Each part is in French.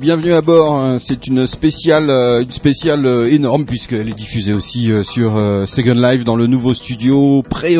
Bienvenue à bord. C'est une spéciale, euh, une spéciale euh, énorme puisqu'elle est diffusée aussi euh, sur Second Life dans le nouveau studio pré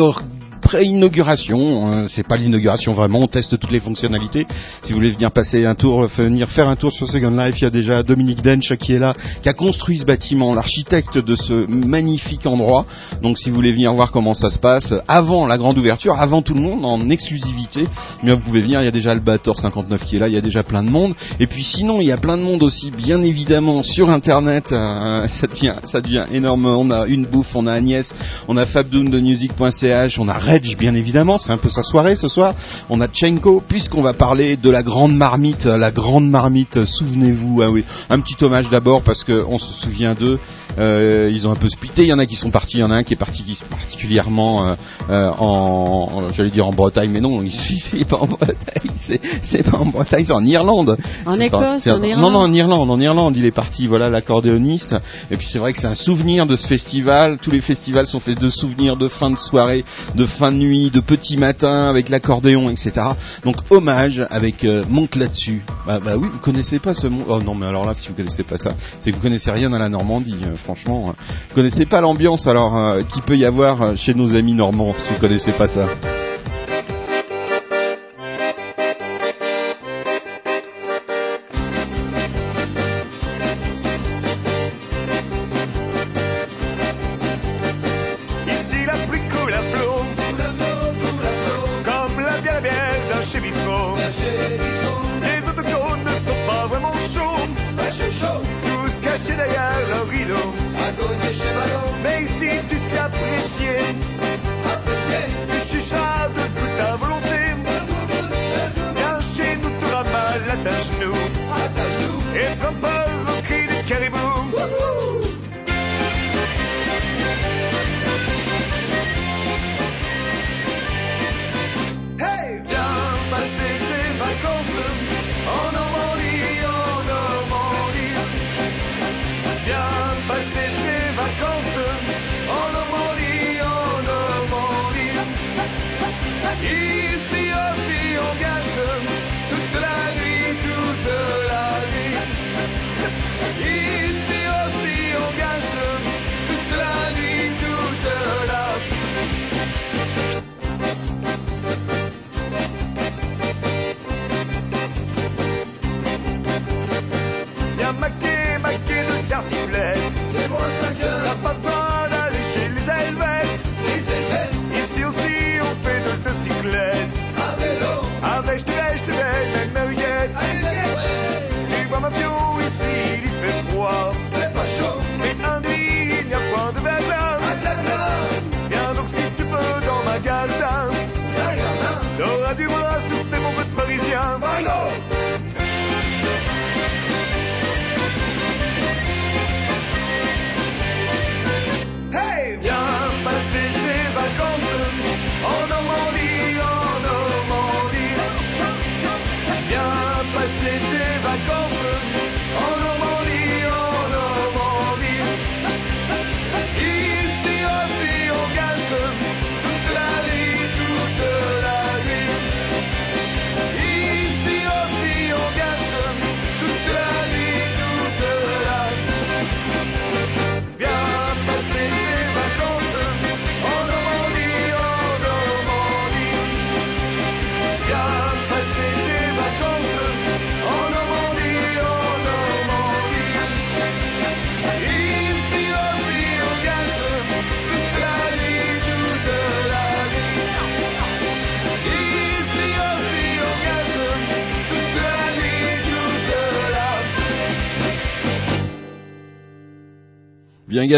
pré-inauguration. Hein, c'est pas l'inauguration vraiment, on teste toutes les fonctionnalités. Si vous voulez venir passer un tour, venir faire un tour sur Second Life, il y a déjà Dominique Dench qui est là, qui a construit ce bâtiment, l'architecte de ce magnifique endroit. Donc si vous voulez venir voir comment ça se passe, avant la grande ouverture, avant tout le monde, en exclusivité, eh bien vous pouvez venir. Il y a déjà Albator 59 qui est là, il y a déjà plein de monde. Et puis sinon, il y a plein de monde aussi, bien évidemment, sur Internet. Euh, ça devient, ça devient énorme. On a une bouffe, on a Agnès, on a Fabdoom de music.ch, on a bien évidemment, c'est un peu sa soirée ce soir. On a Tchenko, puisqu'on va parler de la grande marmite, la grande marmite, souvenez-vous, ah oui, un petit hommage d'abord parce qu'on se souvient d'eux, euh, ils ont un peu splitté, il y en a qui sont partis, il y en a un qui est parti particulièrement euh, euh, en, j'allais dire en Bretagne, mais non, c'est pas en Bretagne, c'est pas en Bretagne, c'est en Irlande. En Écosse, en, Irlande. Non, non, en Irlande, en Irlande, il est parti, voilà, l'accordéoniste. Et puis c'est vrai que c'est un souvenir de ce festival. Tous les festivals sont faits de souvenirs de fin de soirée, de fin de nuit, de petit matin avec l'accordéon, etc. Donc hommage avec euh, monte là-dessus. Bah, bah, oui, vous connaissez pas ce mot. Oh non, mais alors là, si vous connaissez pas ça, c'est que vous connaissez rien à la Normandie, euh, franchement. Hein. Vous connaissez pas l'ambiance alors euh, qu'il peut y avoir chez nos amis normands si vous connaissez pas ça.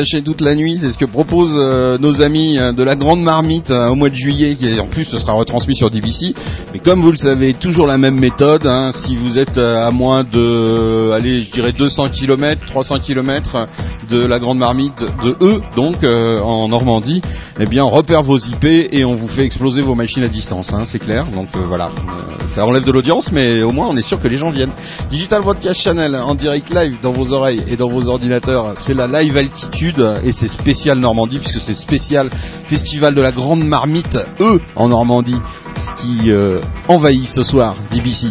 Gâché toute la nuit. C'est ce que proposent euh, nos amis euh, de la Grande Marmite euh, au mois de juillet, qui en plus sera retransmis sur DBC. Mais comme vous le savez, toujours la même méthode. Hein. si vous êtes à moins de, allez, je dirais 200 km, 300 km de la Grande Marmite, de eux, donc en Normandie, eh bien on repère vos IP et on vous fait exploser vos machines à distance. Hein, c'est clair. Donc voilà, ça enlève de l'audience, mais au moins on est sûr que les gens viennent. Digital Broadcast Channel en direct live dans vos oreilles et dans vos ordinateurs, c'est la live altitude et c'est spécial Normandie puisque c'est spécial festival de la Grande Marmite eux en Normandie qui euh, envahit ce soir DBC.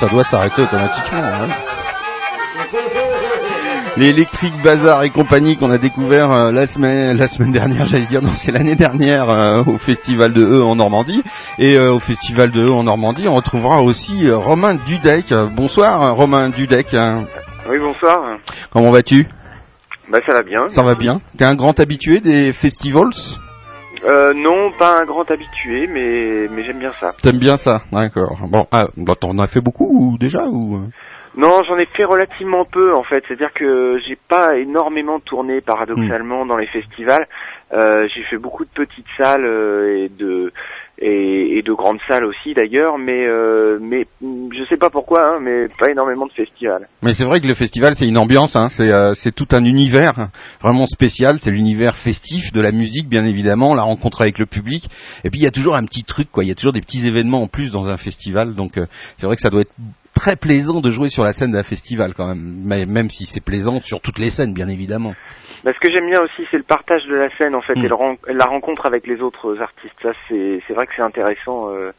Ça doit, s'arrêter automatiquement. hein. L'électrique Bazar et compagnie qu'on a découvert euh, la semaine la semaine dernière, j'allais dire non, c'est l'année dernière euh, au festival de E en Normandie et euh, au festival de E en Normandie, on retrouvera aussi Romain Dudek. Bonsoir Romain Dudek. hein. Oui, bonsoir. Comment vas-tu? Bah, ça va bien. Ça va bien T'es un grand habitué des festivals? Euh, non, pas un grand habitué, mais, mais j'aime bien ça. T'aimes bien ça D'accord. Bon, ah, bah, t'en as fait beaucoup ou déjà ou euh Non, j'en ai fait relativement peu, en fait. C'est-à-dire que j'ai pas énormément tourné, paradoxalement, dans les festivals. Euh, j'ai fait beaucoup de petites salles euh, et de et, et de grandes salles aussi d'ailleurs, mais euh, mais je sais pas pourquoi, hein, mais pas énormément de festivals. Mais c'est vrai que le festival, c'est une ambiance, hein, c'est euh, c'est tout un univers vraiment spécial. C'est l'univers festif de la musique, bien évidemment, la rencontre avec le public. Et puis il y a toujours un petit truc, quoi. Il y a toujours des petits événements en plus dans un festival. Donc euh, c'est vrai que ça doit être très plaisant de jouer sur la scène d'un festival, quand même. Mais même si c'est plaisant sur toutes les scènes, bien évidemment. Bah, ce que j'aime bien aussi, c'est le partage de la scène en fait Mm. et le ren- la rencontre avec les autres artistes. Ça, c'est c'est vrai que c'est intéressant euh,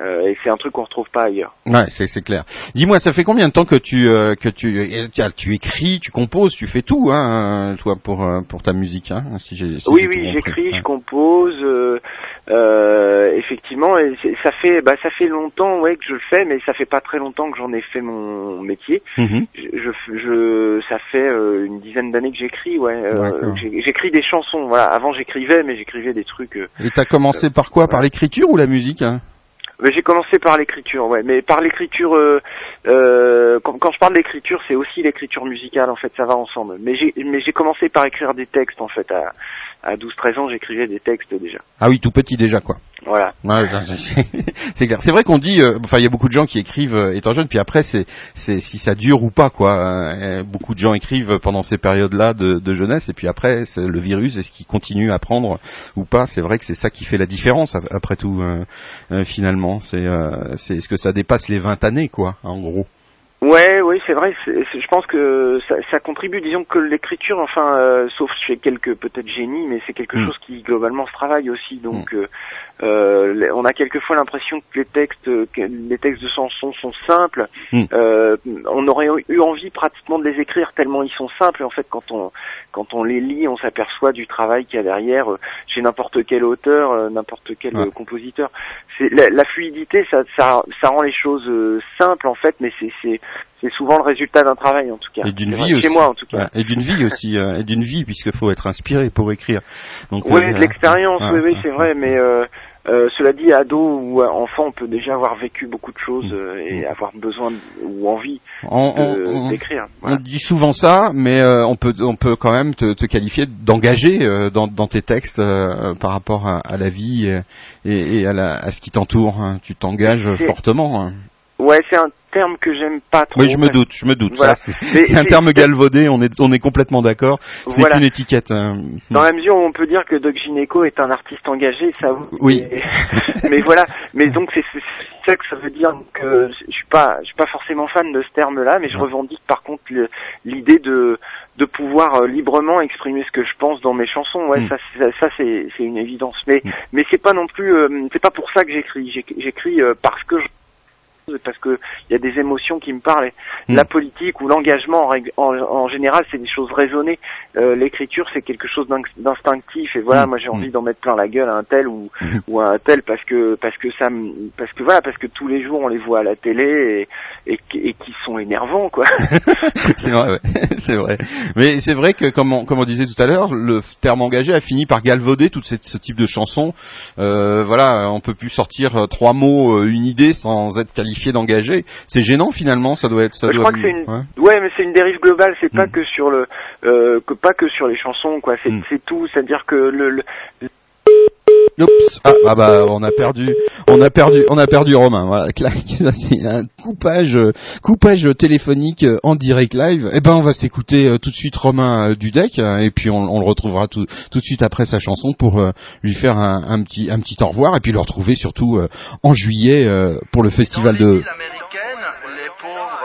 euh, et c'est un truc qu'on retrouve pas ailleurs. Ouais, c'est c'est clair. Dis-moi, ça fait combien de temps que tu euh, que tu euh, tu écris, tu composes, tu fais tout, hein, euh, toi pour euh, pour ta musique, hein, si j'ai. si oui, j'ai oui, j'écris, Ouais. je compose. euh, Euh, effectivement, et ça fait bah ça fait longtemps ouais que je le fais, mais ça fait pas très longtemps que j'en ai fait mon métier. Mhm. Je, je, je- ça fait une dizaine d'années que j'écris, ouais. J'écris des chansons, voilà. Avant j'écrivais, mais j'écrivais des trucs. Et t'as commencé par quoi? Par l'écriture ou la musique hein? Mais j'ai commencé par l'écriture, ouais. Mais par l'écriture, euh, euh, quand, quand je parle d'écriture, c'est aussi l'écriture musicale, en fait, ça va ensemble. Mais j'ai, mais j'ai commencé par écrire des textes, en fait. À 12-13 ans, j'écrivais des textes déjà. Ah oui, tout petit déjà quoi. Voilà. Ouais, c'est clair. C'est vrai qu'on dit, euh, enfin, il y a beaucoup de gens qui écrivent euh, étant jeunes, puis après, c'est, si ça dure ou pas, quoi. Euh, beaucoup de gens écrivent pendant ces périodes-là de, de jeunesse, et puis après, c'est le virus, est-ce qu'il continue à prendre ou pas? C'est vrai que c'est ça qui fait la différence, ap- après tout, finalement. C'est, c'est, est-ce que ça dépasse les 20 années, quoi, en gros? Ouais, oui, c'est vrai. c'est- c'est- je pense que ça, ça contribue. Disons que l'écriture, enfin, euh, sauf chez quelques peut-être génies, mais c'est quelque Mm. chose qui globalement se travaille aussi. Donc, euh, euh, on a quelquefois l'impression que les textes, que les textes de chansons sont simples. Mm. Euh, on aurait eu envie pratiquement de les écrire tellement ils sont simples. Et en fait, quand on quand on les lit, on s'aperçoit du travail qu'il y a derrière euh, chez n'importe quel auteur, euh, n'importe quel Ouais. euh, compositeur. C'est la, la fluidité, ça, ça, ça rend les choses simples en fait, mais c'est c'est c'est souvent le résultat d'un travail en tout cas. Et d'une vie aussi. Chez moi en tout cas. Ouais, et d'une vie aussi, euh, et d'une vie, puisqu'il faut être inspiré pour écrire. Donc, Oui, de l'expérience, oui, oui, c'est vrai, mais euh, cela dit, ado ou enfant, on peut déjà avoir vécu beaucoup de choses euh, et avoir besoin de- ou envie On- on- on- d'écrire. On Voilà. dit souvent ça, mais euh, on peut on peut quand même te, te qualifier d'engagé euh, dans, dans tes textes par rapport à, à la vie et, et- à, la, à ce qui t'entoure. hein. Tu t'engages fortement. Ouais, c'est un terme que j'aime pas trop. Oui, je me doute, je me doute. Voilà. C'est un terme galvaudé. On est on est complètement d'accord. Ce n'est Voilà. qu'une étiquette. hein. Dans la mesure où on peut dire que Doc Gineco est un artiste engagé, ça Oui. Mais, mais voilà, mais donc c'est ça que ça veut dire que je suis pas je suis pas forcément fan de ce terme-là, mais je revendique par contre l'idée de de pouvoir euh, librement exprimer ce que je pense dans mes chansons. Ouais, Mm. ça c'est- ça c'est une évidence. Mais Mm. mais c'est pas non plus euh, c'est pas pour ça que j'écris. J'éc- J'écris euh, parce que je parce que il y a des émotions qui me parlent. Mm. La politique ou l'engagement en, règle- en, en général, c'est des choses raisonnées. Euh, L'écriture, c'est quelque chose d'instinctif. Et voilà, Mm. moi j'ai envie Mm. d'en mettre plein la gueule à un tel ou, ou à un tel parce que parce que ça me parce que voilà parce que tous les jours on les voit à la télé et et, qui- et qui sont énervants quoi. c'est vrai, ouais. c'est vrai. Mais c'est vrai que, comme on, comme on disait tout à l'heure, le terme engagé a fini par galvauder tout ce type de chanson. Euh, voilà, on peut plus sortir euh, trois mots, euh, une idée sans être qualifié d'engagé. C'est gênant finalement. Ça doit être. Ça Bah, je doit crois que c'est une- ouais. Ouais, mais c'est une dérive globale. C'est pas Mm. que sur le euh, que pas que sur les chansons quoi. C'est Mm. c'est tout. C'est-à-dire que le, le Oups. Ah, ah bah on a perdu, on a perdu, on a perdu Romain. Voilà, C'est un coupage, coupage téléphonique euh, en direct live. Eh ben on va s'écouter euh, tout de suite Romain euh, Dudek euh, et puis on, on le retrouvera tout, tout de suite après sa chanson pour lui faire un, un petit un petit au revoir et puis le retrouver surtout en juillet pour le festival de.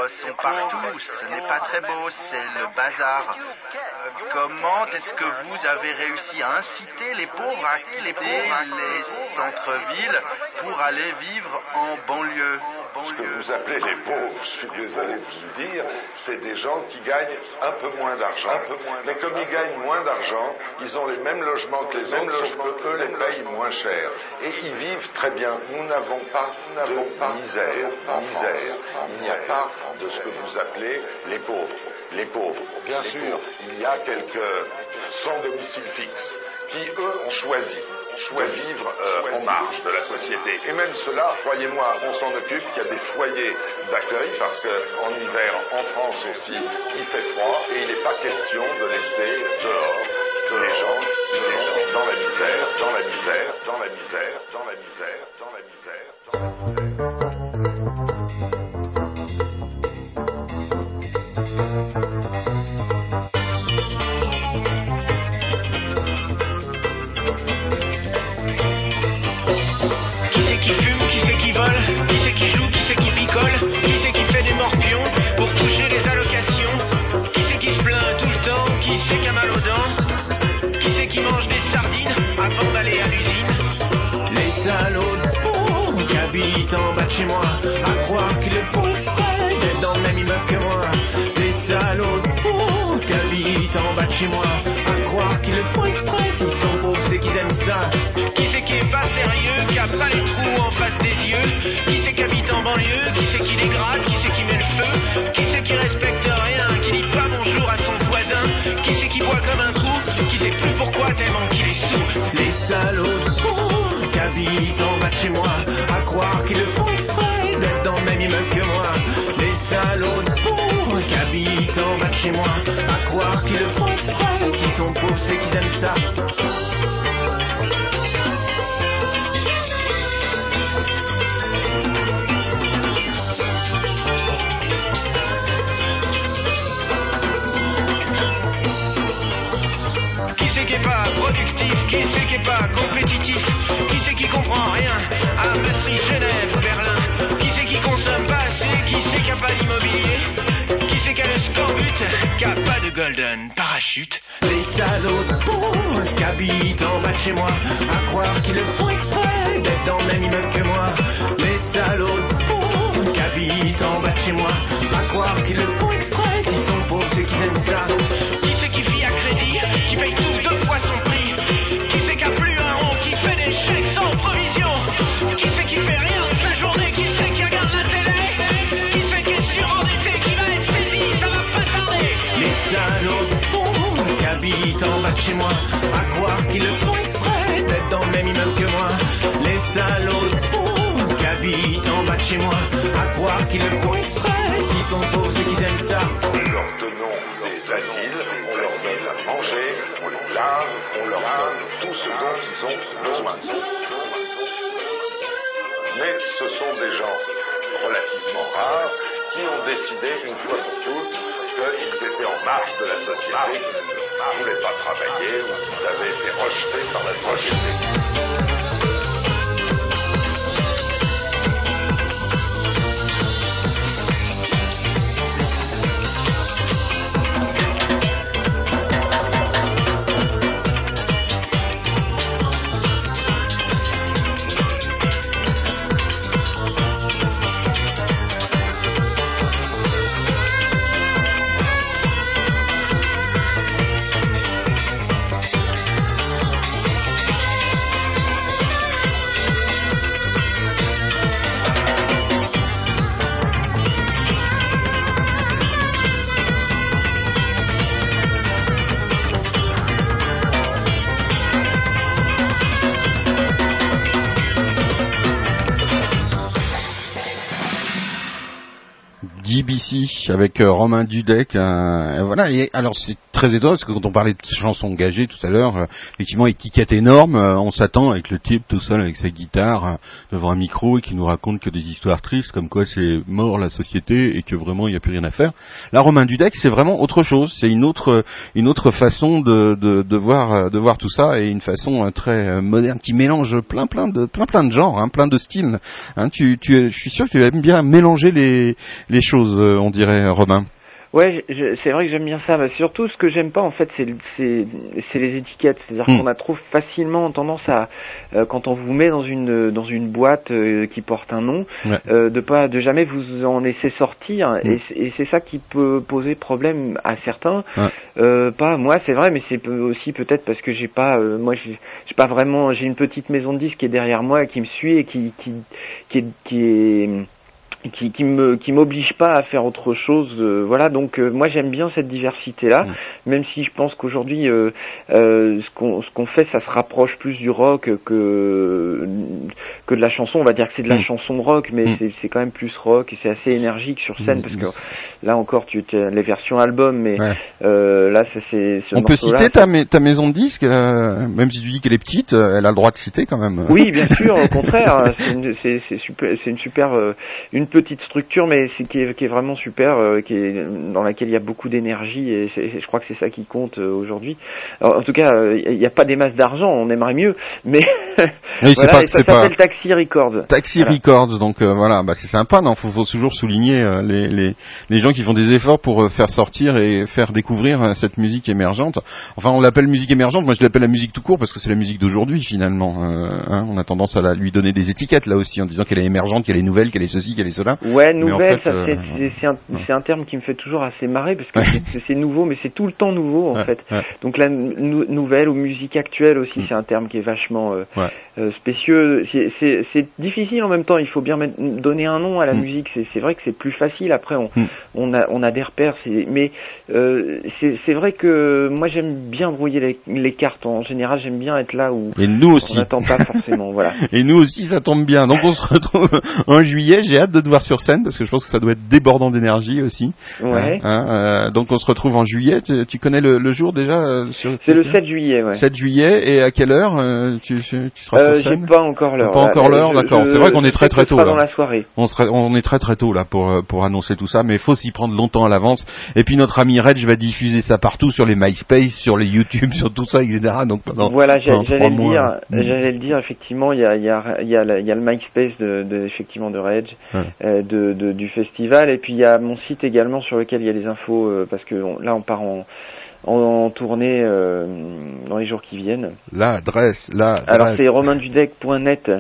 Sont partout. Ce n'est pas très beau, c'est le bazar. Euh, comment est-ce que vous avez réussi à inciter les pauvres à quitter les centres-villes pour aller vivre en banlieue? Ce que vous appelez les pauvres, je suis désolé de vous le dire, c'est des gens qui gagnent un peu moins d'argent. Mais comme ils gagnent moins d'argent, ils ont les mêmes logements que les autres, sauf que eux les payent moins cher. Et ils vivent très bien. Nous n'avons pas de misère misère. Il n'y a pas de ce que vous appelez les pauvres. Les pauvres. Bien sûr, il y a quelques sans domicile fixe qui, eux, ont choisi choisi vivre euh, en marge de la société. Et même cela, croyez-moi, on s'en occupe, qu'il y a des foyers d'accueil, parce qu'en hiver, en France aussi, il fait froid, et il n'est pas question de laisser dehors les gens qui sont dans la misère, dans la misère, dans la misère, dans la misère, dans la misère. Dans la misère. chez moi. À croire que le pauvre est dans le même immeuble que moi. Des salauds de qui habitent en bas de chez moi. À croire qu'ils le font exprès, s'ils sont pauvres, c'est qu'ils aiment ça. Qui c'est qui est pas sérieux, qui a pas les trous en face des yeux? Qui c'est qui habite en banlieue? Qui c'est qui dégrade? Qui c'est qui met le feu? Qui c'est qui respecte rien? Qui dit pas bonjour à son voisin? Qui c'est qui boit comme un trou? Qui sait plus pourquoi tellement qu'il est sous? Les salauds de qui habitent en bas de chez moi. À croire qu'ils le font exprès même que moi. Les salauds de pauvres qui habitent en bas de chez moi. À croire qu'ils le font exprès, s'ils sont pauvres, c'est qu'ils aiment ça. Qui c'est qui est pas productif Qui c'est qui est pas compétitif Qui c'est qui comprend rien à Maastricht, Genève, Berlin Qui c'est qui a le scorbut Qui a pas de golden parachute Les salauds pauvres qui habitent en bas de chez moi. À croire qu'ils le font exprès d'être dans le même immeuble que moi. Les salauds pauvres qui habitent en bas de chez moi. À croire qu'ils le font exprès S'ils sont pauvres c'est qu'ils aiment ça Pauvres qui habitent en bas de chez moi À croire qu'ils le font exprès D'être dans le même immeuble que moi Les salauds qui habitent en bas de chez moi À croire qu'ils le font exprès S'ils sont pauvres c'est qu'ils aiment ça Nous leur donnons des asiles, on leur donne à manger, on les lave, on leur donne tout ce dont ils ont besoin. Mais ce sont des gens relativement rares qui ont décidé une fois pour toutes qu'ils étaient en marge de la société, qu'ils ne voulaient pas travailler ou avaient été rejetés par la société. Avec euh, Romain Dudek. voilà. Alors c'est très étonnant parce que quand on parlait de chansons engagées tout à l'heure, euh, effectivement étiquette énorme. euh, on s'attend avec le type tout seul avec sa guitare devant un micro et qui nous raconte que des histoires tristes comme quoi c'est mort la société et que vraiment il n'y a plus rien à faire. Là, Romain Dudek, c'est vraiment autre chose. C'est une autre une autre façon de, de, voir de voir tout ça et une façon très moderne qui mélange plein plein de plein plein de genres, hein, plein de styles. Hein, tu, tu, je suis sûr que tu aimes bien mélanger les les choses, on dirait, Romain. Ouais, c'est vrai que j'aime bien ça. Bah, surtout, ce que j'aime pas, en fait, c'est le- c'est c'est les étiquettes. C'est-à-dire Hmm. qu'on a trop facilement tendance à, euh, quand on vous met dans une dans une boîte euh, qui porte un nom, Ouais. euh, de pas de jamais vous en laisser sortir. Hmm. Et, c'est- et c'est ça qui peut poser problème à certains. Ouais. Pas moi, c'est vrai, mais c'est aussi peut-être parce que j'ai pas, moi, j'ai j'ai pas vraiment, j'ai une petite maison de disques qui est derrière moi, qui me suit et qui qui qui est, qui est qui, qui me qui m'oblige pas à faire autre chose euh, voilà donc euh, moi j'aime bien cette diversité là Mm. même si je pense qu'aujourd'hui euh, euh, ce qu'on ce qu'on fait ça se rapproche plus du rock que que de la chanson on va dire que c'est de la Mm. chanson rock mais Mm. c'est c'est quand même plus rock et c'est assez énergique sur scène parce que là encore tu tu as les versions album mais Ouais. euh, là ça c'est ce On peut citer ta, mais- ta maison de disques, euh, même si tu dis qu'elle est petite, elle a le droit de citer quand même. Oui, bien sûr, au contraire, c'est c'est, c'est super, c'est une super, euh, une petite structure, mais c'est qui est, qui est vraiment super, euh, qui est dans laquelle il y a beaucoup d'énergie et c'est, je crois que c'est ça qui compte euh, aujourd'hui. Alors, en tout cas, euh, il n'y a pas des masses d'argent, on aimerait mieux, mais Oui, c'est voilà, pas- et ça pas- s'appelle Taxi Records. Taxi Voilà. Records, donc voilà, bah, c'est sympa, non faut, faut toujours souligner les, les, les gens qui font des efforts pour faire sortir et faire découvrir cette musique émergente. Enfin, on l'appelle musique émergente, moi je l'appelle la musique tout court parce que c'est la musique d'aujourd'hui finalement. Hein, on a tendance à la- lui donner des étiquettes là aussi en disant qu'elle est émergente, qu'elle est nouvelle, qu'elle est ceci, qu'elle est cela. Ouais, en nouvelle, fait, ça euh, c'est un, terme qui me fait toujours assez marrer parce que c'est- nouveau, mais c'est tout le temps nouveau en fait. Donc la nou- nouvelle ou musique actuelle aussi, Mm. c'est un terme qui est vachement euh, euh, spécieux. C'est- difficile en même temps. Il faut bien mettre- donner un nom à la Mm. musique. C'est vrai que c'est plus facile. Après, on Mm. on a on a des repères. Mais euh, c'est vrai que moi j'aime bien brouiller les, les cartes. En général, j'aime bien être là où Et nous on n'attend pas forcément. Voilà. Et nous aussi, ça tombe bien. Donc on se retrouve en juillet. J'ai hâte de voir sur scène parce que je pense que ça doit être débordant d'énergie aussi. Ouais. Hein, euh, donc on se retrouve en juillet. Tu, tu connais le, le jour déjà euh, sur... C'est le 7 juillet. Ouais. 7 juillet. Et à quelle heure euh, tu, tu tu seras sur j'ai scène pas encore l'heure. Pas là. encore l'heure, d'accord. C'est vrai qu'on est très, très tôt, sera là. dans la soirée. on, serait, on est très très tôt là pour pour annoncer tout ça, mais il faut s'y prendre longtemps à l'avance. Et puis notre ami Reg va diffuser ça partout sur les MySpace, sur les YouTube, sur tout ça, etc. Donc pendant, voilà, j'ai- pendant j'allais le dire. Mm. J'allais le dire. Effectivement, il y a, y il y a le MySpace de, de effectivement de Reg, Ouais. Euh, de, de- du festival, et puis il y a mon site également sur lequel il y a les infos euh, parce que on- là on part en en, en tournée euh, dans les jours qui viennent. L'adresse, l'adresse. Alors c'est romindudec.net,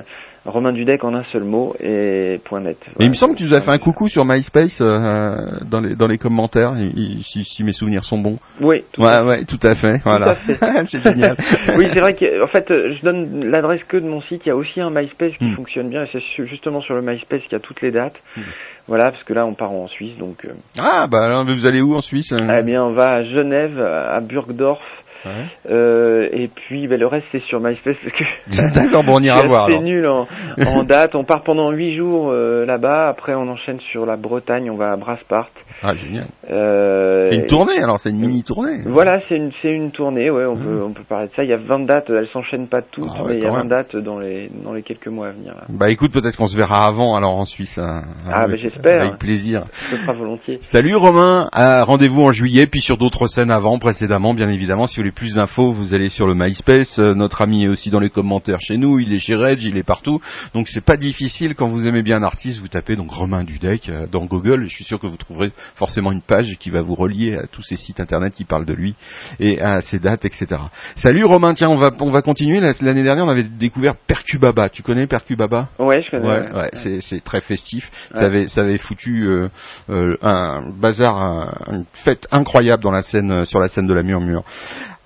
Romain Dudec en un seul mot et point .net. Mais il me semble que tu nous as fait un coucou sur MySpace euh, dans les dans les commentaires, si, si mes souvenirs sont bons. Oui, tout Ouais, à ouais, tout à fait. Voilà, fait. c'est génial. oui, c'est vrai que en fait, euh, je donne l'adresse que de mon site. Il y a aussi un MySpace qui Mm. fonctionne bien, et c'est justement sur le MySpace qu'il y a toutes les dates. Mm. Voilà, parce que là, on part en Suisse, donc. euh, Ah bah alors vous allez où en Suisse Eh bien, on va à Genève, à Burgdorf, Ouais. euh, et puis ben, le reste c'est sur MySpace parce que. D'accord, bon on ira c'est voir alors. nul en, en date. On part pendant huit jours euh, là-bas. Après, on enchaîne sur la Bretagne. On va à Brasparts. Ah génial. Euh, C'est une tournée alors, c'est une mini tournée. Voilà, c'est une c'est une tournée, ouais, on peut on peut parler de ça. Il y a 20 dates, elles s'enchaînent pas toutes, Ah ouais, mais il y a quand 20 même. dates dans les dans les quelques mois à venir. Là. Bah écoute, peut-être qu'on se verra avant alors en Suisse. hein. Ah, Avec- bah, j'espère. Avec plaisir. Ce sera volontiers. Salut Romain, Ah, rendez-vous en juillet, puis sur d'autres scènes avant, précédemment, bien évidemment. Si vous voulez plus d'infos, vous allez sur le MySpace. Euh, notre ami est aussi dans les commentaires chez nous, il est chez Reg, il est partout. Donc c'est pas difficile quand vous aimez bien un artiste, vous tapez donc Romain Dudek euh, dans Google. Je suis sûr que vous trouverez forcément une page qui va vous relier à tous ces sites internet qui parlent de lui et à ses dates, etc. Salut Romain, tiens, on va on va continuer. La- L'année dernière, on avait découvert Percubaba. Tu connais Percubaba? Ouais, je connais. Ouais, ouais, c'est c'est très festif. Ça avait ça avait foutu euh, euh, un bazar, un- une fête incroyable dans la scène, sur la scène de la Murmure.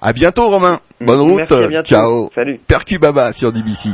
À bientôt Romain. Bonne route. Merci, à bientôt. Ciao. Salut. Percubaba sur DBC.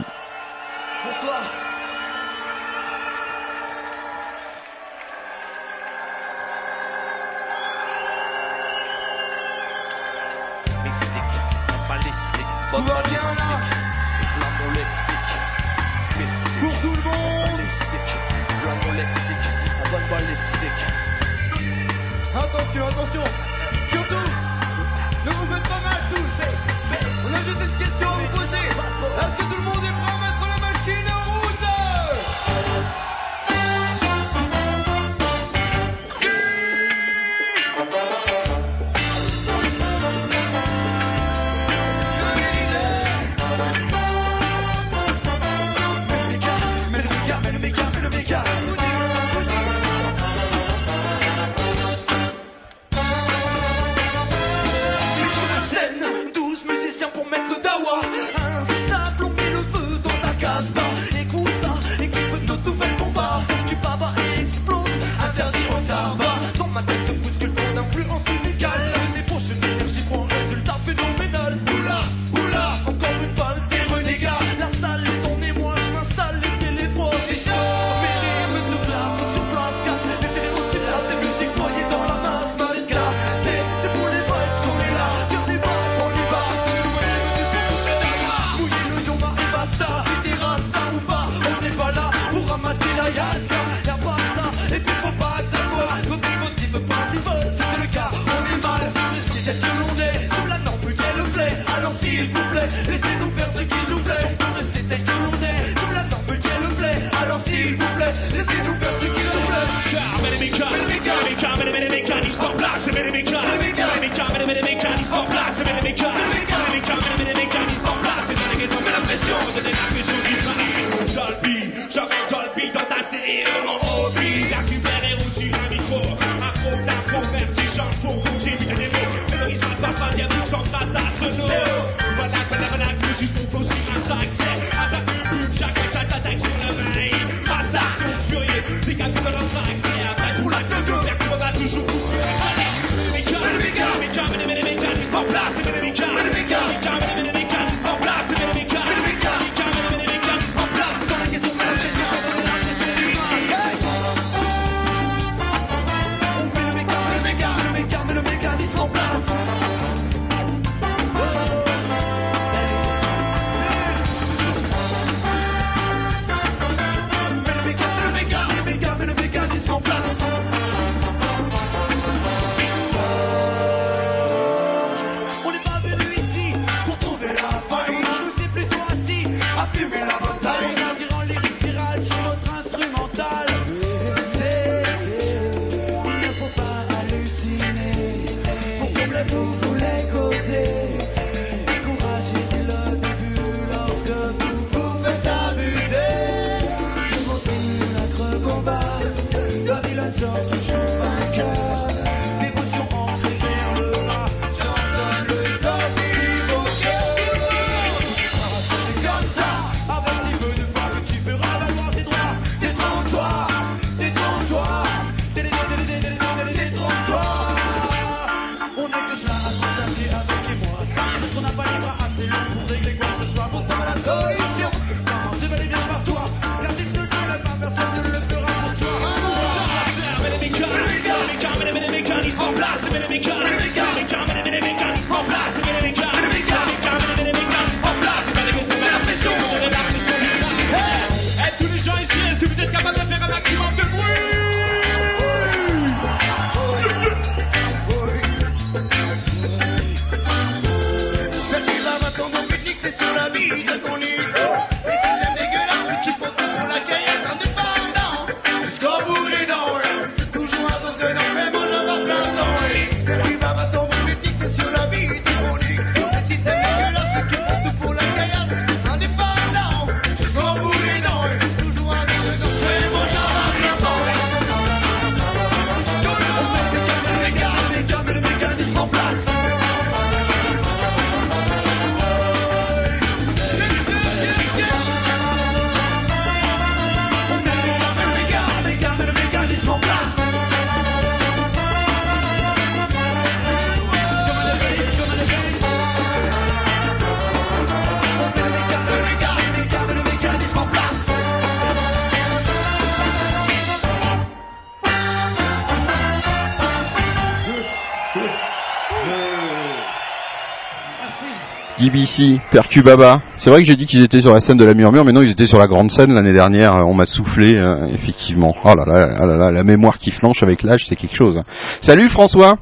Percubaba. C'est vrai que j'ai dit qu'ils étaient sur la scène de la Murmure, mais non, ils étaient sur la grande scène l'année dernière. On m'a soufflé, euh, effectivement. Oh là là, ah là là, la mémoire qui flanche avec l'âge, c'est quelque chose. Salut François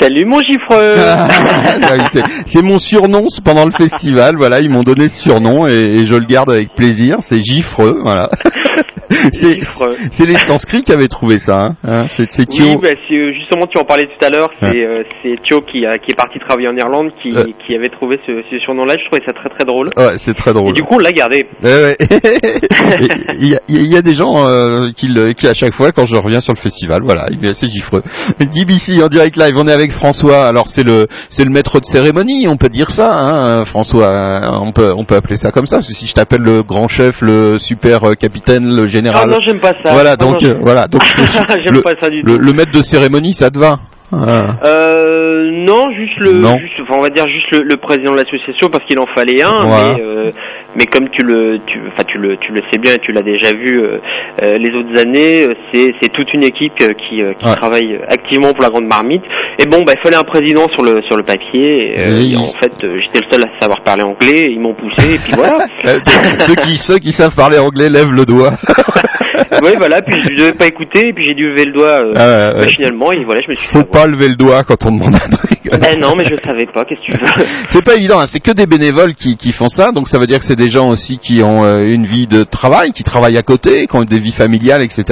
Salut mon gifreux Ah c'est- mon surnom pendant le festival, voilà, ils m'ont donné ce surnom et, et je le garde avec plaisir, c'est Gifreux, voilà. C'est c'est les Sanscrits qui avaient trouvé ça, hein, hein, c'est Oui, Thio. bah, euh, justement, tu en parlais tout à l'heure, c'est, Ouais. euh, c'est Thio qui, a, qui est parti travailler en Irlande, qui, Euh. qui avait trouvé ce, ce surnom-là, je trouvais ça très très drôle. Ouais, c'est très Et drôle. du coup, on l'a gardé. Ouais. Et Il y, a- il y a des gens euh, qui, à chaque fois quand je reviens sur le festival, voilà, il est assez gifreux. DBC en direct live, on est avec François. Alors c'est le c'est le maître de cérémonie, on peut dire ça, hein, François. On peut on peut appeler ça comme ça. Parce que si je t'appelle le grand chef, le super capitaine, le Ah non, j'aime pas ça. Voilà, Ah, donc non, euh, voilà, donc J'aime le, pas ça du le, tout. le maître de cérémonie, ça te va Ah. Euh, non, juste le, Non. juste, enfin, on va dire juste le, le président de l'association parce qu'il en fallait un, Voilà. mais, euh, mais comme tu le, tu, enfin, tu le, tu le sais bien et tu l'as déjà vu euh, euh, les autres années, euh, c'est, c'est toute une équipe euh, qui, euh, qui Ouais. travaille activement pour la grande marmite. Et bon, bah, il fallait un président sur le, sur le papier. Et, Oui. et en fait, euh, j'étais le seul à savoir parler anglais. Ils m'ont poussé et puis voilà. Ceux qui ceux qui savent parler anglais lèvent le doigt. oui, voilà. Puis je devais pas écouter et puis j'ai dû lever le doigt euh, Ah machinalement et voilà, je me suis. Faut pas lever le doigt quand on demande un truc. Eh non, mais je savais pas. Qu'est-ce que tu veux? C'est pas évident, hein, c'est que des bénévoles qui, qui font ça, donc ça veut dire que c'est des gens aussi qui ont euh, une vie de travail, qui travaillent à côté, qui ont des vies familiales, etc.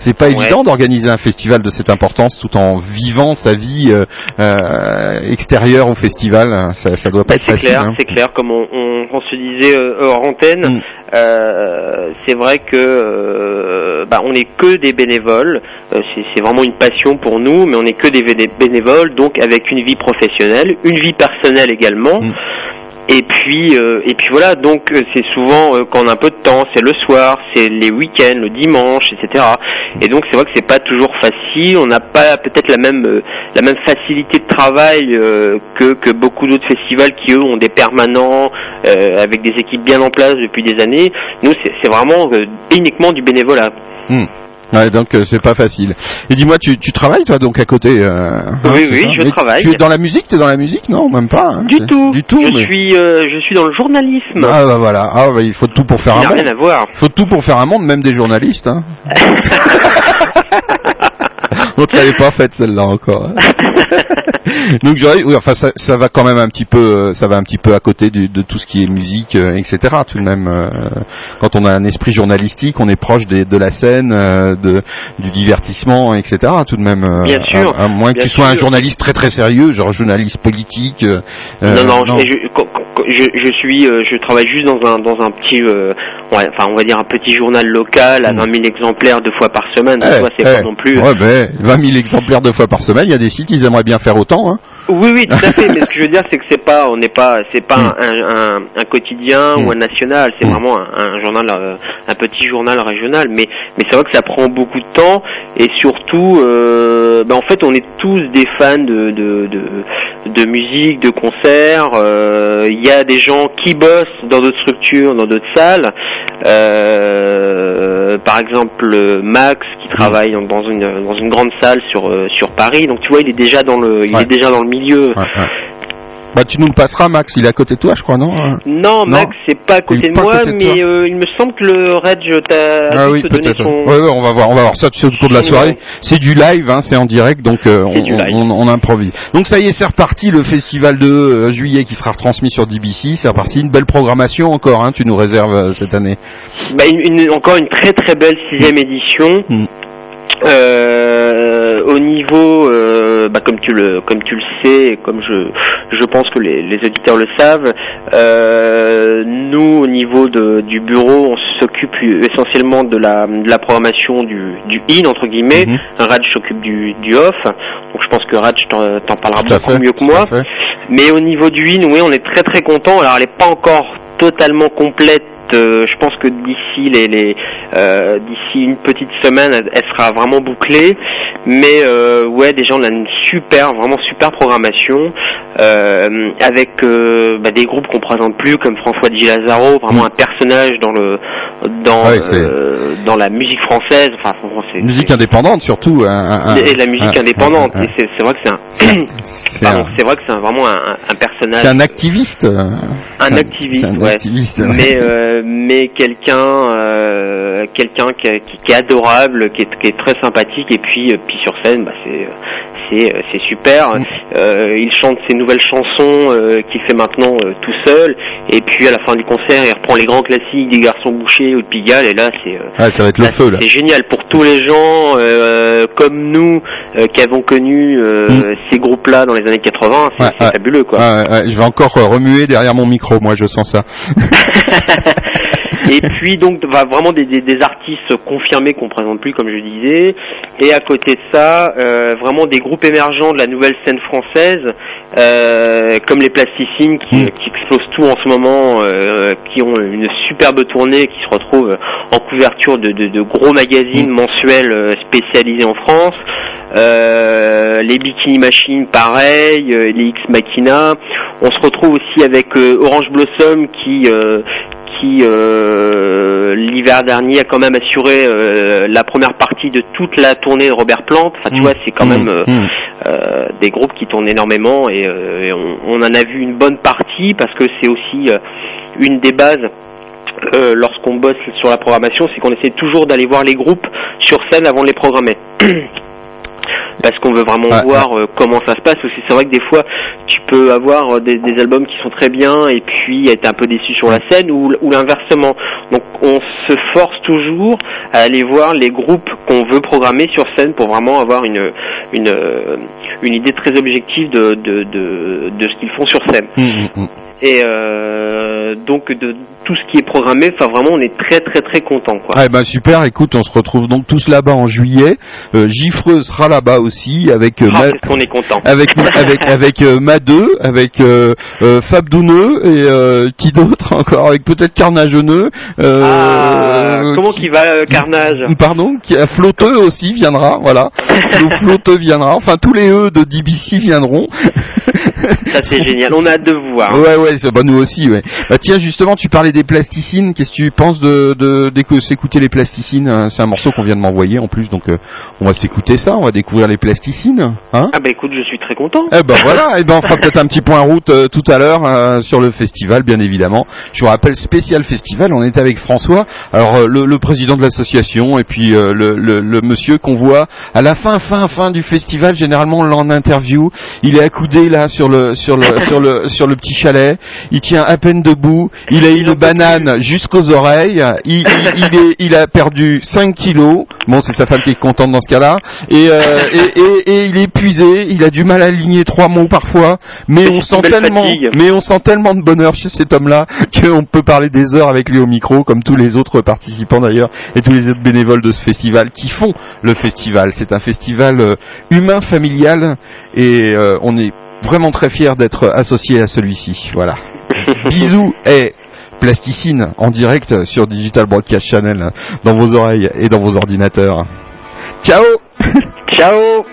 C'est pas Ouais. évident d'organiser un festival de cette importance tout en vivant sa vie euh, euh, extérieure au festival. Ça, ça doit pas être C'est facile. clair, hein. c'est clair. Comme on, on, on se disait euh, hors antenne, Mm. Euh, c'est vrai que euh, bah, on n'est que des bénévoles. Euh, c'est vraiment une passion pour nous, mais on n'est que des béné- bénévoles, donc avec une vie professionnelle, une vie personnelle également. Mm. Et puis euh, et puis voilà, donc euh, c'est souvent euh, quand on a un peu de temps, c'est le soir, c'est les week-ends, le dimanche, etc. Et donc c'est vrai que c'est pas toujours facile. On n'a pas peut-être la même euh, la même facilité de travail euh, que que beaucoup d'autres festivals qui eux ont des permanents euh, avec des équipes bien en place depuis des années. Nous c'est vraiment uniquement du bénévolat. Hmm. Ouais, donc euh, c'est pas facile. Et dis-moi, tu, tu travailles toi donc à côté euh, hein, Oui, oui, je Mais travaille. Tu es dans la musique T'es dans la musique Non, même pas. hein, Du tout. Du tout. Je mais- suis euh, je suis dans le journalisme. Ah bah voilà. Ah bah, il faut tout pour faire Il un monde. rien à voir. Il faut tout pour faire un monde, même des journalistes. Hein. On te l'avait pas faite celle-là encore. hein. Donc j'aurais, oui, enfin ça, ça va quand même un petit peu, euh, ça va un petit peu à côté du- de tout ce qui est musique, euh, etc. Tout de même, euh, quand on a un esprit journalistique, on est proche des- de la scène, euh, de, du divertissement, etc. Tout de même. Bien sûr, À, à moins que tu sois un journaliste très très sérieux, genre journaliste politique. non, non, Je, je- suis, euh, je travaille juste dans un dans un petit, euh, ouais, enfin on va dire un petit journal local à 20 000 exemplaires deux fois par semaine. Hmm. Eh, c'est eh, pas non plus. Ouais, ben, 20 000 exemplaires deux fois par semaine, il y a des sites, ils aimeraient bien faire autant. Hein. Oui, oui, tout à fait. mais ce que je veux dire, c'est que c'est pas, on n'est pas, c'est pas un, un, un quotidien Mm. ou un national. C'est Mm. vraiment un, un journal, euh, un petit journal régional. Mais, mais c'est vrai que ça prend beaucoup de temps et surtout, euh, ben, en fait, on est tous des fans de de, de, de musique, de concerts. Euh, Il y a des gens qui bossent dans d'autres structures, dans d'autres salles. Euh, par exemple, Max qui travaille dans- dans une dans une grande salle sur euh, sur Paris. Donc tu vois, il est déjà dans le il Ouais. est déjà dans le milieu. Ouais, ouais. Bah, tu nous le passeras, Max. Il est à côté de toi, je crois, non Non, Max, c'est pas à côté de moi, côté de toi. mais euh, il me semble que le Reg t'a Ah oui, peut-être. son. Ouais, ouais, on va voir, on va voir ça sais, au cours de la soirée. C'est du live, hein, c'est en direct, donc euh, on, improvise. Donc ça y est, c'est reparti, le festival de euh, juillet qui sera retransmis sur DBC, c'est reparti, une belle programmation encore, hein, tu nous réserves cette année. Bah, une- une- encore une très très belle sixième édition. Mm. Euh, au niveau, euh, bah, comme tu le comme tu le sais, et comme je je pense que les, les auditeurs le savent, euh, nous au niveau de, du bureau, on s'occupe essentiellement de la de la programmation du du in entre guillemets. Mhm. Raj s'occupe du du off. Donc je pense que Raj t'en parlera Tout beaucoup fait, mieux que moi. Mais au niveau du in, oui, on est très très content. Alors elle n'est pas encore totalement complète. Euh, je pense que d'ici les, les euh, d'ici une petite semaine, elle, elle sera vraiment bouclée. Mais euh, ouais, déjà on a une super, vraiment super programmation avec bah, des groupes qu'on présente plus comme François Di Lazaro, vraiment un personnage dans le dans dans la musique française. Enfin, c'est Musique indépendante surtout. un- et la musique indépendante. c'est vrai que c'est un C'est vrai que c'est vraiment un, un personnage. c'est un activiste. euh, Un activiste, c'est un ouais. activiste. ouais. mais euh, mais quelqu'un euh, quelqu'un qui, est adorable, qui est, très sympathique et puis euh, puis sur scène, bah, c'est c'est euh, c'est super. Mm. Euh, il chante ses nouvelles chansons euh, qu'il fait maintenant euh, tout seul et puis à la fin du concert, il reprend les grands classiques des Garçons Bouchés ou de Pigalle et là c'est Ouais, ça va être le Là, feu là. C'est génial pour tous les gens comme nous qui avons connu euh, ces groupes-là dans les années 80. C'est Mm. Ouais, c'est ouais. fabuleux, quoi. Ouais, je vais encore remuer derrière mon micro, moi je sens ça. Et puis donc bah, vraiment des, des, des artistes confirmés qu'on présente plus, comme je disais. Et à côté de ça, euh, vraiment des groupes émergents de la nouvelle scène française, euh, comme les Plasticines qui, qui explosent tout en ce moment, euh, qui ont une superbe tournée, qui se retrouvent en couverture de, de, de gros magazines mensuels euh, spécialisés en France. Euh, les Bikini Machines, pareil, euh, les X Machina. On se retrouve aussi avec euh, Orange Blossom qui euh, qui euh, l'hiver dernier a quand même assuré euh, la première partie de toute la tournée de Robert Plant. Enfin, tu Mm. vois, c'est quand même Mm, euh, mm. euh, des groupes qui tournent énormément et, et on, on en a vu une bonne partie parce que c'est aussi une des bases. euh, lorsqu'on bosse sur la programmation, c'est qu'on essaie toujours d'aller voir les groupes sur scène avant de les programmer. parce qu'on veut vraiment voir euh, comment ça se passe aussi c'est vrai que des fois tu peux avoir euh, des, des albums qui sont très bien et puis être un peu déçu sur la scène ou, ou l'inversement. Donc on se force toujours à aller voir les groupes qu'on veut programmer sur scène pour vraiment avoir une une, euh, une idée très objective de, de, de, de ce qu'ils font sur scène. Mm, mm, mm. Et, euh, donc de tout ce qui est programmé. Enfin vraiment, on est très très très content quoi. Ah ben super, écoute, on se retrouve donc tous là-bas en juillet. Euh, Gifreux sera là-bas aussi avec euh, Ah, Ma- qu'on est content. avec avec avec euh, Madeux, avec euh, euh, Fab Douneux et euh, qui d'autre encore avec peut-être Carnageneux. Euh, Ah, comment qui- qui va Carnage Pardon, qui a Flotteux aussi viendra, voilà. Flo- Flotteux viendra, enfin tous les E de DBC viendront. Ça c'est génial. On a hâte de vous voir. Ouais ouais, c'est bah nous aussi ouais. Bah tiens justement, tu parlais des plasticines, qu'est-ce que tu penses de de, s'écouter les plasticines hein? C'est un morceau qu'on vient de m'envoyer en plus donc euh, on va s'écouter ça, on va découvrir les plasticines, hein? Ah bah écoute, je suis très content. eh ben voilà, eh ben on fera peut-être un petit point route euh, tout à l'heure euh, sur le festival, bien évidemment. Je vous rappelle spécial festival. On était avec François, alors euh, le, le président de l'association et puis le, le, le monsieur qu'on voit à la fin, fin, fin du festival. Généralement, on l'en interview. Il est accoudé là sur le sur le sur le sur le petit chalet. Il tient à peine debout. Il a une banane jusqu'aux oreilles. Il, il, il est, il a perdu 5 kilos. Bon, c'est sa femme qui est contente dans ce cas-là. Et, euh, et, et, et il est épuisé. Il a du mal à aligner trois mots parfois. Mais on sent tellement, fatigue. mais on sent tellement de bonheur chez cet homme-là qu'on peut parler des heures avec lui au micro, comme tous les autres participants d'ailleurs et tous les autres bénévoles de ce festival qui font le festival. C'est un festival euh, humain, familial, et euh, on est vraiment très fiers d'être associés à celui-ci. Voilà. Bisous et plasticine en direct sur Digital Broadcast Channel dans vos oreilles et dans vos ordinateurs. Ciao Ciao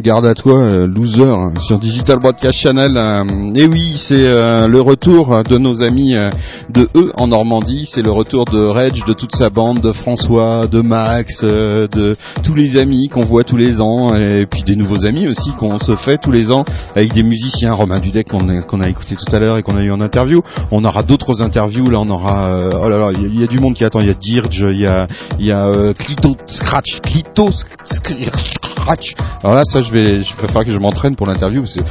garde à toi, euh, loser, hein, sur Digital Broadcast Channel. euh, et oui, c'est euh, le retour de nos amis de eux en Normandie. C'est le retour de Reg, de toute sa bande, de François, de Max, de tous les amis qu'on voit tous les ans, et puis des nouveaux amis aussi qu'on se fait tous les ans avec des musiciens. Romain Dudek qu'on a, écouté tout à l'heure et qu'on a eu en interview. On aura d'autres interviews. Là, on aura. oh là là, il y, a- du monde qui attend. Il y a Dirge, il y a, y a euh, Clito Scratch, Clito Scratch. Alors ça, je préfère que je m'entraîne pour l'interview. C'est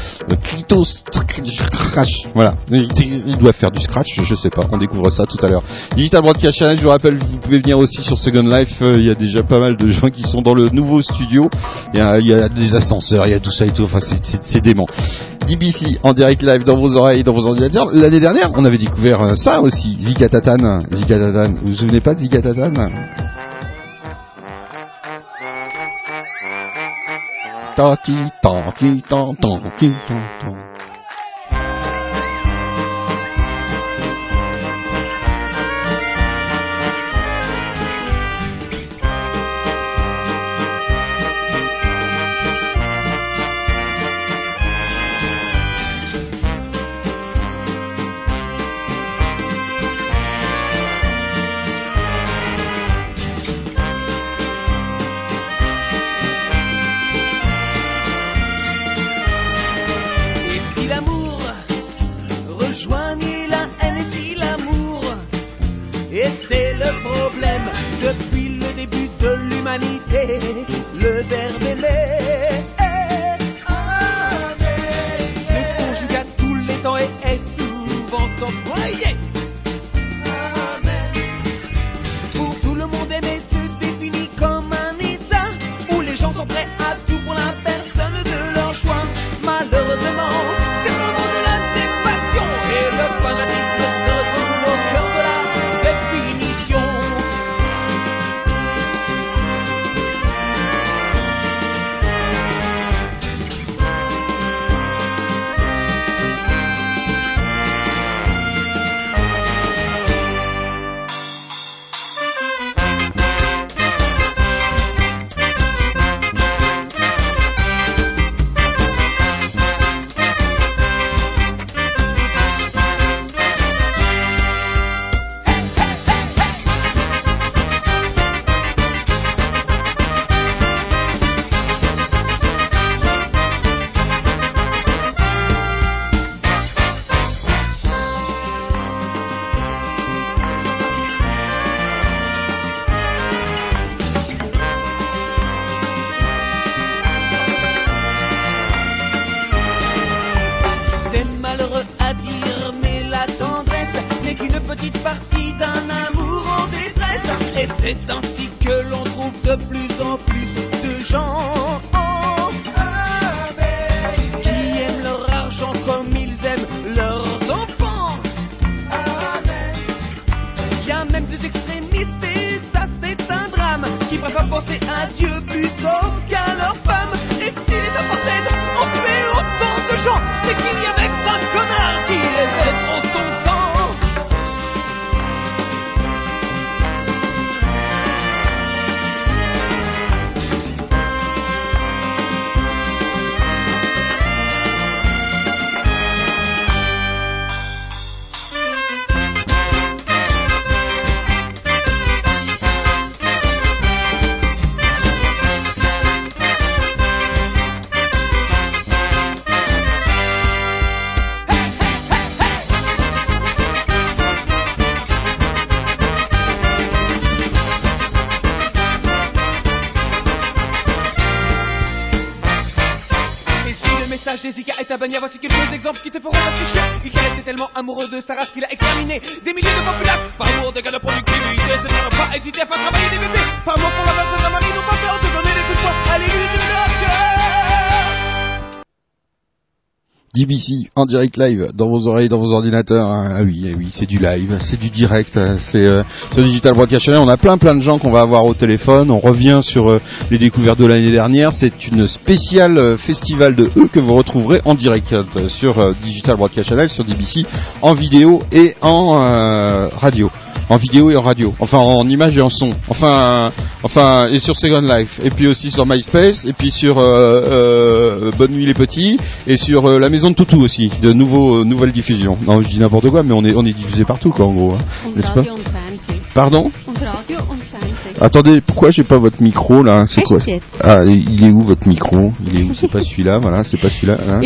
Clito Scratch. Voilà. Il, il doit faire du scratch, je sais pas. On découvre ça tout à l'heure. Digital Broadcast Channel, je vous rappelle, vous pouvez venir aussi sur Second Life. Euh, Il y a déjà pas mal de gens qui sont dans le nouveau studio. Il y a, des ascenseurs, il y a tout ça et tout. Enfin, c'est dément. DBC en direct live dans vos oreilles, dans vos ordinateurs. L'année dernière, on avait découvert euh, ça aussi. Zikatatan. Zikatatan. Vous vous souvenez pas de Zikatatan 哒滴哒滴哒哒滴哒哒 en direct live dans vos oreilles, dans vos ordinateurs. hein. Ah oui, eh oui, c'est du live, c'est du direct, hein. c'est euh, sur Digital Broadcast Channel. On a plein plein de gens qu'on va avoir au téléphone. On revient sur euh, les découvertes de l'année dernière. C'est une spéciale euh, festival de E que vous retrouverez en direct euh, sur euh, Digital Broadcast Channel, sur DBC, en vidéo et en euh, radio. En vidéo et en radio, enfin en image et en son, enfin, enfin et sur Second Life, et puis aussi sur MySpace, et puis sur euh, euh, Bonne Nuit les Petits, et sur euh, la Maison de Toutou aussi, de nouveaux, nouvelles diffusions. Non, je dis n'importe quoi, mais on est, on est diffusé partout, quoi, en gros, hein, n'est-ce pas. Pardon Attendez, pourquoi j'ai pas votre micro là? C'est quoi Echt jetzt Ah, il est où votre micro? Il est où? C'est pas celui-là, voilà, c'est pas celui-là. hein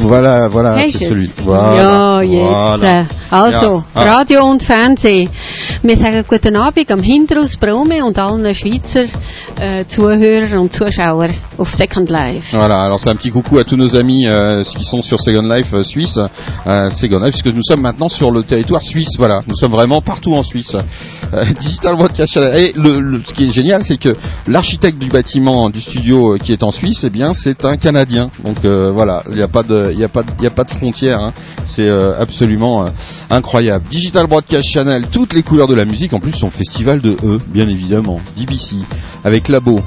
voilà, voilà, Hast c'est celui. Voilà. Ja, jetzt. voilà. äh, Also, Ja. Ah. Radio und Fernsehen. Wir sagen guten Abend am Hinterhaus Brome und allen Schweizer äh, Zuhörern und Zuschauer auf Second Life. Voilà, alors c'est un petit coucou à tous nos amis euh, qui sont sur Second Life euh, Suisse, euh, Second Life, puisque nous sommes maintenant sur le territoire suisse, voilà, nous sommes vraiment partout en Suisse. Euh, Digital Broadcast Channel. Et le, ce qui est génial, c'est que l'architecte du bâtiment du studio euh, qui est en Suisse, eh bien, c'est un Canadien. Donc euh, voilà, il n'y a pas de, il frontières. hein. C'est euh, absolument incroyable. Digital Broadcast Channel, toutes les couleurs de la musique, en plus son festival de E, bien évidemment, DBC, avec Labo,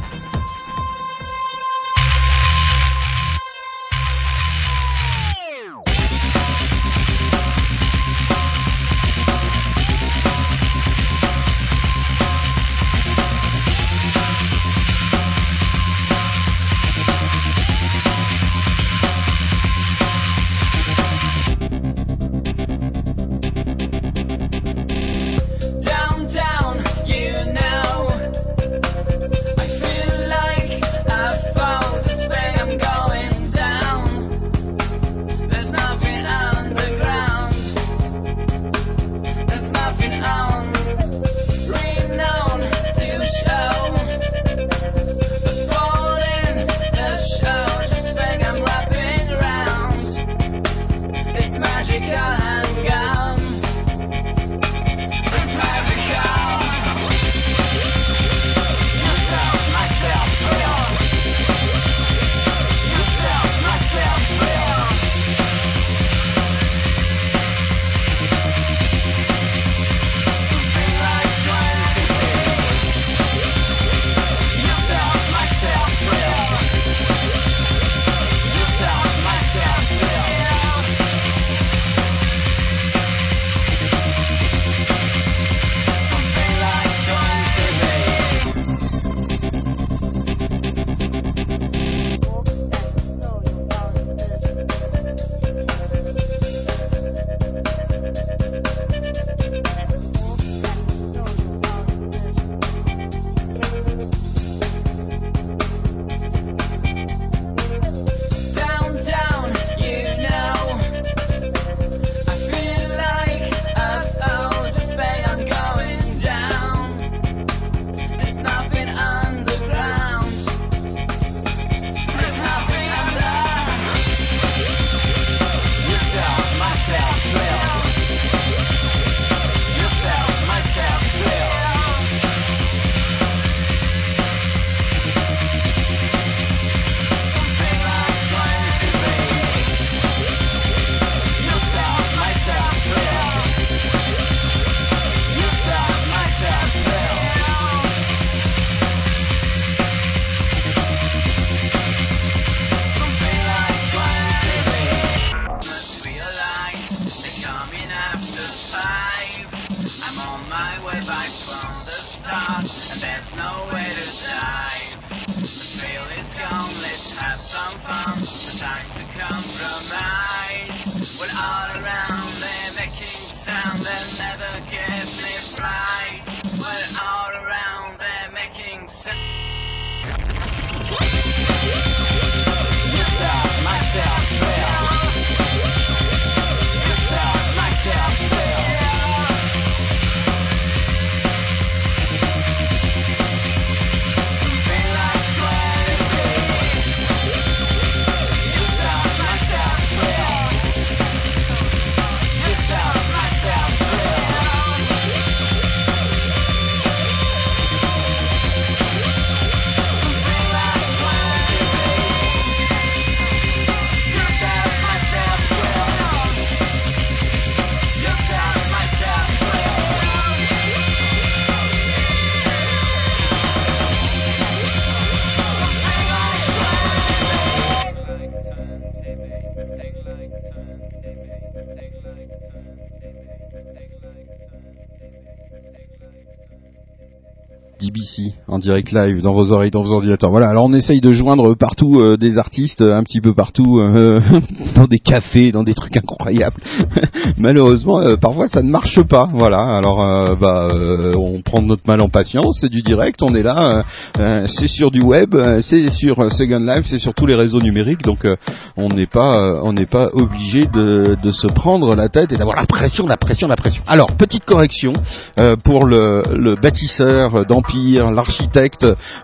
direct live dans vos oreilles, dans vos ordinateurs. Voilà, alors on essaye de joindre partout euh, des artistes, un petit peu partout, euh, dans des cafés, dans des trucs incroyables. Malheureusement, euh, parfois ça ne marche pas. Voilà, alors euh, bah, euh, on prend notre mal en patience, c'est du direct, on est là, euh, euh, c'est sur du web, euh, c'est sur euh, Second Life, c'est sur tous les réseaux numériques, donc euh, on n'est pas, euh, on n'est pas obligé de, de se prendre la tête et d'avoir la pression, la pression, la pression. Alors petite correction euh, pour le, le bâtisseur d'Empire, l'architecte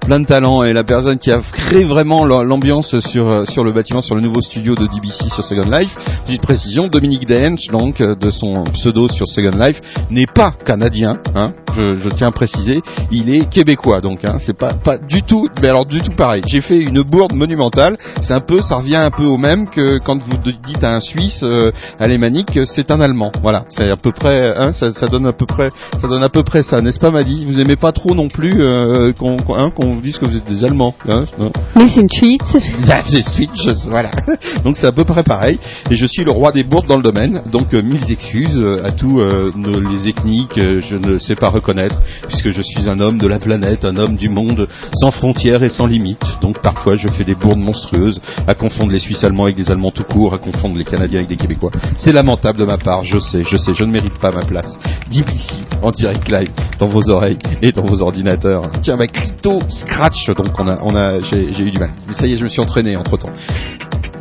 plein de talent et la personne qui a créé vraiment l'am- l'ambiance sur euh, sur le bâtiment, sur le nouveau studio de DBC sur Second Life. Petite précision, Dominique Dench, donc euh, de son pseudo sur Second Life, n'est pas canadien. Hein, je, je tiens à préciser, il est québécois, donc hein, c'est pas pas du tout, mais alors du tout pareil. J'ai fait une bourde monumentale. C'est un peu, ça revient un peu au même que quand vous dites à un Suisse euh, alémanique, c'est un Allemand. Voilà, c'est à peu près, hein, ça, ça donne à peu près, ça donne à peu près ça, n'est-ce pas, Maddy Vous aimez pas trop non plus euh, qu'on qu'on hein, vous dise que vous êtes des Allemands. Hein, non Wir sind Schweizer. Ja, c'est Switch, voilà. Donc c'est à peu près pareil. Et je suis le roi des bourdes dans le domaine. Donc euh, mille excuses euh, à tous euh, nos- les ethniques. euh, je ne sais pas reconnaître puisque je suis un homme de la planète, un homme du monde sans frontières et sans limites. Donc parfois je fais des bourdes monstrueuses à confondre les Suisses allemands avec des Allemands tout court, à confondre les Canadiens avec des Québécois. C'est lamentable de ma part. Je sais, je sais, je ne mérite pas ma place. DBC en direct live dans vos oreilles et dans vos ordinateurs. Tiens, bah Clito Scratch. Donc on a, on a, j'ai eu du mal. Mais ça y est, je me suis entraîné entre temps.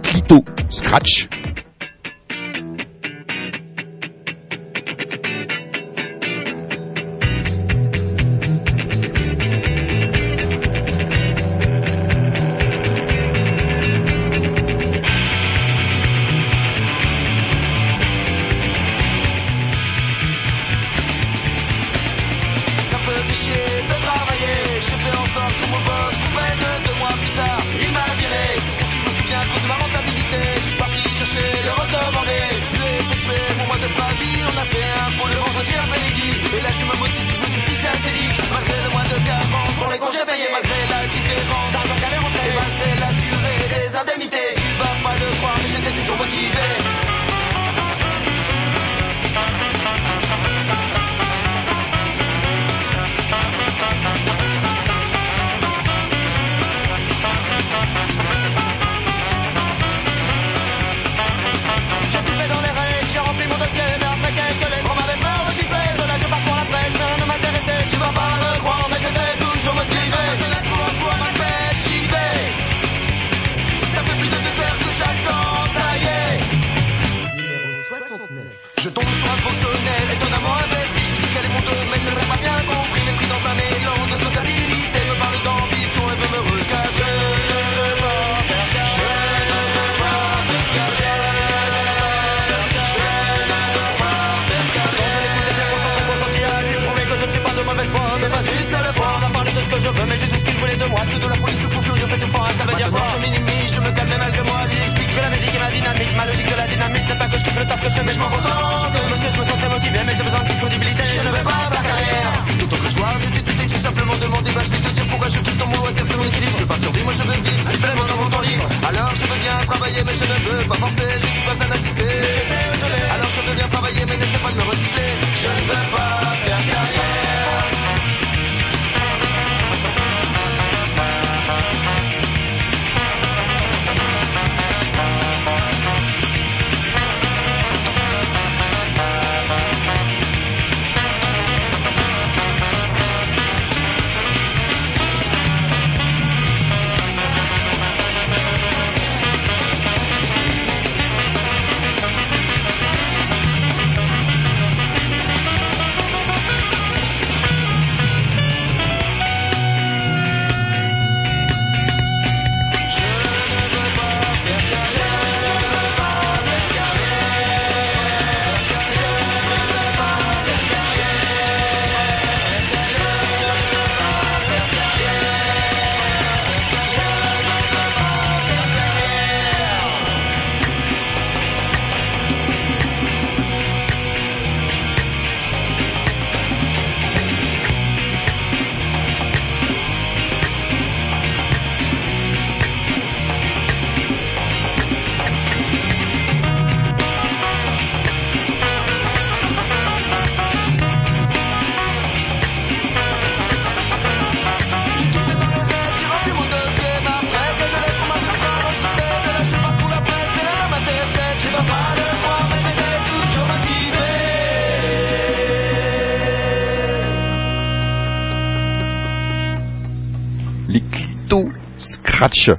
Clito Scratch.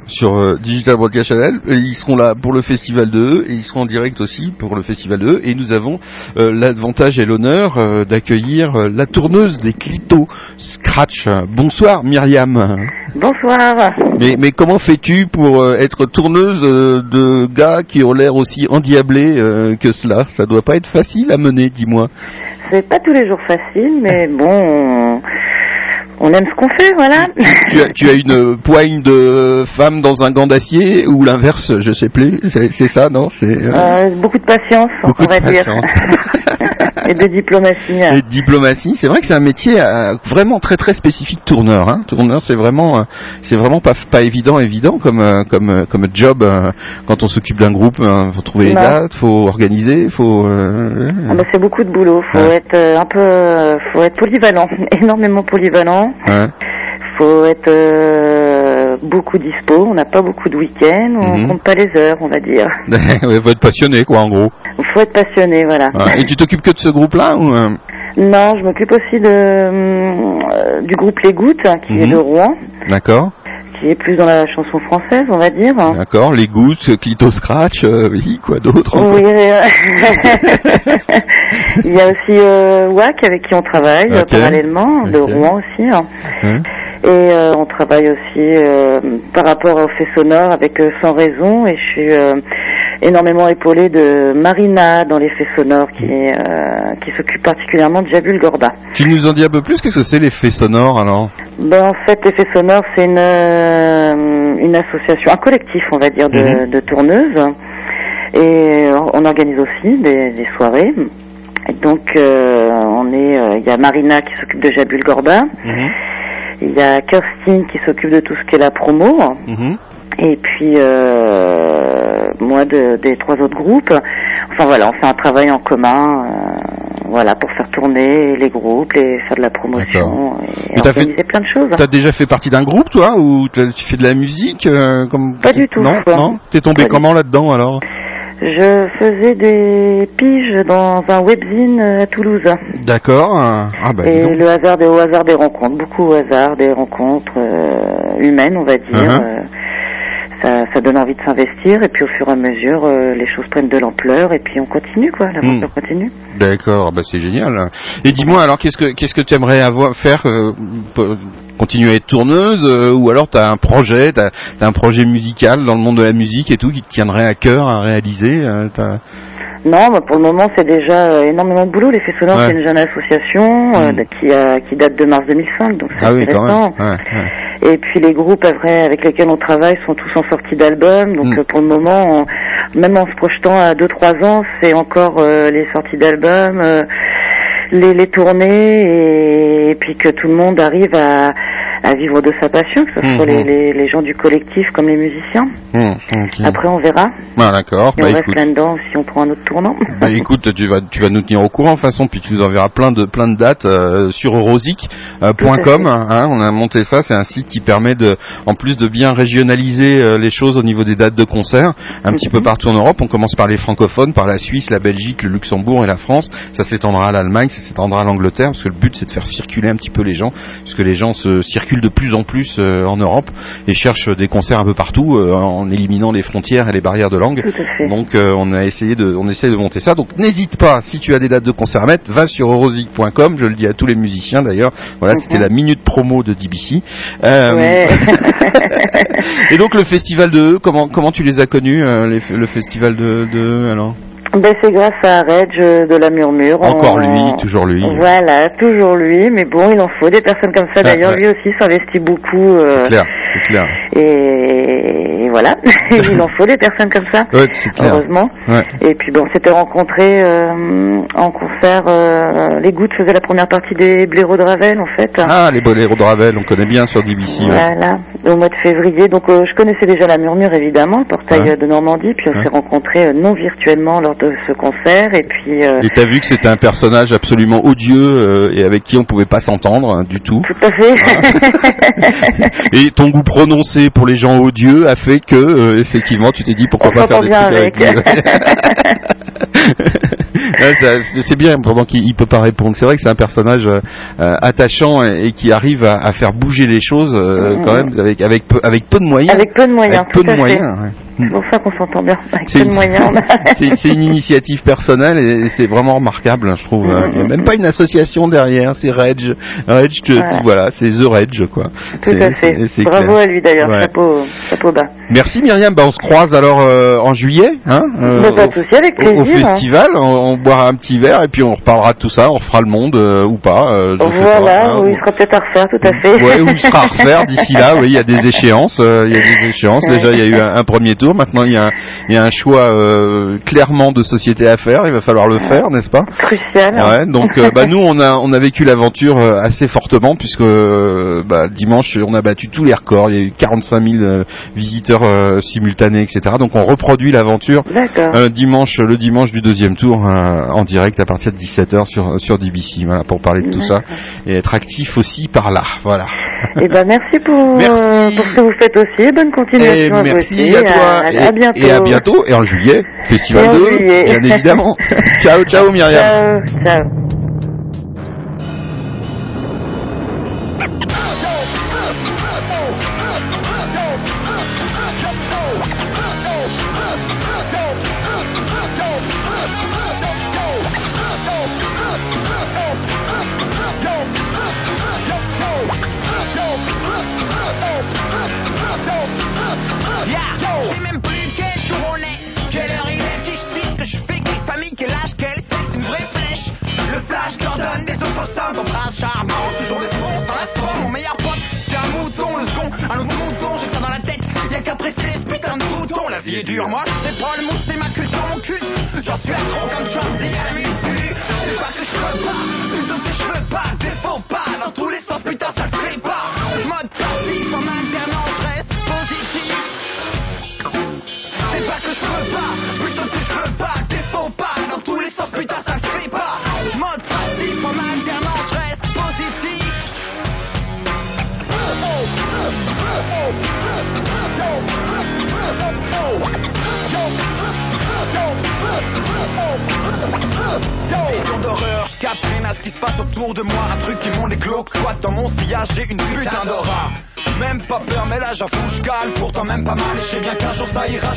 Sur euh, Digital Broadcast Channel. Et ils seront là pour le festival de E et ils seront en direct aussi pour le festival de E. Et nous avons euh, l'avantage et l'honneur euh, d'accueillir la tourneuse des clitos Scratch. Bonsoir Myriam. Bonsoir. Mais, mais comment fais-tu pour être tourneuse de gars qui ont l'air aussi endiablés que cela? Ça doit pas être facile à mener, dis-moi. C'est pas tous les jours facile, mais bon, on, on aime ce qu'on fait, voilà. tu, as, tu as une poigne de femme dans un gant d'acier ou l'inverse, je sais plus. C'est ça, non C'est euh, Euh, beaucoup de patience, beaucoup on de va dire. Et de diplomatie. Et de diplomatie, c'est vrai que c'est un métier euh, vraiment très très spécifique tourneur. Hein. Tourneur, c'est vraiment, euh, c'est vraiment pas pas évident évident comme euh, comme comme job quand on s'occupe d'un groupe. Il faut trouver les Non. dates, faut organiser, faut. euh, Ah bah, c'est beaucoup de boulot. Faut Ouais. être un peu, faut être polyvalent, énormément polyvalent. ouais. Faut être euh, beaucoup dispo. On n'a pas beaucoup de week-ends. On Mhm. compte pas les heures, on va dire. ouais, faut être passionné quoi en gros. Faut être passionné, voilà. Ouais. Et tu t'occupes que de ce groupe-là ou euh, Non, je m'occupe aussi de euh, du groupe Les Gouttes, hein, qui est Mhm. de Rouen, D'accord, qui est plus dans la chanson française, on va dire. d'accord. Les gouttes, Clito Scratch, euh, oui, quoi d'autre encore? Oui, euh, il y a aussi WAC avec qui on travaille parallèlement, de. Rouen aussi. hein. Hein Et euh, on travaille aussi euh, par rapport au fait sonore avec euh, Sans Raison et je suis euh, énormément épaulée de Marina dans les faits sonores qui, s'occupe particulièrement de Jabul Gorda. Tu nous en dis un peu plus? Qu'est-ce que c'est l'effet sonore alors? Ben, en fait, l'effet sonore, c'est une, une association, un collectif, on va dire, de, Mhm. de tourneuses. Et on organise aussi des, des soirées. Et donc, on est, il y a Marina qui s'occupe de Jabul Gorda. Mhm. Il y a Kirstine qui s'occupe de tout ce qui est la promo. Mhm. Et puis, euh, moi, de- des trois autres groupes. Enfin, voilà, on fait un travail en commun. euh, voilà, pour faire tourner les groupes, les, faire de la promotion et Mais fait- plein de choses. T'as déjà fait partie d'un groupe, toi, ou tu fais de la musique euh, comme... Pas du tout. Non, non? T'es tombé Pas comment là-dedans alors? Je faisais des piges dans un webzine à Toulouse. D'accord. Ah bah Et le hasard des, au hasard des rencontres, beaucoup au hasard des rencontres euh, humaines, on va dire. Uh-huh. Euh, ça, ça donne envie de s'investir et puis au fur et à mesure, euh, les choses prennent de l'ampleur et puis on continue quoi, l'aventure Hmm. continue. D'accord, bah c'est génial. Et dis-moi alors, qu'est-ce que qu'est-ce que tu aimerais avoir faire euh, continuer à être tourneuse euh, ou alors t'as un projet, t'as as un projet musical dans le monde de la musique et tout qui te tiendrait à cœur à réaliser. Non, bah, pour le moment, c'est déjà euh, énormément de boulot. Sonores, Ouais. c'est une jeune association euh, de- qui, a, qui date de mars 2005, donc c'est Ah oui, quand intéressant. même. Ouais, ouais. Et puis les groupes après, avec lesquels on travaille sont tous en sortie d'album. Donc Mm. euh, pour le moment, on- même en se projetant à 2-3 ans, c'est encore euh, les sorties d'albums, les, les tournées, et, et puis que tout le monde arrive à, à vivre de sa passion, que ce soit Mhm. les, les, les gens du collectif comme les musiciens. Ok. Après on verra. Ah, d'accord. Et Bah on reste écoute. là-dedans si on prend un autre tournant. Bah écoute, tu vas tu vas nous tenir au courant de toute façon, puis tu nous enverras plein de plein de dates euh, sur eurosic.com. hein, on a monté ça, c'est un site qui permet de, en plus de bien régionaliser euh, les choses au niveau des dates de concert, un petit peu partout en Europe. On commence par les francophones, par la Suisse, la Belgique, le Luxembourg et la France. Ça s'étendra à l'Allemagne, ça s'étendra à l'Angleterre, parce que le but c'est de faire circuler un petit peu les gens, parce que les gens se circulent de plus en plus euh, en Europe et cherchent des concerts un peu partout euh, en éliminant les frontières et les barrières de langue. Donc euh, on a essayé de, on essaie de monter ça. Donc n'hésite pas, si tu as des dates de concert à mettre, va sur eurosic.com. Je le dis à tous les musiciens d'ailleurs. Voilà, c'était la minute promo de DBC. Ouais. et donc le festival de E, comment comment tu les as connus, les- le festival de, de E, alors? Ben, c'est grâce à Reg euh, de la Murmure. Encore On- lui, toujours lui. Voilà, toujours lui, mais bon, il en faut des personnes comme ça. Ah, D'ailleurs, ouais. lui aussi s'investit beaucoup. euh, C'est clair, c'est clair. Et voilà, il en faut des personnes comme ça. Ouais, c'est clair. Heureusement. Ouais. Et puis bon, on s'était rencontrés euh, en concert. euh, les Gouttes faisaient la première partie des Blaireaux de Ravel, en fait. Ah, les boléros de Ravel, on connaît bien sur DBC. Voilà, au mois de février. Donc je connaissais déjà la Murmure évidemment, portail de Normandie, puis on s'est rencontrés non virtuellement lors de ce concert. Et puis euh, Et t'as vu que c'était un personnage absolument odieux euh, et avec qui on pouvait pas s'entendre hein, du tout. tout à fait. Et ton goût prononcé pour les gens odieux a fait que euh, effectivement tu t'es dit pourquoi On pas faire des trucs avec, avec. c'est bien pendant qu'il il peut pas répondre. C'est vrai que c'est un personnage euh, attachant et, et qui arrive à, à faire bouger les choses euh, quand même avec avec peu, avec peu de moyens. Avec peu de moyens, Avec peu de moyens. ouais. C'est pour ça qu'on s'entend bien. Avec peu de moyens. c'est une initiative personnelle et c'est vraiment remarquable, je trouve. Il n'y a même pas une association derrière, c'est. Reg, te- Voilà. voilà, c'est The Reg, quoi. Tout à fait. c'est- c'est Bravo clair. à lui d'ailleurs. Ouais. Chapeau, chapeau bas. Merci Myriam, bah, on se croise alors euh, en juillet, hein euh, Bah, pas au- de souci, avec au- Au, plaisir, hein. festival, on, on boira un petit verre et puis on reparlera de tout ça, on refera le monde euh, ou pas. euh, Voilà, hein, oui, il sera peut-être à refaire, tout à fait. Ouais, ou il sera à refaire d'ici là. Oui, il y a des échéances. euh, il y a des échéances. Déjà, il y a eu un, un premier tour. Maintenant, il y a, un- il y a un choix euh, clairement de société à faire. Il va falloir le faire, n'est-ce pas Crucial. Ouais. Donc, euh, bah, nous, on a on a vécu l'aventure euh, assez fortement puisque euh, bah, dimanche, on a battu tous les records. Il y a eu 45 000 euh, visiteurs euh, simultanés, etc. Donc, on reproduit l'aventure euh, dimanche, le dimanche du deuxième tour euh, en direct à partir de 17h sur sur DBC. Voilà pour parler de tout ça et être actif aussi par là. Voilà. Eh ben, merci pour, euh, pour ce que vous faites aussi. Bonne Et continuation vous merci aussi. à toi À, et, à bientôt. et à bientôt et en juillet festival Et en 2 juillet. Bien évidemment. ciao ciao Myriam. Ciao, ciao.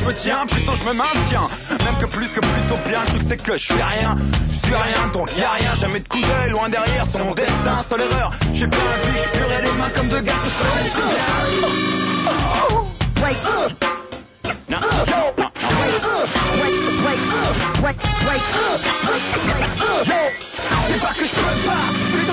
Je me tiens, plutôt je me maintiens. Même que plus que plutôt bien, le truc c'est que je fais rien. Je suis rien, donc y a rien, jamais de coup d'œil, loin derrière, c'est mon destin, seule erreur. J'ai bien vu que je les mains comme deux gars. Que je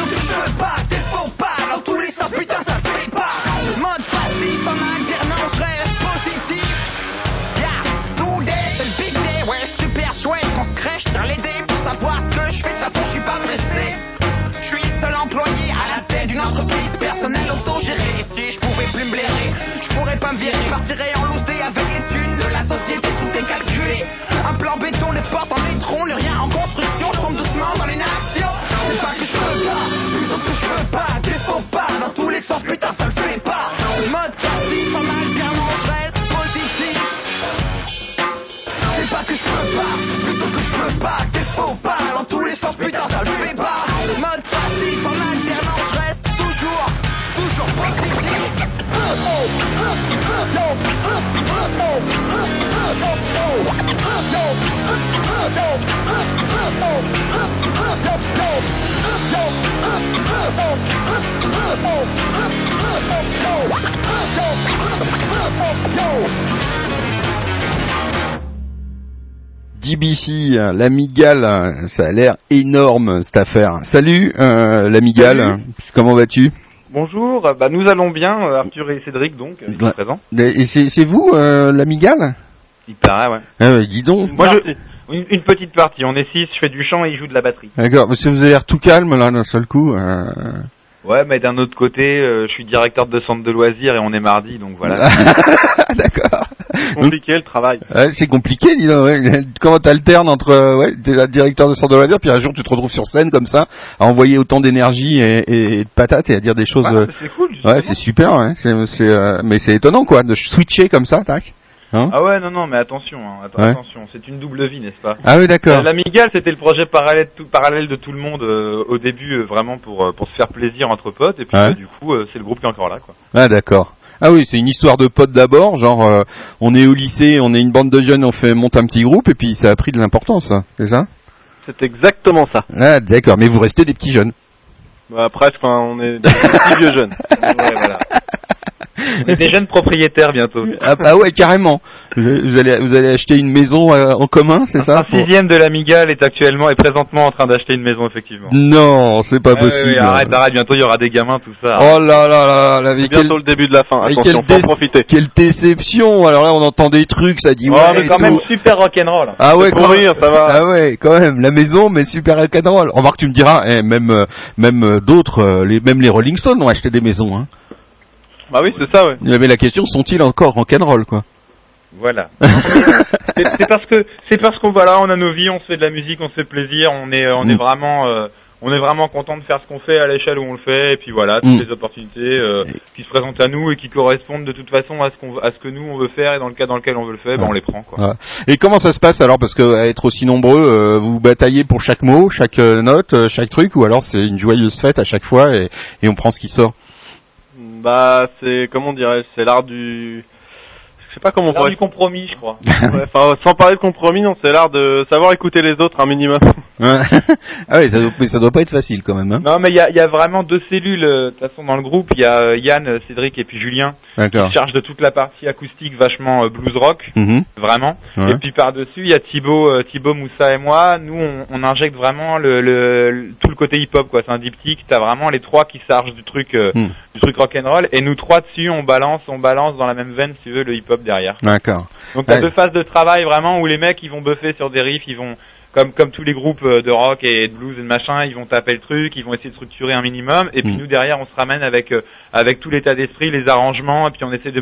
je pourrais pas me virer, je partirais en loose avec les thunes de la société, tout est calculé. Un plan béton, des portes en étron, le rien en construction, je tombe doucement dans les nations. C'est pas que je peux pas, plutôt que je veux pas, défaut pas, dans tous les sens, putain ça le fait pas. Mode passif en alternance, reste positif. C'est pas que je peux pas, plutôt que je veux pas, défaut pas, DBC, l'amigale, ça a l'air énorme cette affaire. Salut euh, l'amigale, comment vas-tu? Bonjour, bah nous allons bien, euh, Arthur et Cédric donc, euh, ici Ouais. présents. Et c'est vous euh, l'amigale Il paraît, ouais. ah ouais, Dis donc. Moi, je, une, une petite partie, on est six, je fais du chant et il joue de la batterie. D'accord, parce que vous avez l'air tout calme là d'un seul coup. euh. Ouais, mais d'un autre côté, euh, je suis directeur de centre de loisirs et on est mardi, donc voilà. D'accord. compliqué le travail. Ouais, c'est compliqué, dis donc. Ouais. Comment t'alternes entre euh, ouais, t'es la directeur de centre de loisirs, puis un jour tu te retrouves sur scène comme ça, à envoyer autant d'énergie et, de patates et à dire des choses. Ouais, euh, c'est cool, justement. Ouais, c'est super. Ouais. C'est, c'est, euh, mais c'est étonnant quoi, de switcher comme ça, tac. Hein Ah ouais, non, non, mais attention, hein, Ouais. attention, c'est une double vie, n'est-ce pas? Ah oui, d'accord. L'Amigal, c'était le projet parallèle, tout, parallèle de tout le monde euh, au début, euh, vraiment pour euh, pour se faire plaisir entre potes, et puis Ouais. bah, du coup, c'est le groupe qui est encore là, quoi. Ah d'accord. Ah oui, c'est une histoire de potes d'abord, genre euh, on est au lycée, on est une bande de jeunes, on fait monte un petit groupe et puis ça a pris de l'importance, ça, c'est ça? C'est exactement ça. Ah d'accord, mais vous restez des petits jeunes. Bah, presque, enfin, on est des petits vieux jeunes. Ouais, voilà. Des jeunes propriétaires bientôt. Ah, ah ouais, carrément. Vous allez vous allez acheter une maison euh, en commun, c'est ça Un sixième de l'Amigal est actuellement et présentement en train d'acheter une maison, effectivement. Non, c'est pas Ouais, ouais, possible. ouais, arrête, arrête, bientôt il y aura des gamins, tout ça. Oh là là là, là, bientôt le début de la fin. Attention, faut en profiter. quelle déception Alors là, on entend des trucs, ça dit Oh, ouais. mais quand tout. même super rock'n'roll. Ah ouais, quand rire, ça va. Ah ouais, quand même, la maison, mais super rock'n'roll. Remarque, tu me diras, eh, même euh, même euh, d'autres, les, même les Rolling Stones ont acheté des maisons. Hein. Bah oui, c'est ça, ouais. Mais la question, sont-ils encore rock'n'roll, quoi? Voilà. c'est parce que c'est parce qu'on voilà, on a nos vies, on se fait de la musique, on se fait plaisir, on est on Mm. est vraiment euh, on est vraiment content de faire ce qu'on fait à l'échelle où on le fait et puis voilà, toutes Mm. les opportunités euh, qui se présentent à nous et qui correspondent de toute façon à ce qu'on à ce que nous on veut faire et dans le cas dans lequel on veut le faire, ben Ouais. on les prend quoi. Et comment ça se passe alors? Parce que à être aussi nombreux, euh, vous bataillez pour chaque mot, chaque euh, note, euh, chaque truc, ou alors c'est une joyeuse fête à chaque fois et, et on prend ce qui sort? Bah, c'est, comment dirais-je, c'est l'art du... Je sais pas comment on L'art pourrait... du compromis, je crois. Ouais, Enfin, sans parler de compromis, non, c'est l'art de savoir écouter les autres un minimum. ah oui, ça doit, mais ça doit pas être facile quand même. Hein Non mais il y a, il y a vraiment deux cellules euh, de toute façon dans le groupe, il y a euh, Yann, euh, Cédric et puis Julien qui se chargent de toute la partie acoustique vachement euh, blues rock. Mhm. vraiment. Ouais. Et puis par-dessus, il y a Thibaut, euh, Thibaut, Moussa et moi. Nous, on, on injecte vraiment le, le, le- tout le côté hip-hop, quoi. C'est un diptyque. T'as vraiment les trois qui chargent du truc, Hmm. du truc rock'n'roll. Et nous trois dessus, on balance, on balance dans la même veine, si tu veux, le hip-hop derrière. D'accord. Donc t'as Ouais. deux phases de travail vraiment où les mecs, ils vont buffer sur des riffs, ils vont comme comme tous les groupes euh, de rock et de blues et de machin, ils vont taper le truc, ils vont essayer de structurer un minimum, et puis Mm. nous derrière on se ramène avec euh, avec tout l'état d'esprit, les arrangements, et puis on essaie de,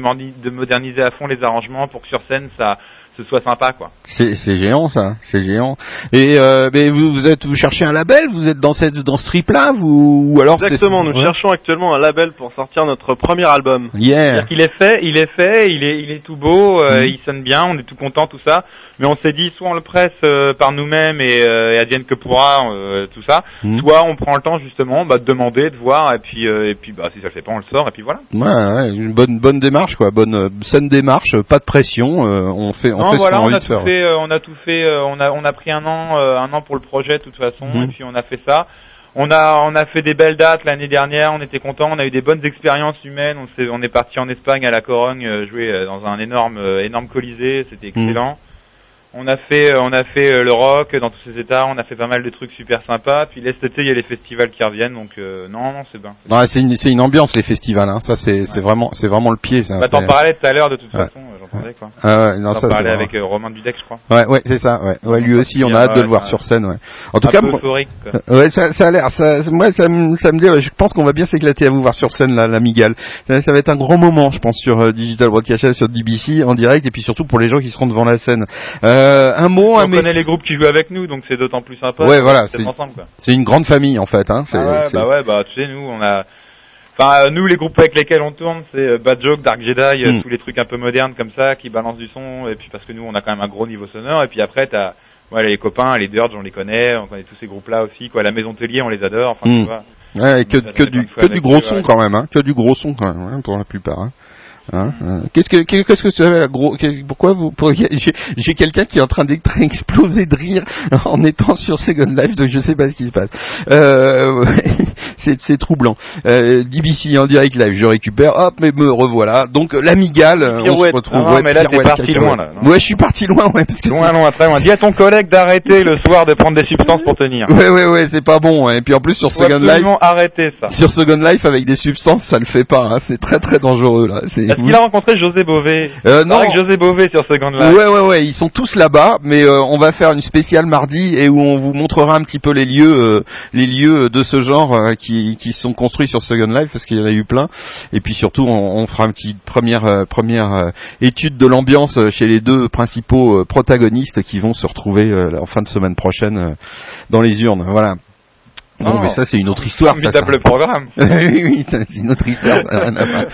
moderniser à fond les arrangements pour que sur scène ça ce soit sympa quoi. C'est c'est géant ça, c'est géant. Et euh, mais vous, vous êtes vous cherchez un label, vous êtes dans cette dans ce trip là, vous ou alors c'est- Exactement, nous Ouais. cherchons actuellement un label pour sortir notre premier album. Yeah. C'est-à-dire qu'il est fait, il est fait, il est, il est tout beau, euh, Mhm. il sonne bien, on est tout content, tout ça. Mais on s'est dit, soit on le presse euh, par nous-mêmes et, euh, et advienne que pourra, euh, tout ça. Mhm. Soit on prend le temps justement bah, de demander, de voir, et puis, euh, et puis bah, si ça le fait pas, on le sort, et puis voilà. Ouais, ouais, une bonne bonne démarche quoi, bonne euh, saine démarche, pas de pression, euh, on fait on non, fait voilà, ce qu'on a on envie a de faire. fait, on a tout fait, euh, on a, on a pris un an, euh, un an pour le projet de toute façon, Mhm. et puis on a fait ça. On a, on a fait des belles dates l'année dernière, on était contents, on a eu des bonnes expériences humaines. On, s'est, on est parti en Espagne à la Corogne jouer dans un énorme, énorme colisée, c'était excellent. On a fait, euh, on a fait euh, le rock dans tous ces états, on a fait pas mal de trucs super sympas. Puis été, il y a les festivals qui reviennent, donc euh, non, non, c'est bien. Ouais, c'est une c'est une ambiance les festivals, hein. ça c'est c'est vraiment c'est vraiment le pied. Ça, Bah, t'en c'est- parlais tout à l'heure de toute Ouais. façon, euh, j'entendais quoi. Ah ouais, non, ça, vrai. avec euh, Romain Dudek, je crois. Ouais, ouais, c'est ça. Ouais, ouais lui aussi, on a hâte de le voir sur scène. Ouais. En tout Un cas, peu quoi. ouais, ça, ça a l'air. Ça, moi, ça me, ça me dit. Je pense qu'on va bien s'éclater à vous voir sur scène, là, la Migale. Ça, ça va être un grand moment, je pense, sur euh, Digital Broadcast, sur DBC en direct, et puis surtout pour les gens qui seront devant la scène. Euh, un mot, on un connaît les groupes qui jouent avec nous, donc c'est d'autant plus sympa. Ouais, voilà, c'est une grande famille en fait. Hein. Ah ouais, bah ouais, bah tu sais, nous on a. Enfin, euh, nous les groupes avec lesquels on tourne, c'est euh, Bad Joke, Dark Jedi, euh, Mm. tous les trucs un peu modernes comme ça, qui balancent du son, et puis parce que nous on a quand même un gros niveau sonore, et puis après t'as, ouais, les copains, les Dirge, on les connaît, on connaît tous ces groupes-là aussi, quoi. La Maison Tellier, on les adore, enfin Mm. tu vois. Ouais, que, du, que du gros son ouais. quand même, hein. Que du gros son quand même, hein, pour la plupart. Hein. Hein, hein. Qu'est-ce que qu'est-ce que tu avais gros pourquoi vous pour- j'ai quelqu'un qui est en train d'exploser de rire en étant sur Second Life donc je sais pas ce qui se passe euh, c'est troublant euh, DBC en direct live je récupère hop mais me revoilà donc l'amigale on se retrouve Ah non, ouais, mais là, t'es parti loin, là, non ouais je suis parti loin ouais parce que Loin, loin, très loin. Dis à ton collègue d'arrêter le soir de prendre des substances pour tenir. ouais ouais ouais c'est pas bon hein. et puis en plus sur Second Life arrêter ça. sur Second Life avec des substances ça le fait pas hein. c'est très très dangereux là c'est Qu'il a rencontré José Bové Euh, non. que José Bové sur Second Life. Ouais ouais ouais, ils sont tous là-bas, mais euh, on va faire une spéciale mardi et où on vous montrera un petit peu les lieux, euh, les lieux de ce genre euh, qui qui sont construits sur Second Life parce qu'il y en a eu plein. Et puis surtout, on, on fera une petite première première étude de l'ambiance chez les deux principaux protagonistes qui vont se retrouver en fin de semaine prochaine dans les urnes. Voilà. Non. mais ça c'est une autre histoire. Ça, ça. Formidable programme. oui, oui, c'est une autre histoire.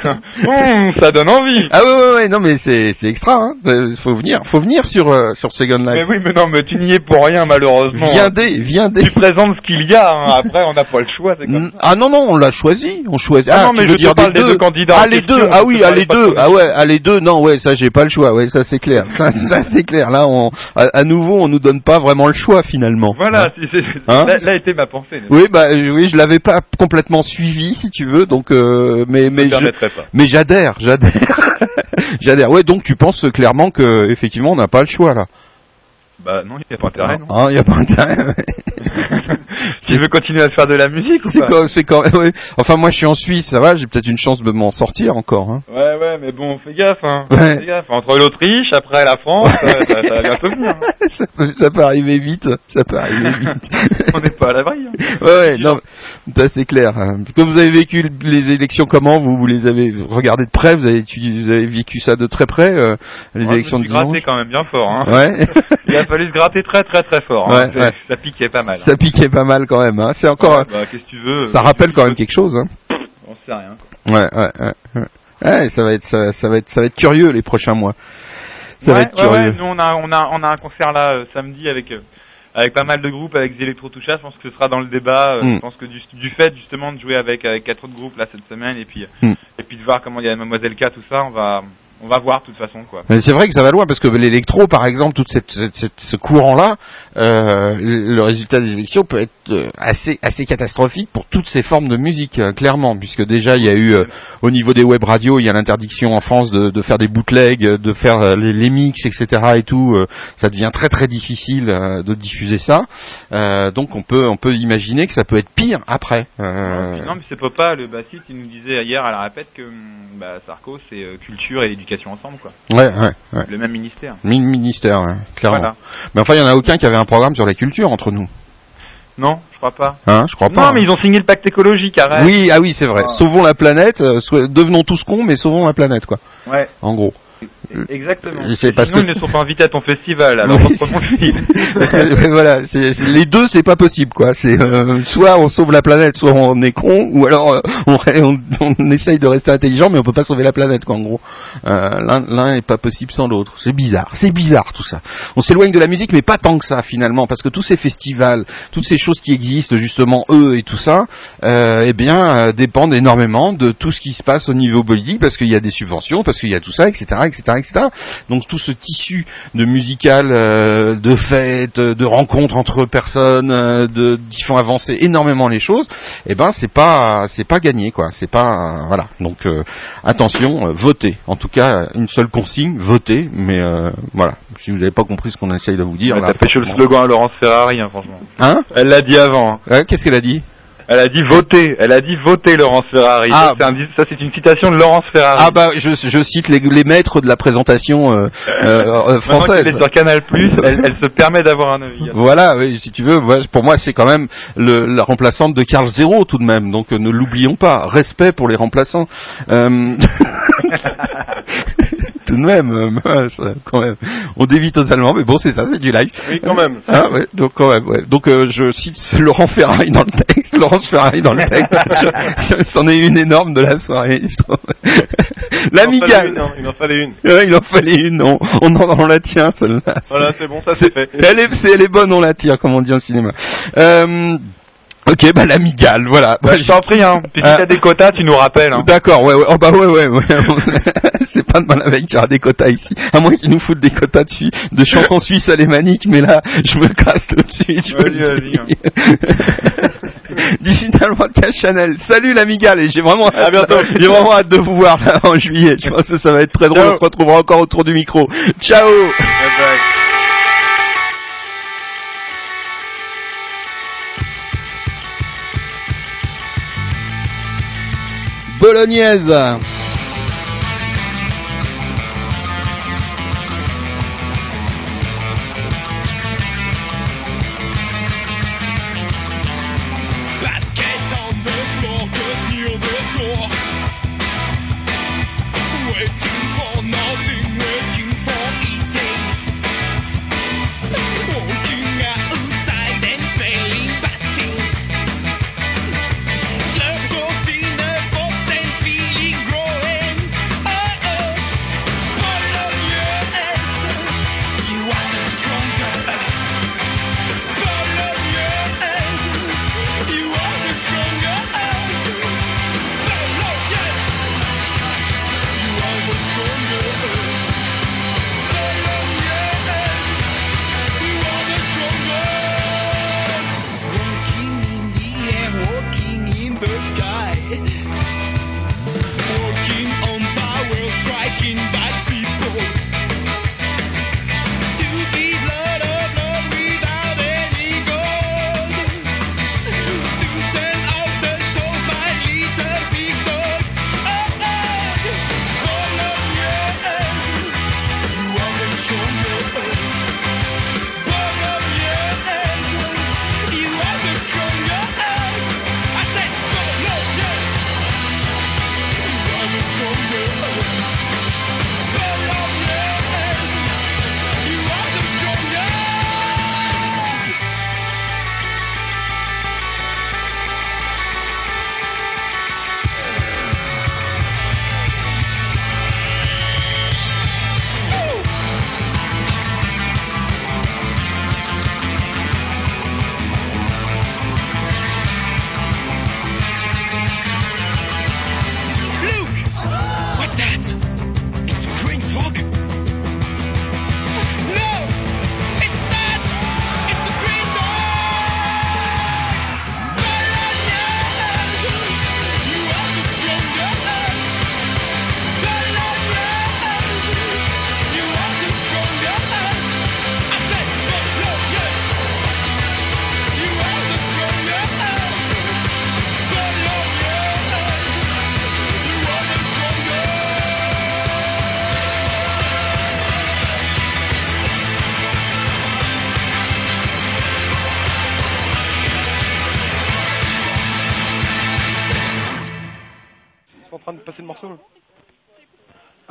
ça donne envie. Ah ouais, ouais, ouais, non mais c'est c'est extra. Hein. Euh, Faut venir, faut venir sur euh, sur Second Life. Mais oui, mais non, mais tu n'y es pour rien, malheureusement. Viendez, viendez. Tu présentes ce qu'il y a, hein. après on n'a pas le choix, comme ça. Ah non non, on l'a choisi, on choisit. Ah Ah, non, tu mais veux je te dire parle des des deux. deux candidats Ah les question, deux. Ah oui, te ah les deux. Ah ouais, ah les deux. Non ouais, ça j'ai pas le choix. Ouais, ça c'est clair. Ça, ça c'est clair. Là, on à, à nouveau, on nous donne pas vraiment le choix finalement. Voilà, c'est- c'est- Hein là, là était ma pensée. Oui, bah euh, oui, je l'avais pas complètement suivi, si tu veux, donc euh, mais mais je, mais j'adhère, j'adhère, j'adhère. Ouais, donc tu penses clairement que effectivement on n'a pas le choix là. Bah non, il n'y a pas intérêt, non. Ah, y a pas intérêt. Tu veux continuer à faire de la musique ou pas c'est quand, ouais. Enfin, moi, je suis en Suisse, ça va. J'ai peut-être une chance de m'en sortir encore. Hein. Ouais, ouais, mais bon, fais gaffe, hein. Ouais. Fais gaffe. Entre l'Autriche, après la France, ça, va bientôt venir. hein. ça, peut, ça peut arriver vite. Ça peut arriver vite. On n'est pas à l'abri. Hein. Ouais, ouais, non, ça c'est clair. hein. Comme vous avez vécu les élections, comment? Vous, vous les avez regardées de près? Vous avez, étudié- vous avez vécu ça de très près, euh, les élections de gratté dimanche? quand même bien fort. Hein. Ouais. Il a fallu se gratter très très très fort. Ça piquait pas mal. Ça piquait pas mal quand même. Hein. C'est encore. Ouais, bah, tu veux Ça rappelle quand même quelque chose. Hein. On sait rien. Ouais, ouais, ouais. ça va être, ça, ça va être, ça va être curieux les prochains mois. Ça va être curieux. nous on a on a on a un concert là euh, samedi avec euh, avec pas mal de groupes avec Electro Toucha, je pense que ce sera dans le débat, euh, Mm. je pense que du, du fait justement de jouer avec avec quatre autres groupes là cette semaine et puis Mm. et puis de voir comment il y a Mademoiselle K tout ça, on va on va voir de toute façon quoi. Mais c'est vrai que ça va loin parce que l'électro, par exemple, tout cette, cette- cette- ce courant-là, euh, le résultat des élections peut être euh, assez assez catastrophique pour toutes ces formes de musique, euh, clairement, puisque déjà il y a eu euh, au niveau des web radios, il y a l'interdiction en France de, de faire des bootlegs, de faire les, les mix, etc. et tout. ça devient très très difficile de diffuser ça. Donc on peut on peut imaginer que ça peut être pire après. Non mais c'est Popa le bassiste il nous disait hier à la répète que hum, bah, Sarko c'est culture et éducation ensemble quoi. Ouais, ouais, ouais. Le même ministère. Mi- Ministère, ouais, clairement. Voilà. Mais enfin, il y en a aucun qui avait un programme sur la culture entre nous. Non, je crois pas. Hein, je crois pas. Non hein. mais ils ont signé le pacte écologique arrête. Oui, ah oui, c'est vrai. Ah. Sauvons la planète, euh, devenons tous cons, mais sauvons la planète, quoi. Ouais. En gros. Exactement. Et c'est parce Sinon, que ils ne sont pas invités à ton festival, alors Oui. Parce que, c'est- les deux, c'est pas possible, quoi. C'est euh, soit on sauve la planète, soit on est con, ou alors euh, on, ré- on, on essaye de rester intelligent, mais on peut pas sauver la planète, quoi. En gros, Euh, l'un l'un est pas possible sans l'autre. C'est bizarre, c'est bizarre tout ça. On s'éloigne de la musique, mais pas tant que ça finalement, parce que tous ces festivals, toutes ces choses qui existent justement, eux et tout ça, euh, eh bien, euh, dépendent énormément de tout ce qui se passe au niveau politique, parce qu'il y a des subventions, parce qu'il y a tout ça, etc., etc., etc. Donc tout ce tissu de musical, euh, de fêtes, de rencontres entre personnes, euh, de, qui font avancer énormément les choses, eh ben c'est pas c'est pas gagné quoi. C'est pas euh, voilà. Donc euh, attention, euh, votez. En tout cas, une seule consigne, votez. Mais euh, voilà, si vous n'avez pas compris ce qu'on essaye de vous dire, Ouais, là, T'as fait le slogan à Laurence Ferrari, hein, franchement. Hein? Elle l'a dit avant. hein. Qu'est-ce qu'elle a dit? Elle a dit voter. Elle a dit voter Laurence Ferrari. Ah. Ça, c'est un- ça, c'est une citation de Laurence Ferrari. Ah bah je, je cite les, les maîtres de la présentation euh, euh, euh, française. est sur Canal+, elle, elle se permet d'avoir un avis. Voilà, oui, si tu veux, pour moi c'est quand même le, la remplaçante de Carl Zero tout de même, donc euh, ne l'oublions pas, respect pour les remplaçants. Euh, tout de même, euh, quand même, on dévie totalement, mais bon c'est ça, c'est du live. Oui, quand même. Ah, ouais, donc quand même, ouais. Donc euh, je cite Laurent Ferrari dans le texte, Laurence Ferrari dans le texte. C'en est une énorme de la soirée, je trouve. L'amigale. Il en fallait une, hein, Il en fallait une. Ouais, il en fallait une, on, on, en, on la tient celle-là. Voilà, c'est bon, ça c'est fait. Elle est, c'est- elle est bonne, on la tire, comme on dit en cinéma. Euh, ok, bah l'amigale, voilà. Bah, je t'en prie, hein. Puis si Ah. t'as des quotas, tu nous rappelles. Hein. D'accord, ouais, ouais, oh bah ouais, ouais, ouais. c'est pas de mal avec qu'il y aura des quotas ici. À moins qu'ils nous foutent des quotas de, de chansons suisses alémaniques, mais là, je me casse tout de suite. je vas-y, dis. Digital Broadcast Channel. Salut l'amigale, et j'ai vraiment, À bientôt. j'ai vraiment hâte de vous voir là, en juillet. Je pense que ça va être très drôle. Ciao. On se retrouvera encore autour du micro. Ciao. Bye bye. Bolognaise.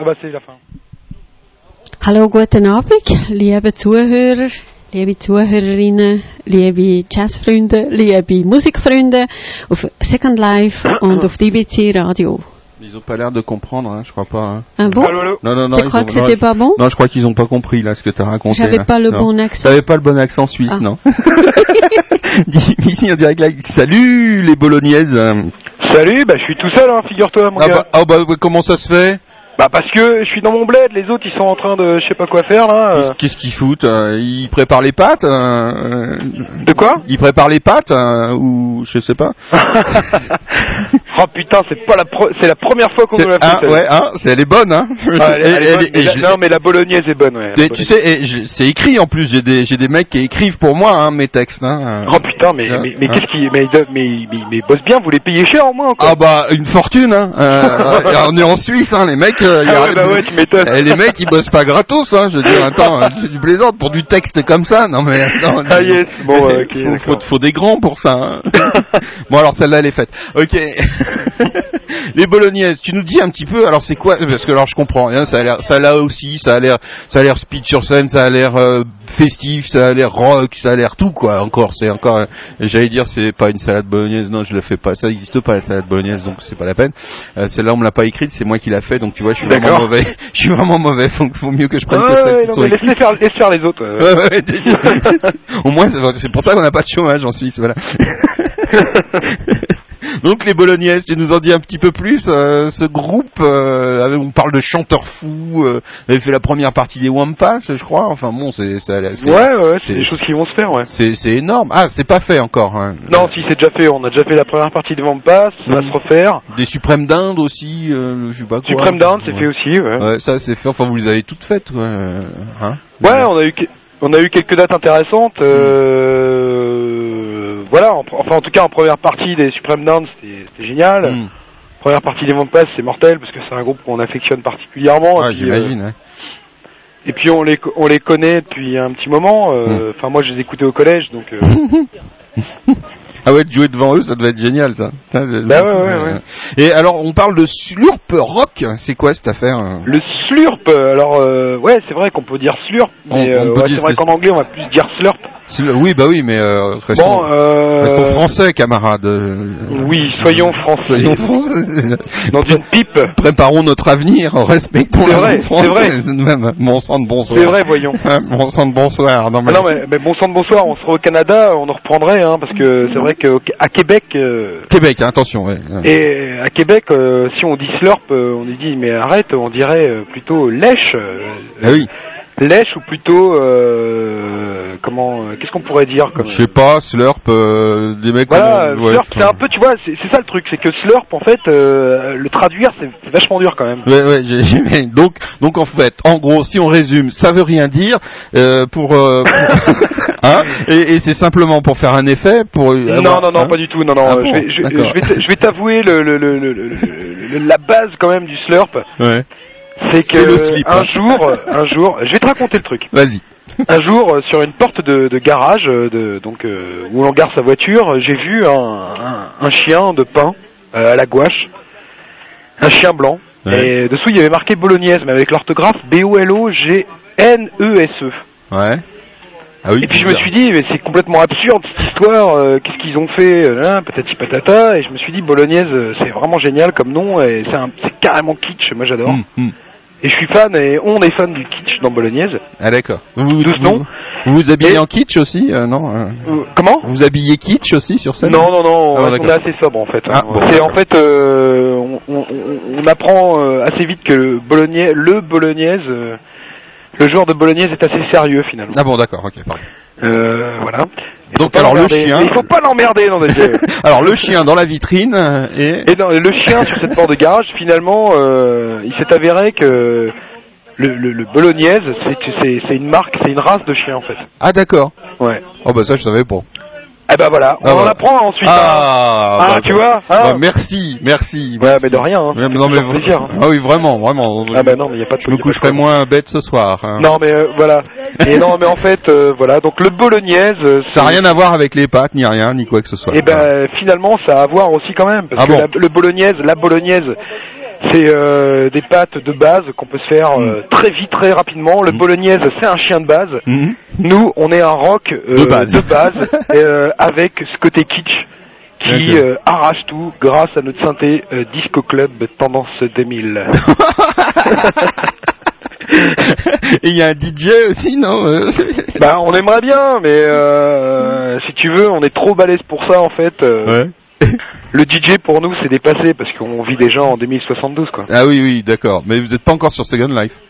Ah bah c'est la fin. Hallo, guten Abend, liebe Zuhörer, liebe Zuhörerinnen, liebe Jazzfreunde, liebe Musikfreunde auf Second Life und auf DBC Radio. Ils ont pas l'air de comprendre, hein, je crois pas. hein. Ah bon? Non, non, non. Tu crois ont- que c'était pas bon? Non, je crois qu'ils ont pas compris là ce que t'as raconté. J'avais pas le Non. bon accent. T'avais pas le bon accent suisse, Ah. non? Ici, on dirait que là, salut les bolognaises. Salut, bah je suis tout seul, hein, figure-toi mon Ah gars. bah, ah bah, comment ça se fait? Bah parce que je suis dans mon bled, les autres ils sont en train de je sais pas quoi faire là. euh. Qu'est-ce qu'ils foutent euh, Ils préparent les pâtes euh, De quoi Ils préparent les pâtes euh, ou je sais pas. Oh putain, c'est pas la pro- c'est la première fois qu'on nous l'a fait. celle-là. ouais, hein, c'est elle est bonne, hein. Ah, elle elle bonne, la- non mais la bolognaise est bonne, ouais. tu sais, je- c'est écrit en plus. J'ai des, j'ai des mecs qui écrivent pour moi hein, mes textes. Hein, Oh putain, mais Hein, mais, mais hein. qu'est-ce qui mais, mais, mais, mais, bosse bien, vous les payez cher au moins quoi. Ah bah une fortune. Hein. Euh, on est en Suisse, hein, les mecs. Euh, y Ah a- ouais, bah ouais, tu m'étonnes. Eh, les mecs, ils bossent pas gratos. Hein, je veux dire, attends, hein, c'est du plaisante pour du texte comme ça. Non mais attends. Ah yes, bon, faut, faut, des grands pour ça. hein. bon alors celle-là elle est faite. Ok. les bolognaises, tu nous dis un petit peu. Alors c'est quoi Parce que alors je comprends. Hein, ça a l'air, ça là aussi, ça a l'air, ça a l'air speed sur scène, ça a l'air euh, festif, ça a l'air rock, ça a l'air tout quoi. Encore, c'est encore. euh, J'allais dire c'est pas une salade bolognaise. Non, je la fais pas. Ça n'existe pas la salade bolognaise, donc c'est pas la peine. Euh, celle-là on me l'a pas écrite, c'est moi qui l'a fait. Donc tu vois, je suis vraiment mauvais. Je suis vraiment mauvais. Faut, faut mieux que je prenne que écrites. laisse faire, laisse faire les autres. euh. Ouais, ouais, ouais, Au moins, c'est c'est pour ça qu'on n'a pas de chômage en Suisse, voilà. Donc les Bolognaises, tu nous en dis un petit peu plus. euh, ce groupe, euh, on parle de chanteurs fous. Euh, avait fait la première partie des Wampas, je crois. Enfin bon, c'est c'est- Ouais, ouais, c'est des choses qui vont se faire, ouais. C'est c'est énorme. Ah, c'est pas fait encore. hein. Non, si c'est déjà fait, on a déjà fait la première partie de Vampas, ça va Mhm. se refaire. Des Suprêmes d'Inde aussi, euh, je sais pas quoi. Suprême d'Inde, c'est fait aussi, ouais. Ouais, ça c'est fait. Enfin, vous les avez toutes faites, quoi. Hein Ouais, on a eu on a eu quelques dates intéressantes. Euh, voilà, en- enfin en tout cas en première partie des Supreme Dance, c'était génial. Mm. Première partie des Vampas, c'est mortel parce que c'est un groupe qu'on affectionne particulièrement. Ouais, et puis, j'imagine. euh, et puis on les co- on les connaît depuis un petit moment. Mm. euh, Enfin moi je les écoutais au collège, donc. euh, Ah ouais, de jouer devant eux, ça devait être génial, ça. Bah ouais, ouais, ouais. Et alors, on parle de slurp rock. C'est quoi cette affaire Le slurp, alors euh, ouais, c'est vrai qu'on peut dire slurp, mais on euh, ouais, c'est vrai qu'en anglais on va plus dire slurp. Oui, bah oui, mais euh, restons, Bon, euh, restons français, camarades. Oui, soyons français. Soyons français. Dans une pipe. Préparons notre avenir, respectons C'est la vrai, langue c'est vrai. française. Même, Bon sang de bonsoir. C'est vrai, voyons. Bon sang de bonsoir. Non, mais... Ah non mais, mais bon sang de bonsoir, on sera au Canada, on en reprendrait, hein, parce que c'est vrai qu'à Québec, euh, Québec, hein, attention. Ouais. et à Québec, euh, si on dit slurp, euh, on est dit mais arrête, on dirait plutôt lèche. Ah oui. Lèche ou plutôt euh, comment euh, qu'est-ce qu'on pourrait dire comme Je sais pas, slurp, euh, des mecs. voilà, comme- ouais, slurp, c'est un peu, tu vois, c'est c'est ça le truc, c'est que slurp, en fait, euh, le traduire, c'est vachement dur quand même. Ouais, ouais, j'ai- j'ai- donc, donc en fait, en gros, si on résume, ça veut rien dire euh, pour, euh, hein, et, et c'est simplement pour faire un effet, pour. Non, avoir- non, non, hein pas du tout. Non, non. Ah bon, je vais, je, je vais t- je vais t'avouer le, le, le- le- la base quand même du slurp. Ouais. C'est que un hein. jour, un jour, je vais te raconter le truc. Vas-y. Un jour, euh, sur une porte de, de garage, euh, de, donc euh, où l'on gare sa voiture, j'ai vu un, un, un chien de pain euh, à la gouache, un chien blanc. Ouais. Et dessous, il y avait marqué bolognaise, mais avec l'orthographe B-O-L-O-G-N-E-S-E. Ouais. Ah oui. Et puis je me suis dit, mais c'est complètement absurde cette histoire, euh, qu'est-ce qu'ils ont fait, euh, patati patata, et je me suis dit, bolognaise, c'est vraiment génial comme nom, et c'est carrément kitsch, moi j'adore. Hum, hum. Et je suis fan, et on est fan du kitsch dans bolognaise. Ah d'accord. Vous vous, vous, vous vous habillez Et- en kitsch aussi, euh, non euh, Euh, comment? Vous vous habillez kitsch aussi sur scène? Non, non, non, Ah, on, est assez sobre en fait. Ah, bon, c'est en fait, euh, on, on- apprend assez vite que le bolognaise, le bolognaise, le joueur de bolognaise est assez sérieux finalement. Ah bon, d'accord, ok, pardon. Voilà. Il Donc alors le chien. Il faut pas l'emmerder dans des alors le chien dans la vitrine et. Et non, le chien sur cette porte de garage, finalement, euh, il s'est avéré que le, le, le bolognaise, c'est une marque, c'est une race de chien en fait. Ah d'accord. Ouais. Oh bah ça je savais pas. Eh ben voilà, on Ah, en voilà. apprend ensuite. Ah, hein. bah, Ah, tu bah, vois hein bah, merci, merci. Ouais, merci. mais de rien. Hein. Non mais plaisir. hein. ah oui vraiment vraiment. Ah bah non, mais y a pas de Je me coucherai moins bête ce soir. hein. Non mais euh, voilà. Et non mais en fait euh, voilà donc le bolognaise. euh, Ça n'a rien à voir avec les pâtes ni rien ni quoi que ce soit. Et ben finalement ça a à voir aussi quand même parce Ah que bon la- le bolognaise, la bolognaise, C'est euh, des pâtes de base qu'on peut se faire euh, très vite, très rapidement. Le bolognaise, c'est un chien de base. Nous, on est un rock euh, De base. avec ce côté kitsch qui euh, arrache tout grâce à notre synthé euh, Disco Club Tendance 2000. Et il y a un DJ aussi, non bah, on aimerait bien, mais euh, si tu veux, on est trop balèze pour ça en fait. euh. Le DJ pour nous, c'est dépassé parce qu'on vit déjà en 2072 quoi. Ah oui, oui, d'accord. Mais vous n'êtes pas encore sur Second Life.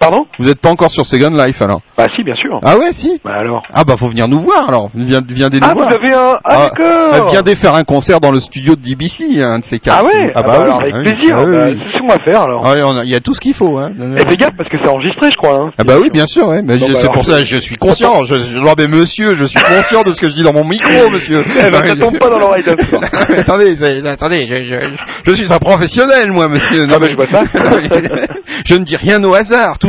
Pardon Vous n'êtes pas encore sur Second Life alors? Bah si, bien sûr. Ah ouais, si? Bah alors? Ah bah faut venir nous voir alors. Viens, viens des nous Ah, vous avez un... Ah, d'accord Viens des faire un concert dans le studio de DBC, un de ces quatre. Ah ouais Ah Ah bah oui, alors, avec ah oui. plaisir. Ah oui, Bah, c'est ce qu'on va faire alors. Ah ouais, on a- il y a tout ce qu'il faut. Hein. Et fais gaffe parce que c'est enregistré, je crois. Hein. Ah bah oui, bien sûr, ouais. Mais bah c'est pour ça, je- je suis conscient. Je, je, non, mais monsieur, je suis conscient de ce que je dis dans mon micro, monsieur. Eh ben, ça tombe pas dans l'oreille d'un attendez, attendez, je, je- je suis un professionnel, moi, monsieur. Non, Ah bah, mais- je vois ça. je ne dis rien au hasard. Tout,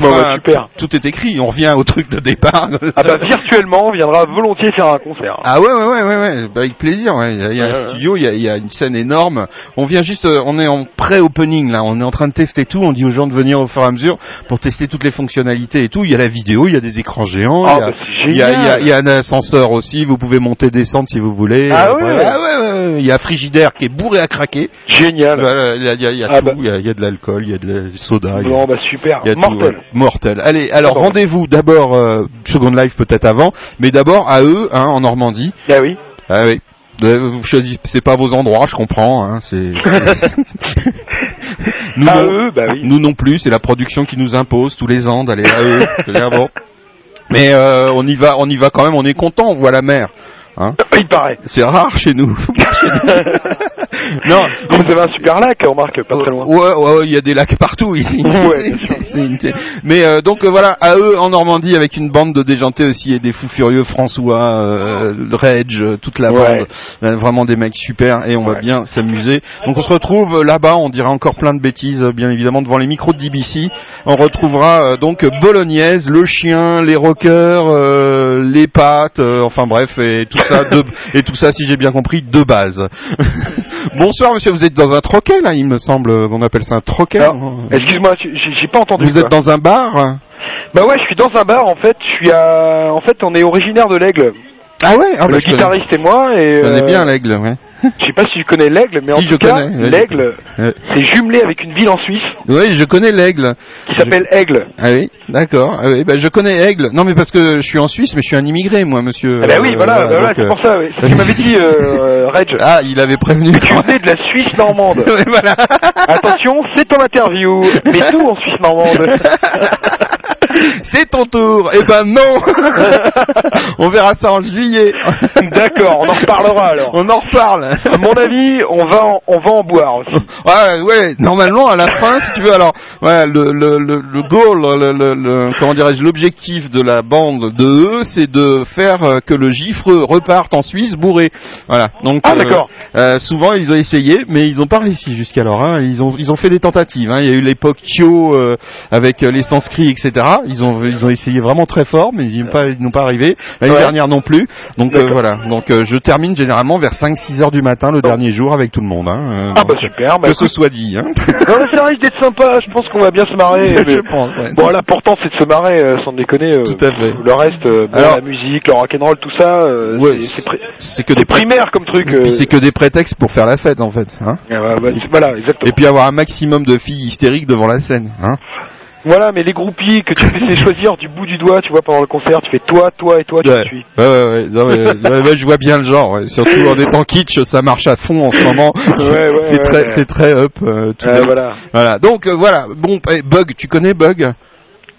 Bon, bah, super. tout est écrit. On revient au truc de départ. Ah bah virtuellement, on viendra volontiers faire un concert. Ah ouais ouais ouais ouais, ouais. Bah, avec plaisir. Ouais. Il y a, il y a un studio, il y a, il y a une scène énorme. On vient juste, euh, on est en pré-opening là. On est en train de tester tout. On dit aux gens de venir au fur et à mesure pour tester toutes les fonctionnalités et tout. Il y a la vidéo, il y a des écrans géants. Ah, il, y a, bah, c'est il, y a, il y a- génial. il y a un ascenseur aussi. Vous pouvez monter descendre si vous voulez. Ah ouais. voilà. Ah ouais, ouais, Il y a un frigidaire qui est bourré à craquer. Génial. Il y a, il y a- il y a Ah tout. bah. Il y a, il y a de l'alcool, il y a de la soda. il y a- Bon bah super, tout, mortel. Mortel. Allez, alors rendez-vous d'abord euh, Second Life peut-être avant, mais d'abord à eux, hein, en Normandie. Ah oui. Ah oui. Euh, Vous choisissez pas vos endroits, je comprends. Hein, c'est. nous, À non, eux, bah oui. nous non plus, c'est la production qui nous impose tous les ans d'aller à eux. Bon. Mais euh, on y va, on y va quand même. On est content. On voit la mer. Hein Il paraît. c'est rare chez nous. non, Vous avez un super lac, remarque, pas très loin. Ouais, ouais, ouais, il y a des lacs partout ici. Ouais, une- Mais euh, donc euh, voilà, à eux en Normandie avec une bande de déjantés aussi et des fous furieux François, euh, Reg, euh, toute la bande, Euh, vraiment des mecs super et on va bien s'amuser. Donc on se retrouve là-bas, on dira encore plein de bêtises bien évidemment devant les micros de DBC. On retrouvera euh, donc Bolognaise, le chien, les rockers, euh, les pattes, euh, enfin bref et tout ça de, et tout ça si j'ai bien compris de base. Bonsoir monsieur, vous êtes dans un troquet là, il me semble, on appelle ça un troquet. Excuse-moi, j'ai pas entendu. Vous êtes dans un bar? Bah ouais, je suis dans un bar en fait. Je suis à. En fait, on est originaire de l'Aigle. Ah ouais? Ah Le bah, connais- guitariste et moi et. Je connais euh, bien l'aigle, ouais. Je sais pas si tu connais l'Aigle, mais en tout je cas, je l'Aigle, Ouais. c'est jumelé avec une ville en Suisse Oui, je connais l'aigle. qui s'appelle Aigle. Ah oui, d'accord. Ah oui, bah, je connais Aigle. Non, mais parce que je suis en Suisse, mais je suis un immigré, moi, monsieur. Ah bah oui, Euh, voilà, bah voilà, donc, c'est euh, pour ça. oui. Ce qu'il m'avait dit, euh, Reg. Ah, il avait prévenu. Tu venais de la Suisse normande. Ouais, voilà. Attention, c'est ton interview. Mais tout en Suisse normande. C'est ton tour. Eh ben non. on verra ça en juillet. D'accord, on en reparlera alors. On en reparle. À mon avis, on va en, on va en boire aussi. Ouais, ouais, normalement à la fin, si tu veux, alors, ouais, le le le, le goal, le, le, le- comment dirais-je, l'objectif de la bande de eux, c'est de faire euh, que le gifreux reparte en Suisse bourré. Voilà. Donc, Ah, euh, euh, souvent ils ont essayé, mais ils ont pas réussi jusqu'alors. Hein. Ils ont ils ont fait des tentatives. Hein. Il y a eu l'époque Thio euh, avec euh, les sans-scrits, etc. Ils ont ils ont essayé vraiment très fort, mais ils n'ont pas ils n'ont pas arrivé. L'année Ouais. dernière non plus. Donc euh, voilà. Donc euh, je termine généralement vers 5-6 heures du matin le dernier jour avec tout le monde. Hein. Euh, Ah bah super. Bah, que ce soit dit. Hein. non, mais ça risque d'être sympa. Je pense qu'on va bien se marrer. Je pense, ouais. Bon, l'important c'est de se marrer, euh, sans déconner. euh, Tout à fait. Le reste, euh, Alors- la musique, le rock'n'roll, tout ça, Ouais, c'est- c'est C'est que des c'est primaire comme truc. c'est que des prétextes pour faire la fête en fait. Hein. Ah, bah, bah, c'est- voilà, exactement. Et puis avoir un maximum de filles hystériques devant la scène. Hein. Voilà, mais les groupies que tu laisser choisir du bout du doigt, tu vois, pendant le concert, tu fais toi, toi et toi, tu Ouais. suis. Ouais, ouais, ouais, non, mais, ouais, ouais, je vois bien le genre. ouais. Surtout en étant kitsch, ça marche à fond en ce moment. C'est Ouais, ouais, c'est ouais, très, c'est très up. euh, tout voilà. Voilà. Donc euh, voilà. Bon, eh, Bug, tu connais Bug?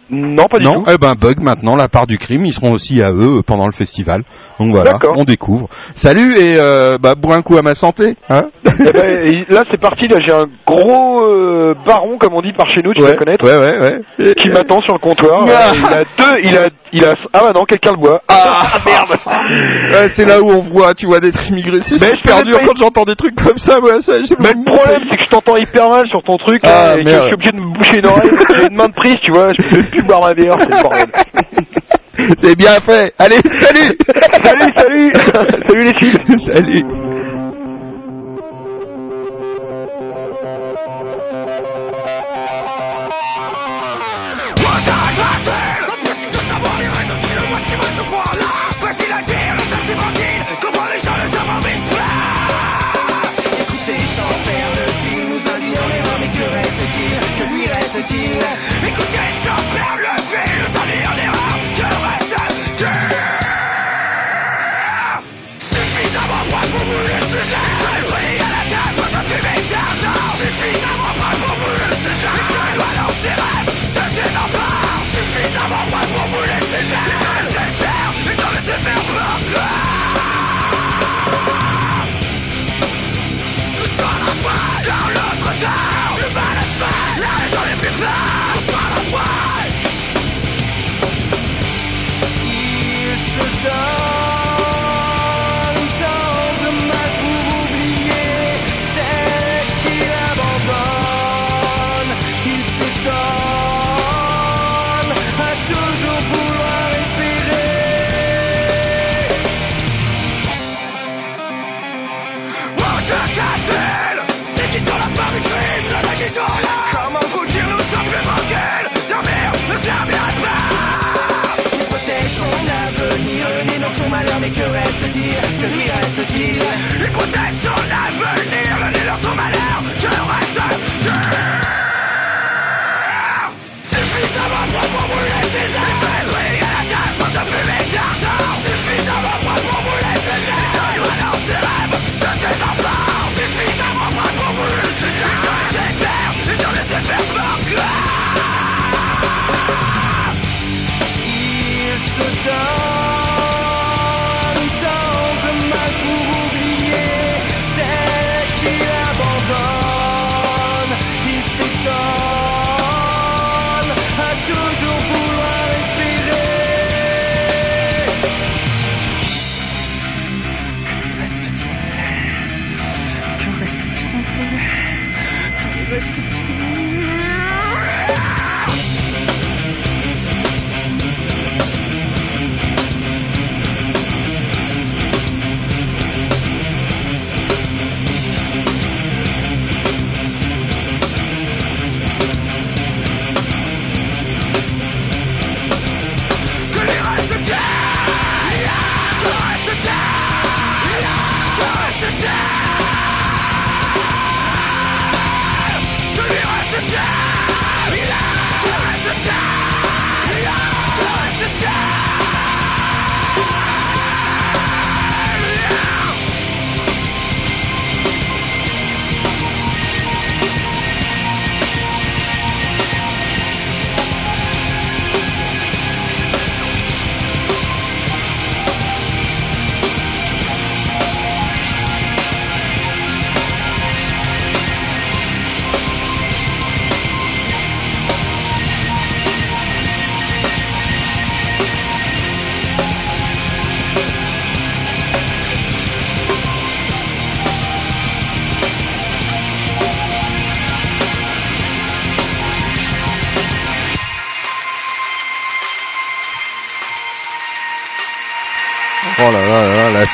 Non, pas du Non. tout. Eh ben Bug, maintenant la part du crime, ils seront aussi à eux pendant le festival. Donc voilà, on découvre. Salut et euh, bah bois un coup à ma santé. Hein Eh ben, et là, c'est parti. Là, j'ai un gros euh, baron, comme on dit par chez nous, tu ouais, vas connaître, ouais, ouais, ouais. qui m'attend sur le comptoir. Ah. Euh, il a deux, il a, il a. Ah bah non, quelqu'un le boit. Ah merde Ouais, C'est là où on voit, tu vois, d'être immigré. C'est Mais je super dur quand j'entends des trucs comme ça. Ça Mais le problème, c'est que je t'entends hyper mal sur ton truc, Ah, et que je merde. suis obligé de me boucher une oreille, j'ai une main de prise, tu vois, je peux plus boire ma bière, c'est le bordel. C'est bien fait. Allez, salut. Salut, salut. Salut les filles. Salut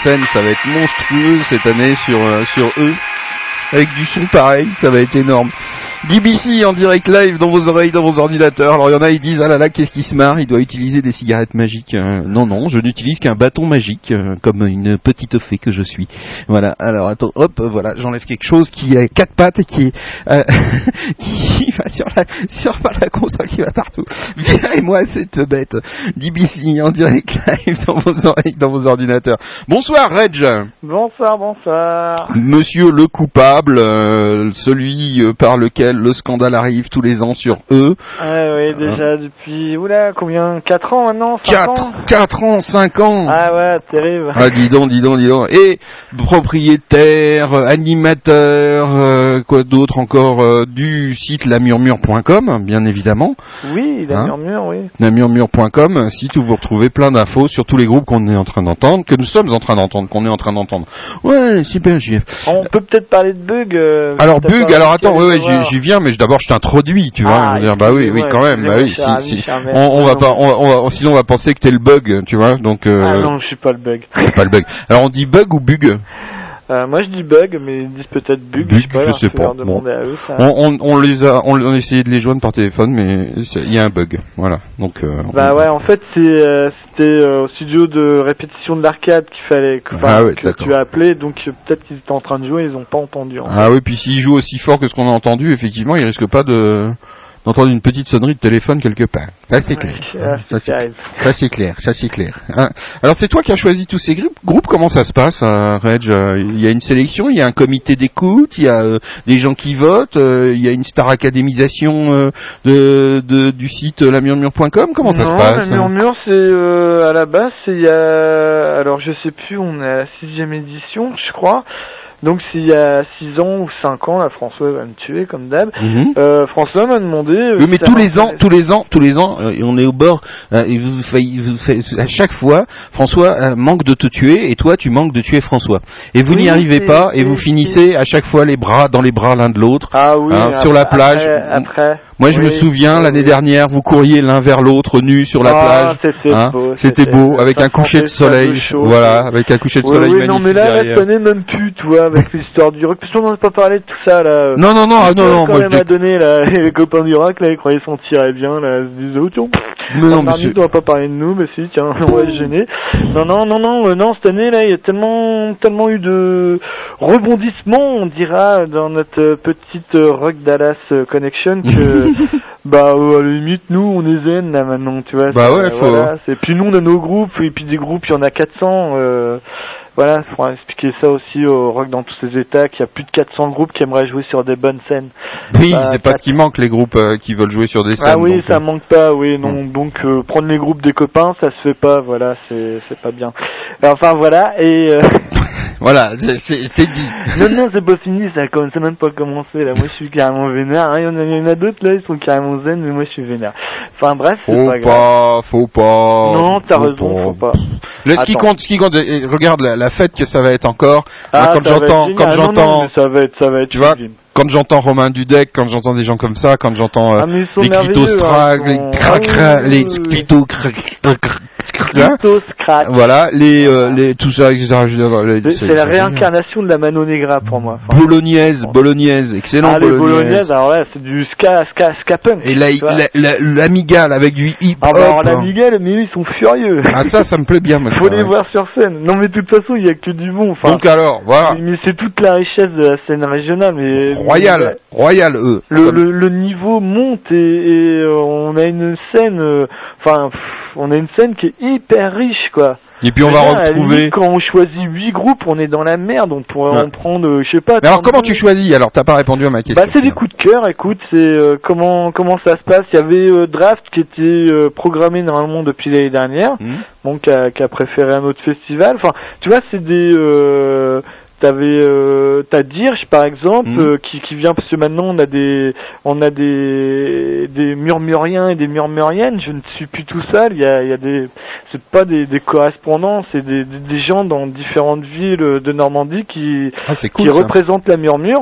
ça va être monstrueux cette année sur euh, sur eux. Avec du son pareil, ça va être énorme. DBC en direct live dans vos oreilles, dans vos ordinateurs. Alors il y en a, ils disent ah là là, qu'est-ce qui se marre Il doit utiliser des cigarettes magiques. Euh, non non, je n'utilise qu'un bâton magique, euh, comme une petite fée que je suis. Voilà. Alors attends, hop, euh, voilà, j'enlève quelque chose qui a quatre pattes et qui est euh, qui va sur la sur par la console, qui va partout. Virez-moi cette bête. DBC en direct live dans vos oreilles, dans vos ordinateurs. Bonsoir Reg. Bonsoir, bonsoir. Monsieur le coupable, celui par lequel le scandale arrive tous les ans sur eux. Ah oui, déjà depuis, oula, combien? 4 ans maintenant? 5 ans? 4, 4 ans, 5 ans. Ah ouais, terrible. Ah dis donc, dis donc, dis donc. Et propriétaire, animateur, euh, quoi d'autre encore euh, du site lamurmure.com, bien évidemment. Oui, Hein murmure, oui. Lamurmure.com, site où vous retrouvez plein d'infos sur tous les groupes qu'on est en train d'entendre, que nous sommes en train d'entendre, qu'on est en train d'entendre. Ouais, super, JF. On peut peut-être parler de bug. euh, Alors bug, alors attends, ouais, ouais, j'y. J'y viens, mais d'abord je t'introduis, tu vois. Ah, dire, bah oui, oui, quand même, bah oui, si, On, va pas, on, sinon on va penser que t'es le bug, tu vois. Donc euh, Ah non, je suis pas le bug. pas le bug. Alors on dit bug ou bug? Euh, moi je dis bug, mais ils disent peut-être bug. Bug, je sais pas. je sais Bon. à eux, ça. on, on, on les a, on, on a essayé de les joindre par téléphone, mais il y a un bug. Voilà. Donc. euh, Bah ouais, en fait, euh, c'était euh, au studio de répétition de l'arcade qu'il fallait que, Ah ouais, que tu as appelé, donc euh, peut-être qu'ils étaient en train de jouer, ils ont pas entendu. en fait. Ah oui, puis s'il joue aussi fort que ce qu'on a entendu, effectivement, il risque pas de d'entendre une petite sonnerie de téléphone quelque part. Ça c'est clair. Ah, Ça ça c'est clair, ça c'est clair. Hein. Alors c'est toi qui as choisi tous ces groupes. comment ça se passe, euh, Reg Euh, Il y a une sélection, il y a un comité d'écoute, il y a euh, des gens qui votent, euh, il y a une star académisation euh, de, de du site lamurmure.com. Comment ça se passe la murmure, c'est euh, à la base, c'est il y a, alors je sais plus, on est à la sixième édition, je crois. Donc s'il y a six ans ou cinq ans, là, François va me tuer comme d'hab. Mhm. Euh, François m'a demandé. euh, Oui, mais si tous les ans, tous les ans, tous les ans, euh, on est au bord. euh, et vous, fa- vous fa- à chaque fois, François euh, manque de te tuer, et toi, tu manques de tuer François. Et vous Oui, n'y arrivez pas, et vous finissez à chaque fois les bras dans les bras l'un de l'autre. Ah oui. hein, après- sur la plage. Après. après. Moi, je me souviens l'année dernière, vous couriez l'un vers l'autre, nus sur la Ah, plage. c'était hein. beau, C'était beau, avec ça un coucher de ça soleil. voilà, avec un coucher de Oui, soleil magnifique non, mais là, derrière. cette année, même plus, tu vois, avec l'histoire du rock. Parce qu'on n'a pas parlé de tout ça, là. Non, non, non, ah, non, non, Quand moi, je à donner, là, les copains du rock, là, ils croyaient s'en tirer bien, là, ils se disaient, oh, tiens, Mais non. Marmite, on va pas parler de nous, mais si, tiens, on va se gêner. Non, non, non, non, euh, non, cette année, là, il y a tellement, tellement eu de rebondissements, on dira, dans notre euh, petite euh, Rock Dallas Connection que, bah, euh, à la limite, nous, on est zen, là, maintenant, tu vois. Bah ouais, faut- voilà, c'est- puis nous, on a nos groupes, et puis des groupes, il y en a 400, euh, voilà, faut expliquer ça aussi au rock dans tous ces états, qu'il y a plus de 400 groupes qui aimeraient jouer sur des bonnes scènes. Oui, Bah, c'est pas ce qui manque, les groupes euh, qui veulent jouer sur des scènes. ah oui, donc, ça euh, manque pas, oui, non. Donc euh, prendre les groupes des copains, ça se fait pas, voilà, c'est c'est pas bien. Enfin voilà, et euh... Voilà, c'est- dit. non non, c'est pas fini, ça commence même pas commencé là. Moi je suis carrément vénère. hein. Il y en a, il y en a d'autres là, ils sont carrément zen, mais moi je suis vénère. Enfin bref, c'est Faut pas grave. pas, faut pas. Non, t'as raison, faut pas. Le, ce qui compte, ce qui compte, regarde la, la fête que ça va être encore. Ah, Moi, quand ça va j'entends, être quand j'entends, ça va être, ça va être. tu vois, quand j'entends Romain Dudek, quand j'entends des gens comme ça, quand j'entends euh, Ah, ils sont les clitostrag, hein, les sont- cracra, Ah oui, les clito crack. voilà, les, euh, les, tout ça, etc. C'est la réincarnation de la Mano Negra pour moi. Enfin, Bolognaise, bolognaise, excellent ah, les bolognaise. bolognaises, alors là, c'est du ska, ska, ska punk. Et la, tu vois. la, la- l'amigale avec du hip Ah hop. bah alors la Miguel, mais eux, ils sont furieux. Ah ça, ça me plaît bien. moi, Faut les ouais. voir sur scène. Non mais de toute façon, il y a que du bon. Enfin, Donc alors, voilà, mais c'est toute la richesse de la scène régionale. Mais royal, royal eux. Le, le, le niveau monte et, et, euh, on a une scène, euh, enfin, on a une scène qui est hyper riche, quoi. Et puis on va retrouver. limite, quand on choisit huit groupes, on est dans la merde. On pourrait Ouais. en prendre, euh, je sais pas. Mais alors 32. comment tu choisis Alors? T'as pas répondu à ma question. Bah c'est des coups de cœur, écoute, c'est euh, comment comment ça se passe? Il y avait euh, Draft qui était euh, programmé normalement depuis l'année dernière, Hmm. bon qui a, qui a préféré un autre festival. Enfin, tu vois, c'est des T'avais euh, t'as Dirge par exemple Mhm. euh, qui, qui vient parce que maintenant on a des on a des des murmuriens et des murmuriennes. Je ne suis plus tout seul. Il y a il y a des c'est pas des, des correspondants, c'est des, des des gens dans différentes villes de Normandie qui Ah cool. qui ça. représentent la murmure.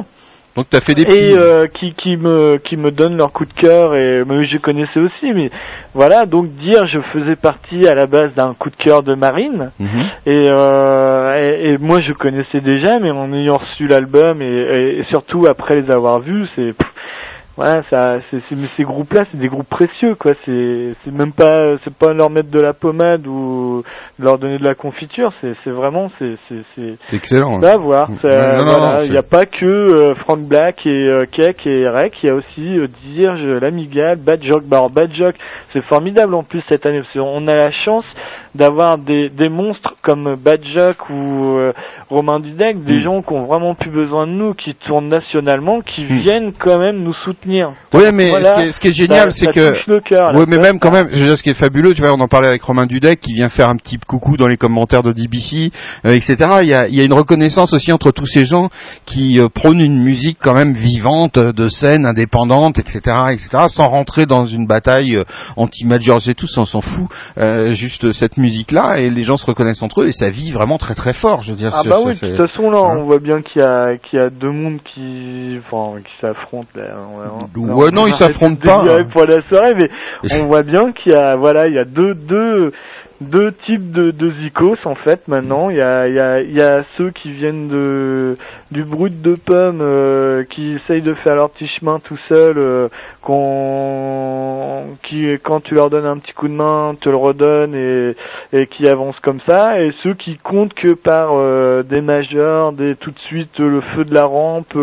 Donc t'as fait des et euh, qui qui me qui me donnent leur coup de cœur et mais je connaissais aussi mais voilà. Donc dire je faisais partie à la base d'un coup de cœur de Marine. Mhm. et, euh, et et moi je connaissais déjà mais en ayant reçu l'album et, et- surtout après les avoir vus c'est voilà ça c'est ces groupes là c'est des groupes précieux quoi c'est c'est même pas c'est pas leur mettre de la pommade ou leur donner de la confiture c'est c'est vraiment c'est c'est c'est C'est excellent. ça à voir. Mm. Ça, Non, non, voilà, non, il n'y a pas que euh, Frank Black et euh, Keck et Rec, il y a aussi euh, Dirge, l'Amigal, Bad Jock. Bah, alors, Bad Jock, c'est formidable en plus cette année parce qu'on a la chance d'avoir des, des monstres comme Bad Jock ou euh, Romain Dudek, des Mm. gens qui ont vraiment plus besoin de nous, qui tournent nationalement, qui viennent quand même nous soutenir. Oui, mais Voilà, ce, qui est, ce qui est génial, c'est ça que. touche le cœur, oui, mais même quand même, je veux dire, ce qui est fabuleux, tu vois, on en parlait avec Romain Dudek qui vient faire un petit coucou dans les commentaires de DBC, euh, etc. Il y, a, il y a une reconnaissance aussi entre tous ces gens qui euh, prônent une musique quand même vivante, euh, de scène, indépendante, etc., etc., sans rentrer dans une bataille euh, anti-major et tout, on s'en fout. Euh, juste cette musique-là, et les gens se reconnaissent entre eux, et ça vit vraiment très très fort. Je veux dire. Ah bah oui, de toute façon là, Hein on voit bien qu'il y a qu'il y a deux mondes qui enfin qui s'affrontent là. Ouais, Ouais, on non, ils s'affrontent pas, hein. pour la soirée, mais on voit bien qu'il y a voilà, il y a deux deux deux types de, de zikos en fait maintenant. Il y a il y a il y a ceux qui viennent de du brut de pommes euh, qui essayent de faire leur petit chemin tout seul, euh, qu'on qui quand tu leur donnes un petit coup de main te le redonnent et et qui avancent comme ça, et ceux qui comptent que par euh, des majeurs, des tout de suite le feu de la rampe,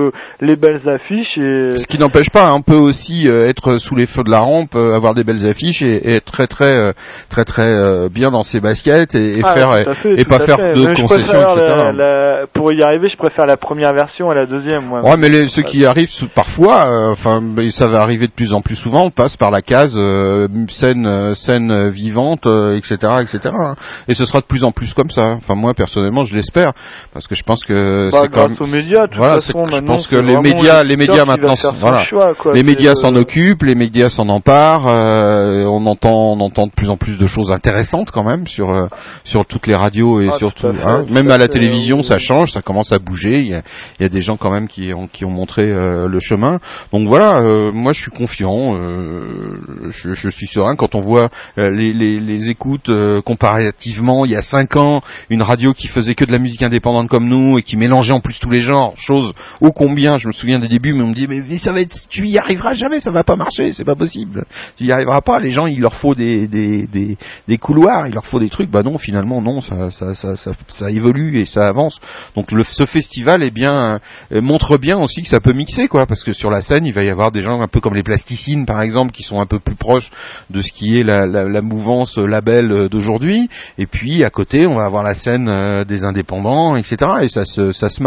les belles affiches et Ce qui n'empêche pas, hein, on peut aussi être sous les feux de la rampe, avoir des belles affiches et, et être très très très très bien dans ses baskets et, et Ah, faire fait, et pas faire fait. de concessions, etc. la- la- pour y arriver, je préfère la première version à la deuxième. Moi. Ouais, mais les- ceux qui arrivent parfois, euh, enfin, mais ça va arriver de plus en plus souvent, on passe par la case euh, scène, euh, scène euh, vivante, euh, etc., etc. hein. Et ce sera de plus en plus comme ça. Enfin, moi personnellement, je l'espère, parce que je pense que Bah, c'est même- aux médias, de toute voilà, façon, c'est- je pense que les médias, le les médias maintenant, voilà, choix, quoi. les médias euh, s'en occupent, les médias s'en emparent. euh, on entend, on entend de plus en plus de choses intéressantes quand même sur euh, sur toutes les radios et Ah, sur tout à tout- fait, hein. même à la télévision, ça change, ça commence à bouger. Il y a, il y a des gens quand même qui ont montré euh, le chemin. Donc voilà, euh, moi je suis confiant, euh, je, suis serein quand on voit les, les, écoutes comparativement. Il y a cinq ans, une radio qui faisait que de la musique indépendante comme nous et qui mélangeait en plus tous les genres, chose ô combien. Je me souviens des débuts, mais on me dit mais, ça va être, tu y arriveras jamais, ça va pas marcher, c'est pas possible. Tu y arriveras pas. Les gens, il leur faut des couloirs, il leur faut des trucs. Bah non, finalement non, ça évolue et ça avance. Donc ce festival est euh, montre bien aussi que ça peut mixer quoi, parce que sur la scène il va y avoir des gens un peu comme les plasticines par exemple qui sont un peu plus proches de ce qui est la, mouvance label euh, d'aujourd'hui, et puis à côté on va avoir la scène euh, des indépendants, etc. Et ça se ça se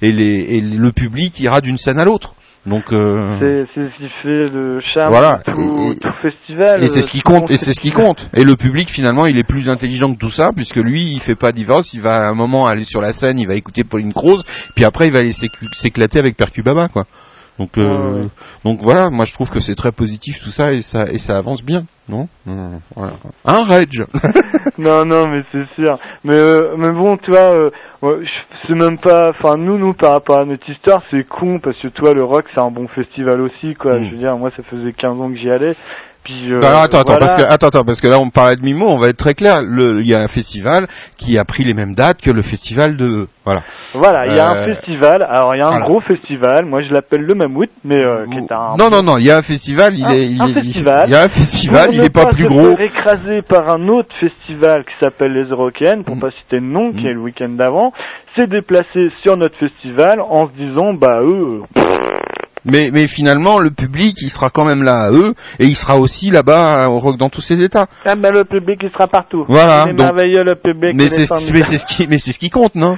et le public ira d'une scène à l'autre. Donc euh, C'est ce qui fait le charme Voilà. de tout, tout festival. et c'est ce qui compte, et c'est ce qui compte. Et le public finalement, il est plus intelligent que tout ça, puisque lui, il fait pas divorce, il va à un moment aller sur la scène, il va écouter Pauline Croze, puis après il va aller s'éclater avec Percubaba, quoi. Donc, euh, Ouais, donc voilà, moi je trouve que c'est très positif tout ça et ça et ça avance bien, non? Voilà. Un Rage. non, non, mais c'est sûr. Mais, euh, mais bon, tu vois, euh, c'est même pas. Enfin, nous, nous, par rapport à notre histoire, c'est con parce que toi, le rock, c'est un bon festival aussi, quoi. Mm. Je veux dire, moi, ça faisait 15 ans que j'y allais. Puis, euh, attends, attends, parce que attends, attends, parce que là on parlait de Mimo, on va être très clair. Il y a un festival qui a pris les mêmes dates que le festival de voilà. Voilà, il y a un Euh, festival. Alors, il y a un voilà. gros festival. Moi, je l'appelle le Mammouth, mais euh, qui est un. Non, non, non, il y a un festival, il un, est, il un festival. il y a un festival, il ne est pas plus se gros. écrasé par un autre festival qui s'appelle les Eurocaines, pour pas citer le nom, qui est le week-end d'avant, s'est déplacé sur notre festival en se disant, bah eux, Mais, mais finalement, le public, il sera quand même là à eux, et il sera aussi là-bas au rock dans tous ses états. ah bah le public il sera partout. Voilà, Il donc- merveilleux le public. Mais il est c'est, mais ce qui, mais c'est ce qui compte, non?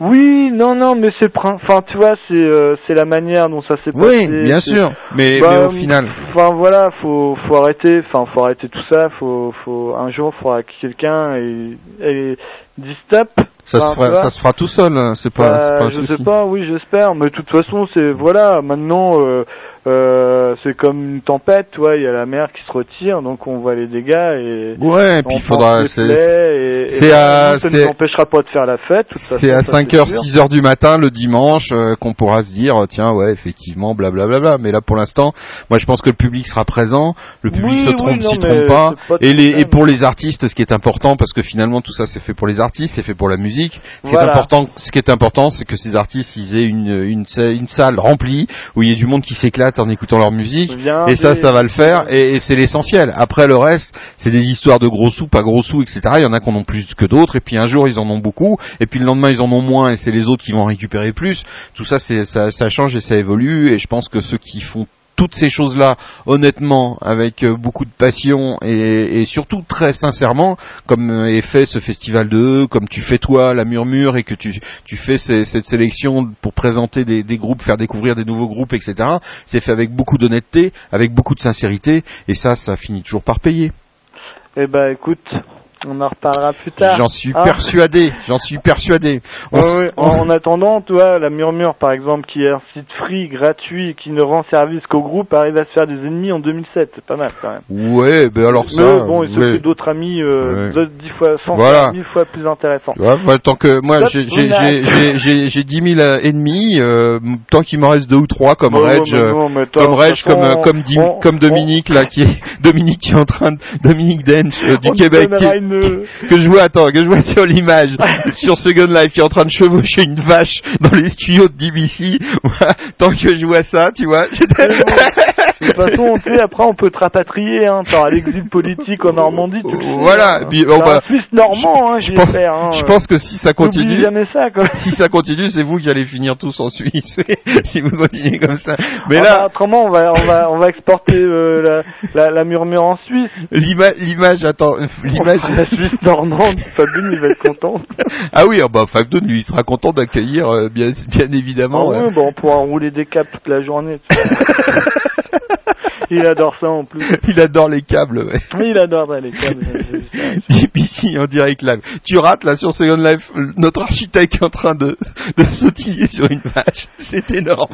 Oui, non, non, mais c'est, enfin, tu vois, c'est, euh, c'est la manière dont ça s'est Oui, passé. bien c'est- sûr. Mais, Bah, mais au final. Enfin voilà, faut, faut arrêter, enfin, faut arrêter tout ça. Faut, faut, un jour, faudra que quelqu'un et, et dise stop. Ça Enfin, se fera, ça se fera tout seul, hein, c'est pas, Bah, c'est pas un je souci. sais pas, oui, j'espère, mais de toute façon, c'est voilà, maintenant, euh, euh, c'est comme une tempête, tu vois, il y a la mer qui se retire, donc on voit les dégâts et Ouais, et puis il faudra. c'est- C'est à. ça nous empêchera pas de faire la fête. C'est à ça, 5h, sûr. 6h du matin le dimanche euh, qu'on pourra se dire tiens ouais effectivement blablabla mais là pour l'instant moi je pense que le public sera présent le public Oui, se oui, trompe non, s'y trompe pas et les et pour les artistes ce qui est important parce que finalement tout ça c'est fait pour les artistes c'est fait pour la musique ce qui est important ce qui est important c'est que ces artistes ils aient une une une salle remplie où il y ait du monde qui s'éclate en écoutant leur musique et ça ça va le faire et, et c'est l'essentiel. Après le reste c'est des histoires de gros sous pas gros sous etc il y en a qui en ont plus que d'autres et puis un jour ils en ont beaucoup et puis le lendemain ils en ont moins et c'est les autres qui vont en récupérer plus. Tout ça c'est ça, ça change et ça évolue et je pense que ceux qui font toutes ces choses-là, honnêtement, avec euh, beaucoup de passion et, surtout très sincèrement, comme euh, est fait ce festival de E, comme tu fais toi la murmure et que tu, tu fais cette sélection pour présenter des, des groupes, faire découvrir des nouveaux groupes, etc. C'est fait avec beaucoup d'honnêteté, avec beaucoup de sincérité et ça, ça finit toujours par payer. Eh ben, écoute, on en reparlera plus tard. J'en suis Hein persuadé, j'en suis persuadé. On Ouais, ouais. En, en attendant, tu vois, la Murmure, par exemple, qui est un site free, gratuit, qui ne rend service qu'au groupe, arrive à se faire des ennemis en 2007. C'est pas mal, quand même. Ouais, ben alors ça. Mais bon, il se ouais. fait d'autres amis, euh, Ouais. d'autres dix fois, cent Voilà. fois, mille fois plus intéressants. Vois, moi, tant que moi j'ai j'ai j'ai j'ai j'ai 10 000 ennemis, euh, tant qu'il m'en reste deux ou trois comme Bon, Reg, euh, comme Reg, comme euh, comme Dim- on- comme Dominique là qui est Dominique qui est en train de Dominique Dench euh, du Québec qui que je vois attends que je vois sur l'image sur Second Life qui est en train de chevaucher une vache dans les studios de DBC. Tant que je vois ça, tu vois. j'étais- De toute façon, tu sais, après, on peut te rapatrier, hein. T'as l'exil politique en Normandie, tu le sais, Voilà, hein. puis, un bah, Suisse normand, hein, ai pense, fait, hein. je pense que si ça continue, jamais ça, quoi. si ça continue, c'est vous qui allez finir tous en Suisse si vous continuez comme ça. Mais Ah là, bah, autrement, on va, on va, on va exporter euh, la, la, la murmure en Suisse. L'ima- l'image, attends, euh, l'image. La Suisse normande, Fabien, il va être content. Ah oui, ah bah Fabdon, lui, il sera content d'accueillir, euh, bien, bien évidemment. Ah euh, ouais, bah, on pourra rouler des câbles toute la journée. il adore ça en plus. Il adore les câbles, ouais. Il adore ouais, les câbles. DBC en direct live. Tu rates là sur Second Life, euh, notre architecte est en train de, de sautiller sur une vache. C'est énorme.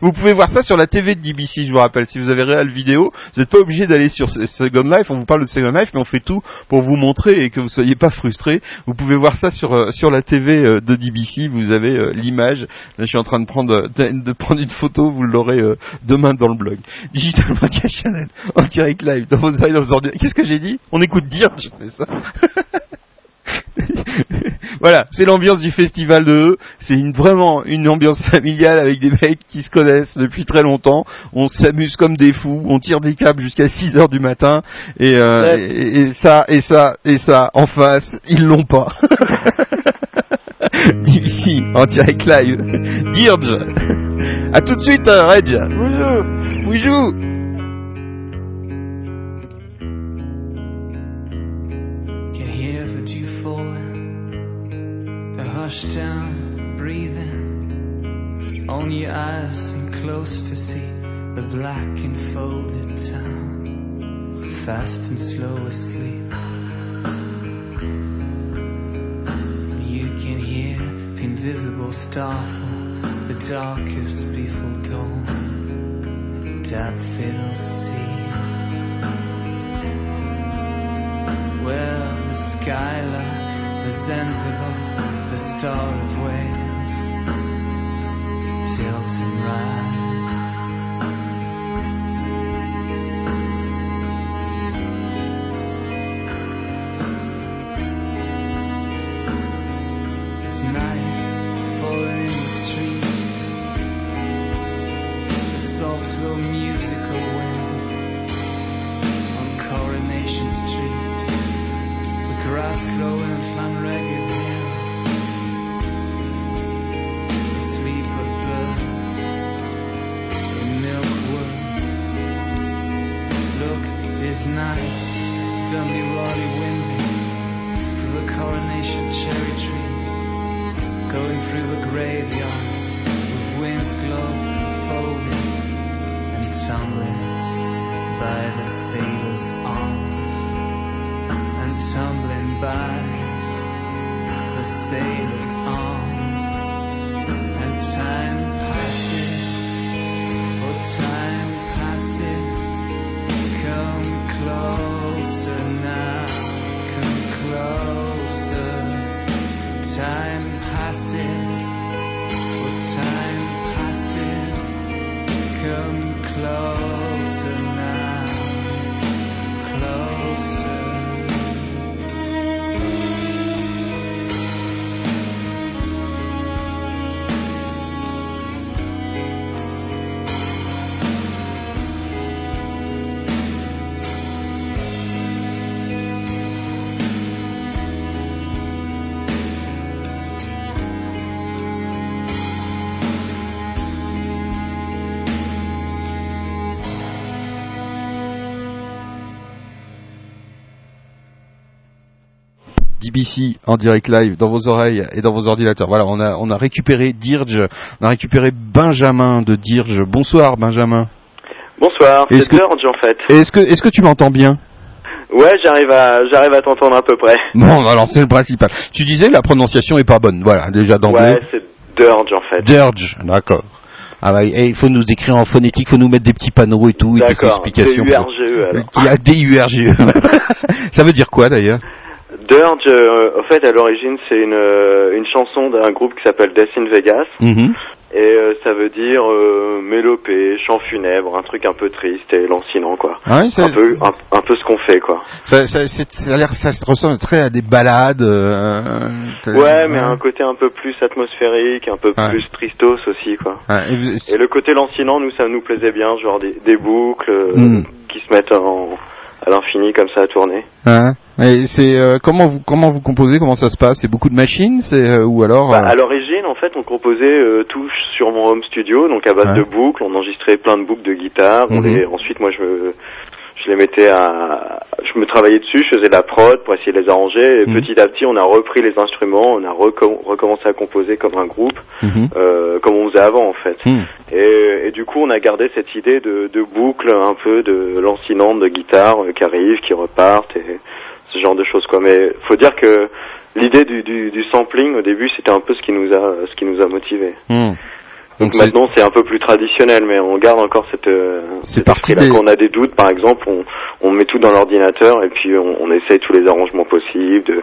vous pouvez voir ça sur la TV de DBC, je vous rappelle. Si vous avez réel vidéo, vous n'êtes pas obligé d'aller sur Se- Second Life. On vous parle de Second Life, mais on fait tout pour vous montrer et que vous soyez pas frustrés. Vous pouvez voir ça sur euh, sur la TV euh, de DBC. Vous avez euh, l'image. Là, je suis en train de prendre de, de prendre une photo. Vous l'aurez euh, demain dans le blog. Digital Media Channel en direct live dans vos oreilles, dans vos ordinateurs. Qu'est-ce que j'ai dit? On écoute dire, je fais ça. voilà, c'est l'ambiance du festival de E. C'est une, vraiment une ambiance familiale avec des mecs qui se connaissent depuis très longtemps. On s'amuse comme des fous, on tire des câbles jusqu'à 6 heures du matin et, euh, Ouais. et, et ça et ça et ça en face, ils l'ont pas. Ici, en direct live. Dirge. À tout de suite, euh, Reg. Oui, joue. Can hear the dew falling, the hushed down breathing. Only your eyes and close to see the black enfolded town, fast and slow asleep. You can hear the invisible starfall, the darkest before dawn, fatal sea. Where the skyline, the Zanzibar, the star of Wales, tilt and rise. BBC en direct live dans vos oreilles et dans vos ordinateurs. Voilà, on a on a récupéré Dirge, on a récupéré Benjamin de Dirge. Bonsoir Benjamin. Bonsoir, c'est que- George en fait. Est-ce que est-ce que tu m'entends bien? Ouais, j'arrive à j'arrive à t'entendre à peu près. Bon, alors c'est le principal. Tu disais la prononciation est pas bonne. Voilà, déjà d'emblée. Ouais, c'est Dirge en fait. Dirge, d'accord. Ah bah, et il faut nous écrire en phonétique, il faut nous mettre des petits panneaux et tout, et des explications. D-U-R-G-E, alors. Il y a D-U-R-G-E. Ça veut dire quoi d'ailleurs? Dirge, euh, en fait, à l'origine, c'est une, euh, une chanson d'un groupe qui s'appelle Death in Vegas. Mhm. Et euh, ça veut dire euh, mélopée, chant funèbre, un truc un peu triste et lancinant, quoi. Ah ça- un, peu, un, un peu ce qu'on fait, quoi. ça, ça, ça a ça se ressemble très à des balades. euh, Ouais, mais un côté un peu plus atmosphérique, un peu Ouais. plus tristos aussi, quoi. Et vous- Et le côté lancinant, nous, ça nous plaisait bien, genre des, des boucles euh, Mm. qui se mettent en, à l'infini comme ça à tourner. Hein et c'est euh, comment vous comment vous composez Comment ça se passe? C'est beaucoup de machines, c'est euh, ou alors Bah, euh, à l'origine, en fait, on composait euh, tout sur mon home studio, donc à base Ouais. de boucles, on enregistrait plein de boucles de guitare. On Mhm. les, ensuite, moi, je me, je les mettais à, je me travaillais dessus, je faisais la prod pour essayer de les arranger. Et Mhm. petit à petit, on a repris les instruments, on a recom- recommencé à composer comme un groupe, Mhm. euh, comme on faisait avant, en fait. Hmm. Et, et du coup, on a gardé cette idée de, de boucle un peu de lancinante de guitare euh, qui arrive, qui repartent et ce genre de choses quoi. Mais faut dire que l'idée du, du, du sampling au début, c'était un peu ce qui nous a ce qui nous a motivés. Donc maintenant, c'est un peu plus traditionnel, mais on garde encore cette euh, C'est parti des- Quand on a des doutes, par exemple, on, on met tout dans l'ordinateur et puis on, on essaye tous les arrangements possibles de,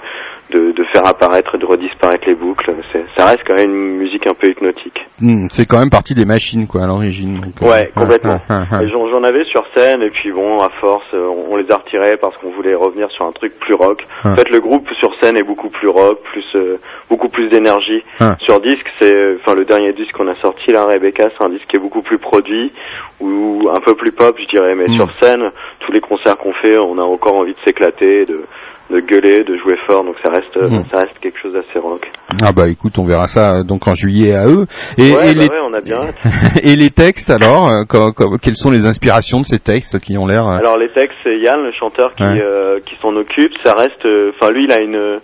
de, de faire apparaître et de redisparaître les boucles. C'est- Ça reste quand même une musique un peu hypnotique. Hmm, c'est quand même partie des machines quoi à l'origine. euh, Ouais, complètement. ah, ah, ah. J'en avais sur scène et puis bon, à force, euh, on, on les a retirés parce qu'on voulait revenir sur un truc plus rock. En fait, le groupe sur scène est beaucoup plus rock, plus euh, beaucoup plus d'énergie. Sur disque, c'est, enfin, le dernier disque qu'on a sorti là, Rebecca, c'est un disque qui est beaucoup plus produit ou un peu plus pop, je dirais. Mais Mm. sur scène, tous les concerts qu'on fait, on a encore envie de s'éclater, de de gueuler, de jouer fort, donc ça reste, euh, Mm. ça reste quelque chose d'assez rock. Ah bah écoute, on verra ça euh, donc en juillet à eux. Et, ouais, et bah les... ouais, on a bien et les textes alors, euh, quelles sont les inspirations de ces textes qui ont l'air euh, Alors les textes, c'est Yann, le chanteur, qui, Ouais. euh, qui s'en occupe. Ça reste, enfin lui, il a une,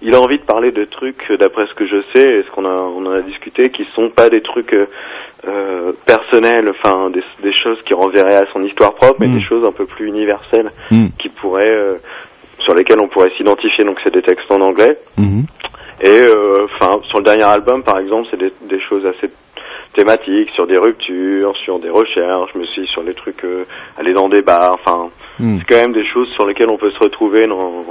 il a envie de parler de trucs, d'après ce que je sais, et ce qu'on a, on en a discuté, qui sont pas des trucs euh, personnels, enfin des, des choses qui renverraient à son histoire propre, mais Mm. des choses un peu plus universelles, Mm. qui pourraient, euh, sur lesquelles on pourrait s'identifier. Donc c'est des textes en anglais. Mhm. Et euh, enfin, sur le dernier album, par exemple, c'est des, des choses assez thématiques, sur des ruptures, sur des recherches, mais aussi sur les trucs, euh, aller dans des bars, enfin, Mm. c'est quand même des choses sur lesquelles on peut se retrouver dans,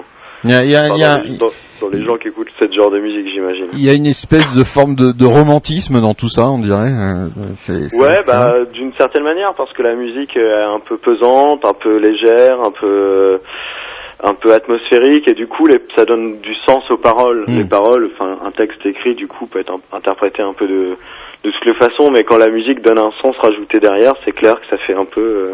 Il y a, il y a- enfin, il y a- dans, les, dans- dans les gens qui écoutent ce genre de musique, j'imagine. il y a une espèce de forme de, de romantisme dans tout ça, on dirait. euh, c'est- c'est- Ouais, c'est- bah d'une certaine manière, parce que la musique est un peu pesante, un peu légère, un peu un peu atmosphérique, et du coup, les, ça donne du sens aux paroles. Mm. Les paroles, enfin, un texte écrit, du coup, peut être un- interprété un peu de de toutes les façons, mais quand la musique donne un sens rajouté derrière, c'est clair que ça fait un peu euh,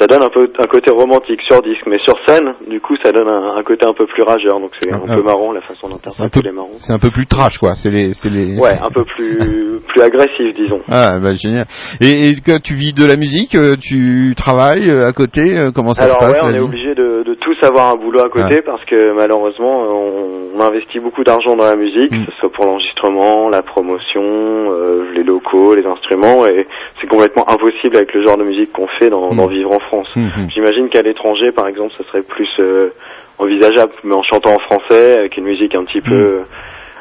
ça donne un peu un côté romantique sur disque, mais sur scène, du coup, ça donne un, un côté un peu plus rageur, donc c'est un Ah, peu marrant la façon d'interpréter les marrons. c'est un peu plus trash quoi. C'est les, c'est les. Ouais, un peu plus plus agressif, disons. Ah bah génial. Et, et tu vis de la musique, euh, tu travailles euh, à côté, comment ça Alors se passe ouais, on est obligé de, de tous avoir un boulot à côté parce que malheureusement on, on investit beaucoup d'argent dans la musique, Mm. que ce soit pour l'enregistrement, la promotion, euh, les locaux, les instruments, et c'est complètement impossible avec le genre de musique qu'on fait d'en Mm. vivre en France. Mhm. J'imagine qu'à l'étranger, par exemple, ce serait plus euh, envisageable, mais en chantant en français, avec une musique un petit peu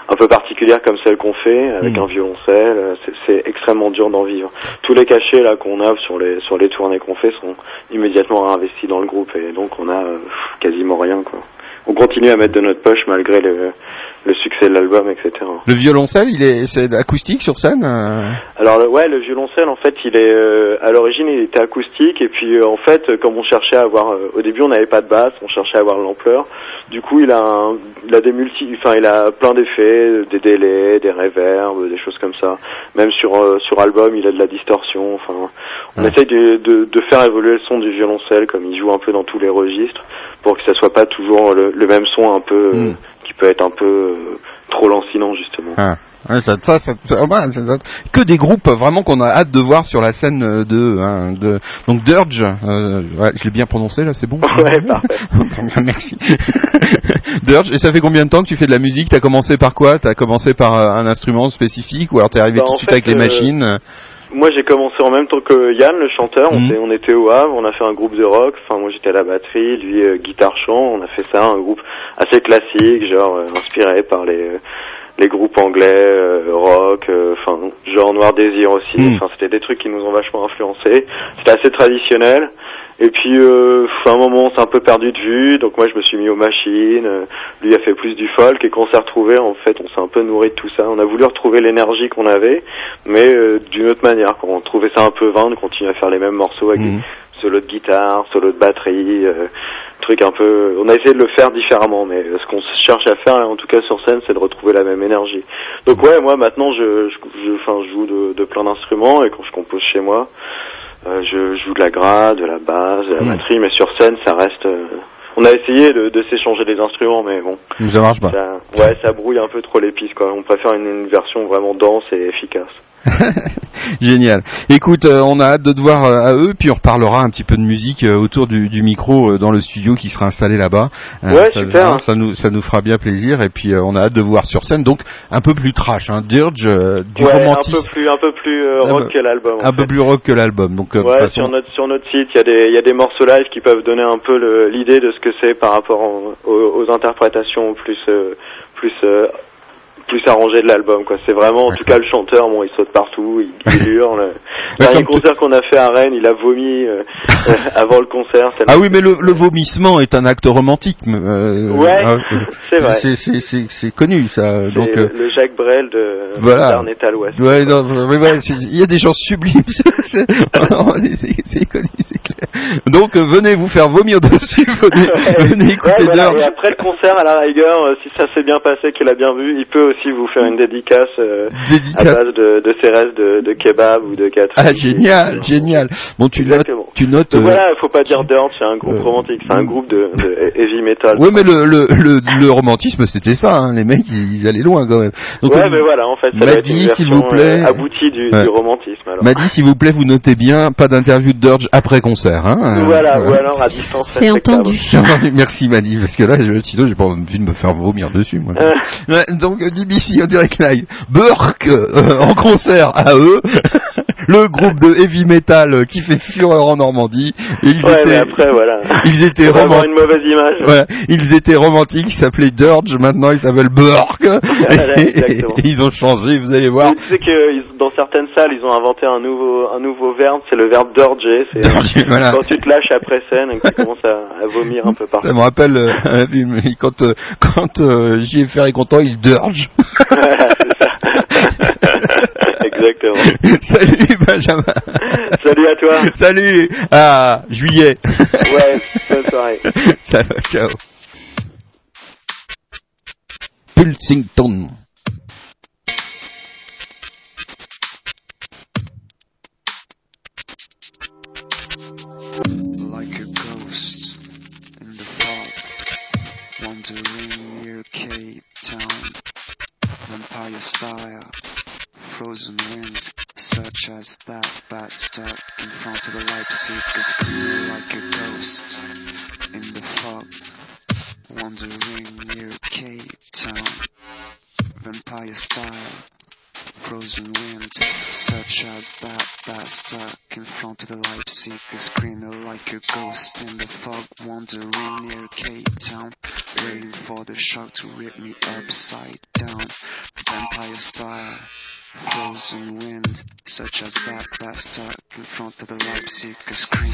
un peu particulière comme celle qu'on fait, avec Mm. un violoncelle, euh, c'est- extrêmement dur d'en vivre. Tous les cachets là qu'on a sur les sur les tournées qu'on fait sont immédiatement réinvestis dans le groupe et donc on a euh, quasiment rien quoi. On continue à mettre de notre poche malgré le, le succès de l'album, etc. Le violoncelle, il est, c'est acoustique sur scène. euh Alors le, ouais, le violoncelle en fait, il est euh, à l'origine il était acoustique et puis euh, en fait comme on cherchait à avoir, euh, au début on n'avait pas de basse, on cherchait à avoir l'ampleur. Du coup il a, un- il a des multi, enfin il a plein d'effets, des délais, des reverbs, des choses comme ça. Même sur euh, sur album il a de la distorsion. Enfin on Ouais. essaye de, de de faire évoluer le son du violoncelle comme il joue un peu dans tous les registres pour que ça soit pas toujours le, le même son un peu euh, Mm. Peut être un peu euh, trop lancinant justement. Ah. Ouais, ça, ça, ça- que des groupes vraiment qu'on a hâte de voir sur la scène euh, de, hein, de donc Dirge. euh, ouais, je l'ai bien prononcé là, c'est bon? Ouais, parfait. Merci. Dirge. Et ça fait combien de temps que tu fais de la musique? T'as commencé par quoi? T'as commencé par euh, un instrument spécifique ou alors t'es arrivé Bah, tout de suite fait, avec les euh, machines? Moi, j'ai commencé en même temps que Yann, le chanteur. On, s'est- on était au Havre, on a fait un groupe de rock. Enfin, moi, j'étais à la batterie, lui euh, guitare chant. On a fait ça, un groupe assez classique, genre euh, inspiré par les euh, les groupes anglais, euh, rock, euh, enfin, genre Noir Désir aussi. Mhm. Enfin, c'était des trucs qui nous ont vachement influencés. C'était assez traditionnel. Et puis, euh, à un moment, on s'est un peu perdu de vue. Donc moi, je me suis mis aux machines. euh, lui a fait plus du folk. Et quand on s'est retrouvé, en fait, on s'est un peu nourri de tout ça. On a voulu retrouver l'énergie qu'on avait, mais euh, d'une autre manière. Quand on trouvait ça un peu vain de continuer à faire les mêmes morceaux avec des solos de guitare, solos de batterie, euh, trucs un peu. On a essayé de le faire différemment, mais ce qu'on cherche à faire, en tout cas sur scène, c'est de retrouver la même énergie. Donc ouais, moi maintenant, je, je, je, je joue de, de plein d'instruments et quand je compose chez moi. Euh, je joue de la grade, de la basse, de la batterie, mais sur scène, ça reste. euh, On a essayé de, de s'échanger des instruments, mais bon. Ça marche pas. Ça, ouais, ça brouille un peu trop les pistes, quoi. On préfère une, une version vraiment dense et efficace. Génial. Écoute, euh, on a hâte de te voir euh, à eux, puis on reparlera un petit peu de musique euh, autour du, du micro dans le studio qui sera installé là-bas. Ouais, ça, super. Ça, ça nous, ça nous fera bien plaisir, et puis on a hâte de vous voir sur scène. Donc un peu plus trash, hein, Dirge, du ouais, un romantisme, peu plus, un peu plus rock que l'album. un peu plus rock que l'album. Donc Ouais, façon, sur notre sur notre site, il y a des il y a des morceaux live qui peuvent donner un peu l'idée de ce que c'est par rapport en- aux, aux interprétations plus plus plus arrangées de l'album quoi. C'est vraiment en tout cas le chanteur, bon, il saute partout, il, il hurle. Le dernier concert qu'on a fait à Rennes, il a vomi euh, euh, avant le concert. Ah oui, mais le, le vomissement est un acte romantique. euh, Ouais, euh, c'est vrai. C'est, connu, ça. Donc, le Jacques Brel de voilà. d'Arnett à l'Ouest. Ouais, ouais, il y a des gens sublimes. c'est, connu, c'est clair. Donc, venez vous faire vomir dessus. Venez, venez écouter Ouais, voilà. Et après le concert, à la rigueur, si ça s'est bien passé, qu'il a bien vu, il peut aussi vous faire une dédicace, euh, Dédicace. à base de, restes de, de kebab ou de gâteau. Ah, génial, génial. Bon, tu notes, tu notes. Euh, voilà, faut pas dire Dirt, c'est un groupe romantique, c'est un groupe de, de heavy metal. Ouais, mais le, le, le, le romantisme, c'était ça. Hein. Les mecs, ils, ils allaient loin quand même. Donc, ouais, on- mais voilà, en fait, ça m'a doit être une dit, s'il version vous plaît. euh, aboutie du, Ouais. du romantisme. Alors. m'a dit, s'il vous plaît, vous notez bien, pas d'interview de Dirge après concert. Hein. Euh, Voilà, ou alors à distance. C'est entendu. J'ai entendu, Merci Madi, parce que là, je- sinon j'ai pas envie de me faire vomir dessus, moi. Euh. Ouais, donc euh, DBC en direct live, Burke euh, en concert à eux, le groupe de heavy metal euh, qui fait fureur en Normandie. Ils Ouais, étaient, mais après, voilà. ils étaient romantiques. une mauvaise image. Ouais, ils étaient romantiques, ils s'appelaient Dirge, maintenant ils s'appellent Burke. Voilà, Et- exactement. et ils ont changé, vous allez voir. Tu sais que dans certaines salles, ils ont inventé un nouveau un nouveau verbe, c'est le verbe d'orger. C'est Dorger, voilà. quand tu te lâches après scène et que tu commences à, à vomir un peu partout. Ça me rappelle euh, quand, euh, quand euh, JFR est content, il Dirge. Exactement. Salut Benjamin. Salut à toi. Salut à juillet. Ouais, bonne soirée. Ça va, ciao. Pulsington. like a ghost in the fog, wandering near Cape Town, vampire style, frozen wind, such as that bat stuck in front of the Leipzig, screaming like a ghost in the fog, wandering near Cape Town, vampire style. Frozen wind, such as that bat stuck in front of the Leipzig, screaming like a ghost in the fog, wandering near Cape Town, waiting for the shark to rip me upside down. Vampire style, frozen wind, such as that bat stuck in front of the Leipzig, screaming.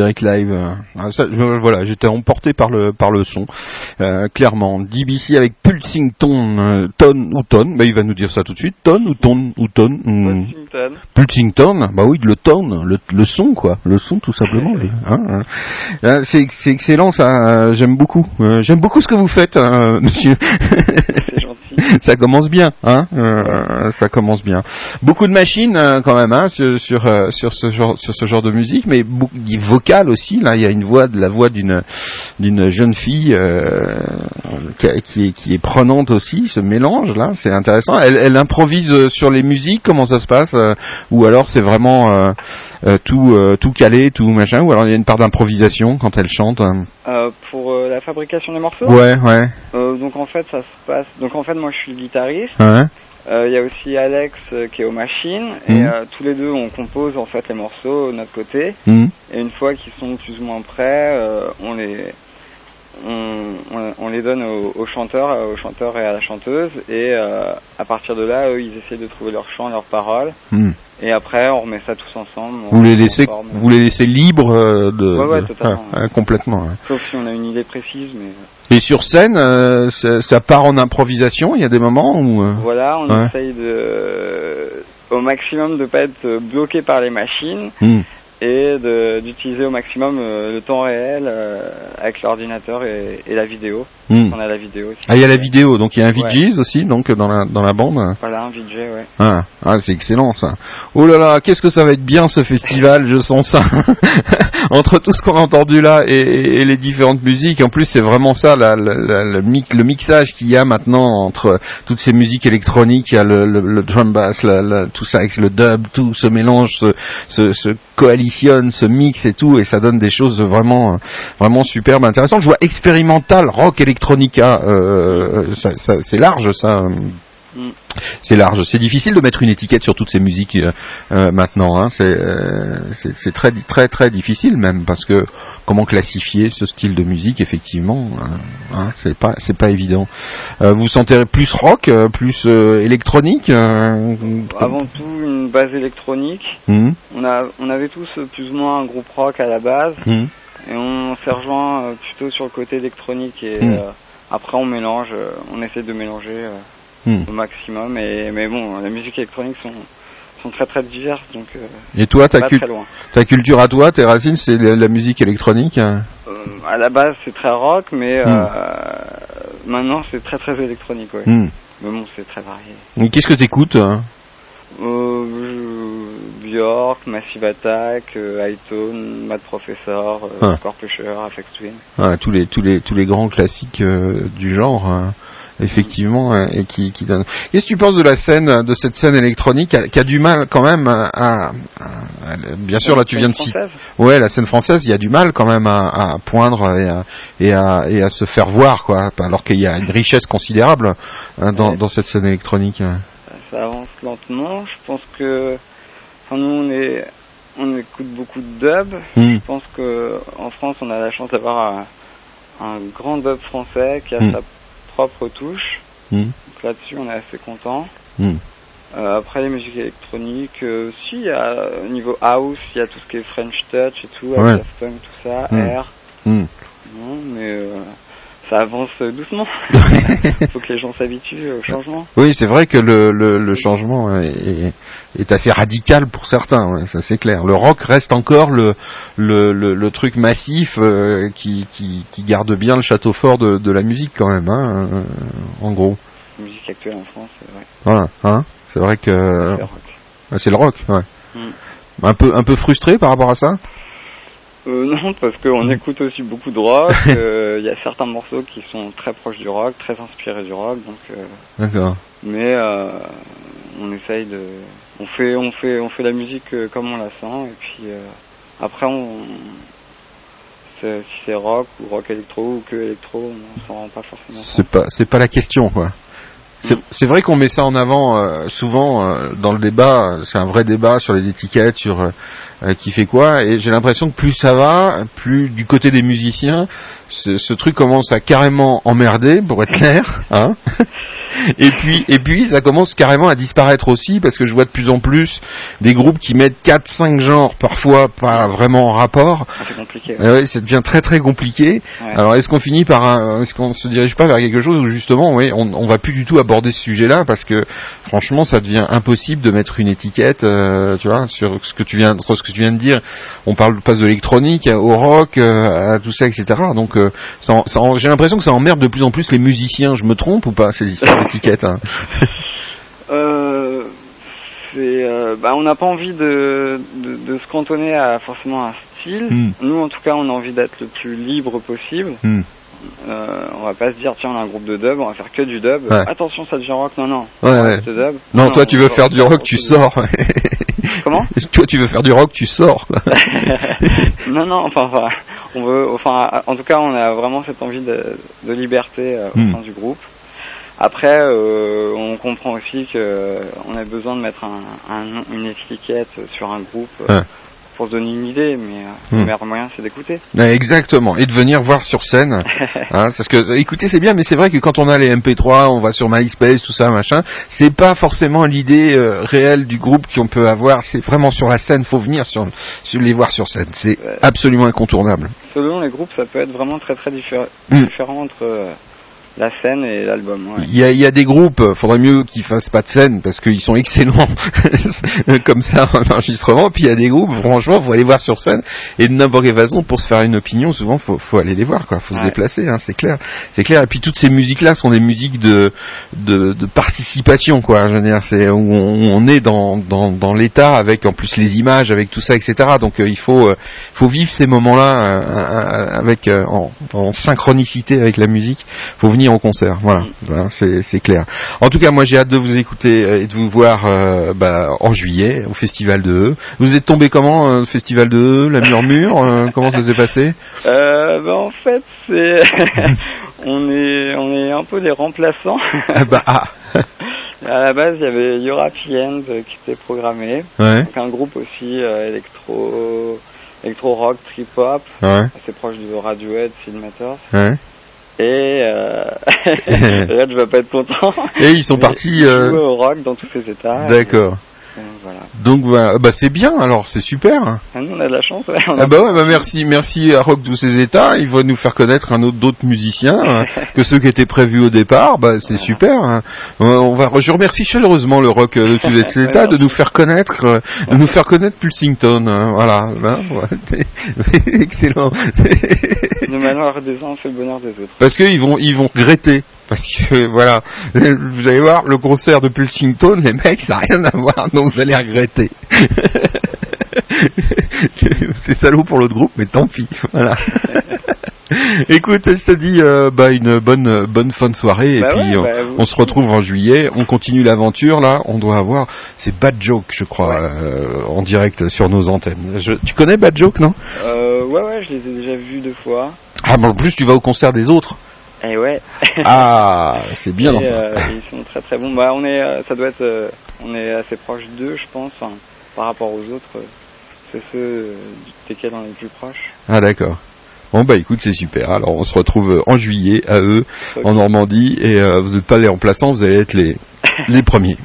Direct live. euh, ah, ça, je- voilà, j'étais emporté par le par le son, euh, clairement. DBC avec Pulsing Tone, euh, Tone ou Tone, bah, il va nous dire ça tout de suite. Tone ou Tone ou Tone. Pulsing Tone, bah oui, le tone, le, le son quoi, le son tout simplement. hein, hein. C'est c'est excellent ça, j'aime beaucoup, j'aime beaucoup ce que vous faites, hein, ça commence bien, hein, euh, ça commence bien. Beaucoup de machines euh, quand même, hein, sur euh, sur ce genre sur ce genre de musique, mais vocale aussi. Là, il y a une voix, la voix d'une d'une jeune fille euh, qui, est qui est prenante aussi. Ce mélange là, c'est intéressant. Elle, improvise sur les musiques, comment ça se passe, ou alors c'est vraiment tout tout calé, tout machin, ou alors il y a une part d'improvisation quand elle chante. hein. La fabrication des morceaux Ouais, ouais. Euh, donc en fait ça se passe. Donc en fait moi je suis le guitariste. Ouais. Euh, Il y a aussi Alex euh, qui est aux machines Mhm. et euh, tous les deux on compose en fait les morceaux de notre côté. Mhm. Et une fois qu'ils sont plus ou moins prêts, euh, on les on, on, on les donne aux, aux chanteurs, euh, aux chanteurs et à la chanteuse et euh, à partir de là eux ils essaient de trouver leur chant, leurs paroles. Mhm. Et après on remet ça tous ensemble. Vous les laissez, forme. vous les laissez libres euh, de, Ouais, ouais, de- totalement. ah, complètement. Sauf si on a une idée précise mais. Et sur scène, euh, ça, ça part en improvisation. Il y a des moments où. euh, Voilà, on essaye de, au maximum de pas être bloqué par les machines Hmm. Et d'utiliser au maximum euh, le temps réel euh, avec l'ordinateur et, et la vidéo. Hmm. On a la vidéo aussi. Ah, il y a la vidéo, donc il y a un Ouais. VJs aussi, donc dans la dans la bande. Voilà, un VJ, ouais. Ah, ah, c'est excellent ça. Oh là là, qu'est-ce que ça va être bien ce festival, je sens ça. Entre tout ce qu'on a entendu là et, et les différentes musiques, en plus c'est vraiment ça, la, la- la- le, mix- le mixage qu'il y a maintenant entre toutes ces musiques électroniques, il y a le, le, le drum bass, tout ça avec le dub, tout se mélange, se, se, se coalitionne, se mixe et tout, et ça donne des choses vraiment vraiment superbes, intéressantes. Je vois expérimental, rock, electronica, euh, ça, ça- c'est large ça. Mm. C'est large. C'est difficile de mettre une étiquette sur toutes ces musiques euh, euh, maintenant. Hein. C'est, euh, c'est, c'est très très très difficile même parce que comment classifier ce style de musique effectivement, euh, hein, c'est pas c'est pas évident. Euh, vous vous sentez plus rock, euh, plus euh, électronique euh, Avant tout, une base électronique. Mhm. On, a, on avait tous euh, plus ou moins un groupe rock à la base. Mhm. Et on s'est rejoint euh, plutôt sur le côté électronique. Et Mhm. euh, après, on mélange, euh, on essaie de mélanger Mhm. au maximum. Et, mais bon, les musiques électroniques sont, sont très très diverses. Donc, Et toi, ta, cul- ta culture à toi, tes racines, c'est la, la musique électronique hein? À la base, c'est très rock, mais euh, maintenant, c'est très très électronique. Ouais. Mais bon, c'est très varié. Qu'est-ce que t'écoutes hein? Euh, Björk, Massive Attack, euh, Hightone, Mad Professor, euh, Ah. Scorpusher, Afex Twin. Ouais, tous les tous les tous les grands classiques euh, du genre hein, effectivement euh, et qui qui donnent qu'est-ce que tu penses de la scène de cette scène électronique qui a, du mal quand même à, à- à- bien sûr là tu viens de citer française ouais la scène française il y a du mal quand même à, à poindre et à, et à et à se faire voir quoi alors qu'il y a une richesse considérable hein, dans cette scène électronique Ça avance lentement. Je pense que, enfin, nous, on est, on écoute beaucoup de dub. Mm. Je pense que en France, on a la chance d'avoir un, un grand dub français qui a Mm. sa propre touche. Mm. Donc là-dessus, on est assez content. Euh, après les musiques électroniques, euh, si, il y a, au niveau house, il y a tout ce qui est French Touch et tout, Ouais. Punk, tout ça. Air. Non, mais euh, ça avance doucement. Faut que les gens s'habituent au changement. Oui, c'est vrai que le, le, le changement est, assez radical pour certains, ouais, ça c'est clair. Le rock reste encore le, le, le, le truc massif euh, qui, qui, qui garde bien le château fort de, de la musique quand même, hein, euh, en gros. La musique actuelle en France, c'est vrai. Voilà, hein, c'est vrai que C'est rock. Ouais, c'est le rock, ouais. Mm. Un peu un peu frustré par rapport à ça? Euh, non, parce qu'on écoute aussi beaucoup de rock. euh, Il y a certains morceaux qui sont très proches du rock, très inspirés du rock. Donc, euh, D'accord. mais euh, on essaye de, on fait, on fait, on fait la musique euh, comme on la sent. Et puis euh, après, on, c'est- si c'est rock ou rock électro ou que électro, on s'en rend pas forcément. compte. C'est pas c'est pas la question quoi. C'est vrai qu'on met ça en avant euh, souvent euh, dans le débat. C'est un vrai débat sur les étiquettes, sur euh, qui fait quoi. Et j'ai l'impression que plus ça va, plus du côté des musiciens, ce, ce truc commence à carrément emmerder, pour être clair. Hein et puis et puis ça commence carrément à disparaître aussi parce que je vois de plus en plus des groupes qui mettent 4 5 genres parfois pas vraiment en rapport. Ah, C'est compliqué. Euh, ouais, ça devient très très compliqué. Ouais. Alors est-ce qu'on finit par un, est-ce qu'on se dirige pas vers quelque chose où justement, oui, on, on va plus du tout aborder ce sujet-là parce que franchement, ça devient impossible de mettre une étiquette, euh, tu vois, sur ce que tu viens, sur ce que tu viens de dire. On parle passe de l'électronique au rock, euh, à tout ça, etc. Donc, euh, ça ça j'ai l'impression que ça emmerde de plus en plus les musiciens. Je me trompe ou pas ces histoires? D'étiquettes hein Euh, c'est, euh, bah, on n'a pas envie de, de, de se cantonner à forcément un style. Hmm. Nous, en tout cas, on a envie d'être le plus libre possible. Hmm. Euh, on va pas se dire tiens on a un groupe de dub, on va faire que du dub. Ouais. Attention ça devient rock, non non. Ouais, On ouais. reste dub. Non, toi, tu veux faire du rock, tu sors. Comment? Toi, tu veux faire du rock, tu sors. quoi. non non enfin, enfin on veut enfin en tout cas on a vraiment cette envie de, de liberté euh, au Hmm. sein du groupe. Après euh, on comprend aussi que euh, a besoin de mettre un, un nom- une étiquette sur un groupe euh, pour se donner une idée mais euh, Hmm. le meilleur moyen c'est d'écouter. Exactement, et de venir voir sur scène. hein, parce que écoutez, c'est bien, mais c'est vrai que quand on a les MP3, on va sur MySpace, tout ça, machin. C'est pas forcément l'idée euh, réelle du groupe qu'on peut avoir. C'est vraiment sur la scène. Faut venir sur, sur les voir sur scène. C'est absolument incontournable. Selon les groupes ça peut être vraiment très très diffé- Hmm. différent entre euh, la scène et l'album. Ouais. Il y a, il y a des groupes, euh, faudrait mieux qu'ils fassent pas de scène parce qu'ils sont excellents comme ça en enregistrement. Puis il y a des groupes, franchement, faut aller voir sur scène et de n'importe quelle façon pour se faire une opinion, souvent faut, faut aller les voir, quoi. Faut se déplacer, hein, c'est clair, c'est clair. Et puis toutes ces musiques-là sont des musiques de de, de participation, quoi. Je veux dire, c'est où on, est dans dans, dans l'état avec en plus les images, avec tout ça, etc. Donc euh, il faut euh, faut vivre ces moments-là euh, avec en, en synchronicité avec la musique. Faut venir au concert, voilà, Voilà, c'est clair. En tout cas, moi j'ai hâte de vous écouter euh, et de vous voir euh, bah, en juillet au festival de E. Vous êtes tombé comment euh, au festival de E, la murmure euh, Comment ça s'est passé? Euh, bah, en fait, c'est on est on est un peu des remplaçants. Ah bah ah. À la base, il y avait Europe End euh, qui était programmé, Ouais. donc un groupe aussi électro électro rock, trip hop, Ouais. assez proche de Radiohead, Filmators. Ouais. Et euh... je vais pas être content. Et ils sont partis, euh, au rock dans tous ces états. D'accord. Et, voilà. Donc voilà, bah c'est bien alors, c'est super. Ah, nous, on a de la chance. Ouais, Ah bah ouais, bah merci, merci à Rock tous ces états. Il va nous faire connaître un autre d'autres musiciens hein, que ceux qui étaient prévus au départ. Bah c'est super. hein. Euh, On va, je remercie chaleureusement le Rock euh, de tous ces états de nous faire connaître, euh, de nous faire connaître Pulsington. hein, voilà, ouais, excellent. Le manoir des uns fait le bonheur des autres. Parce qu'ils vont, ils vont regretter. Parce que voilà, vous allez voir le concert de Pulsington, les mecs, ça n'a rien à voir, donc vous allez regretter. C'est salaud pour l'autre groupe, mais tant pis. Voilà. Écoute, je te dis euh, bah, une bonne bonne fin de soirée et Bah puis on, bah, on se retrouve en juillet. On continue l'aventure là. On doit avoir c'est Bad Joke, je crois, euh, en direct sur nos antennes. Je- tu connais Bad Joke, non? Euh, ouais, ouais, je les ai déjà vus deux fois. Ah, mais en plus tu vas au concert des autres. Et ouais. Ah, c'est bien Et, dans ça. euh, ils sont très très bons. Bah, on est, euh, ça doit être, euh, on est assez proche d'eux, je pense, hein, par rapport aux autres. C'est ceux desquels on est le plus proche. Ah d'accord. Bon bah écoute c'est super. Alors on se retrouve en juillet à eux en Normandie et euh, vous n'êtes pas les remplaçants, vous allez être les les premiers.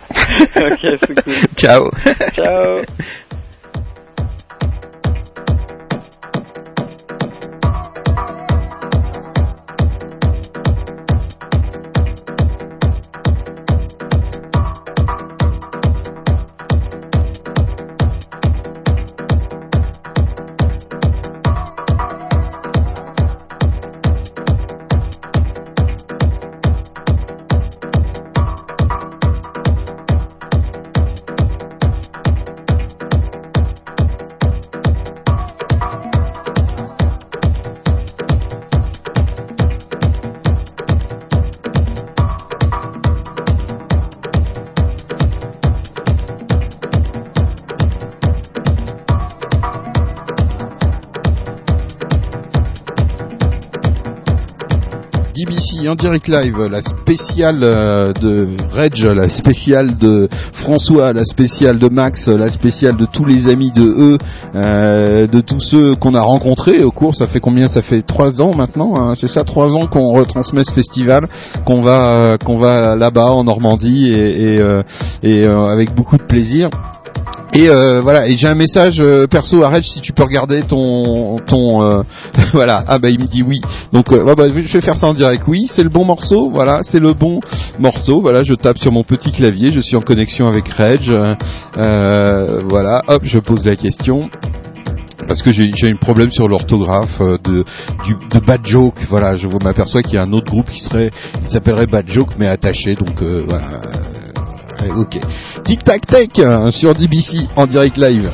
ok, c'est cool. Ciao. Ciao. DBC en direct live, la spéciale euh, de Reg, la spéciale de François, la spéciale de Max, la spéciale de tous les amis de eux, euh, de tous ceux qu'on a rencontrés au cours. Ça fait combien? Ça fait trois ans maintenant. hein, C'est ça, trois ans qu'on retransmet ce festival, qu'on va qu'on va là-bas en Normandie et, et, euh, et, euh, avec beaucoup de plaisir. Et euh, voilà, et j'ai un message euh, perso à Reg si tu peux regarder ton ton euh, voilà. Ah bah il me dit oui. Donc euh, bah, je vais faire ça en direct. Oui, c'est le bon morceau. Voilà, c'est le bon morceau. Voilà, je tape sur mon petit clavier, je suis en connexion avec Reg. Voilà, hop, je pose la question parce que j'ai un problème sur l'orthographe de Bad Joke. Voilà, je m'aperçois qu'il y a un autre groupe qui serait qui s'appellerait Bad Joke mais attaché. Donc voilà. Ok. Tic Tac Tech euh, sur DBC en direct live.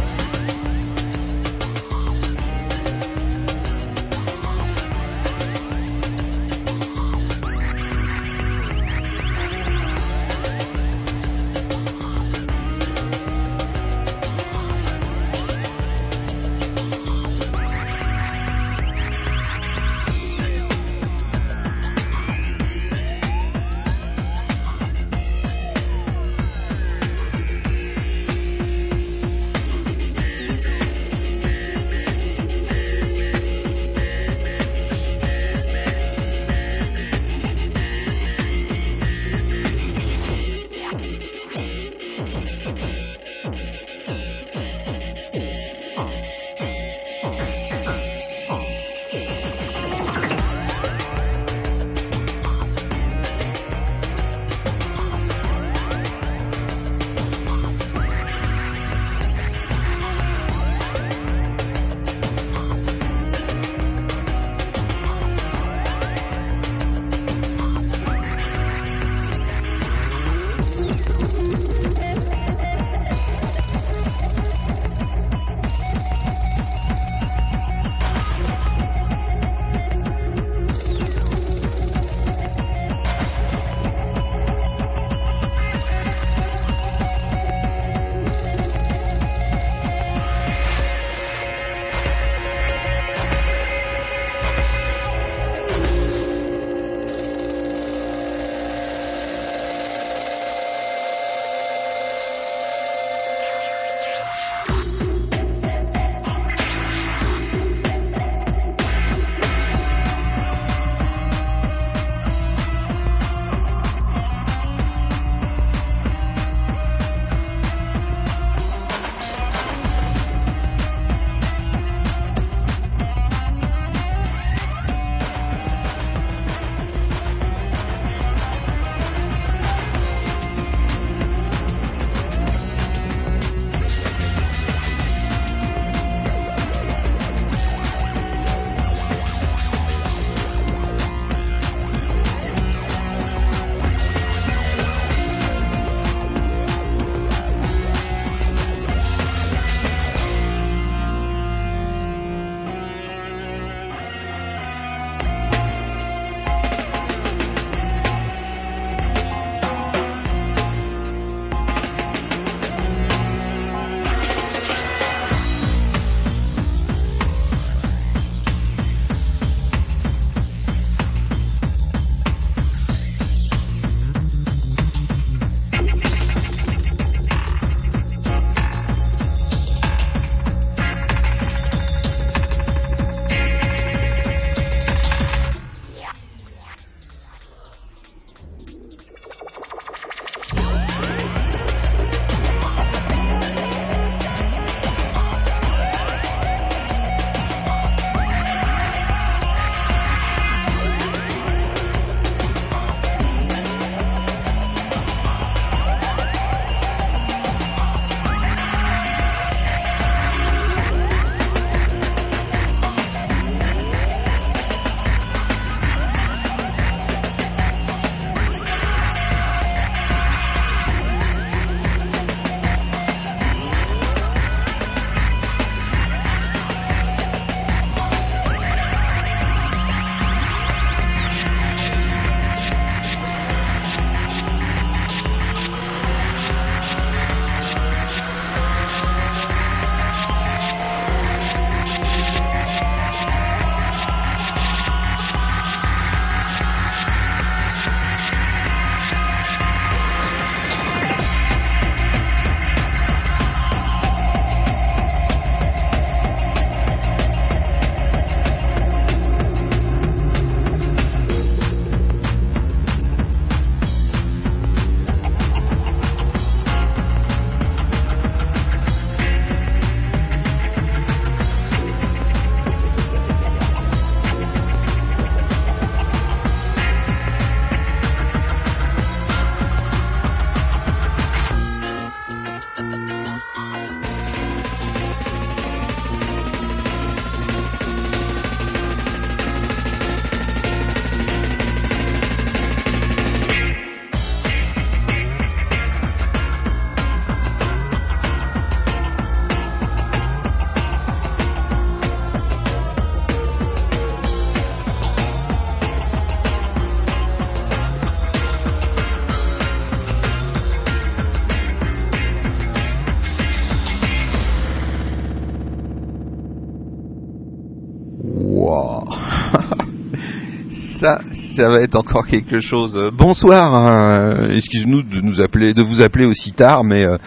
Ça, va être encore quelque chose. Euh, Bonsoir. hein, Excuse-nous de nous appeler, de vous appeler aussi tard, mais euh,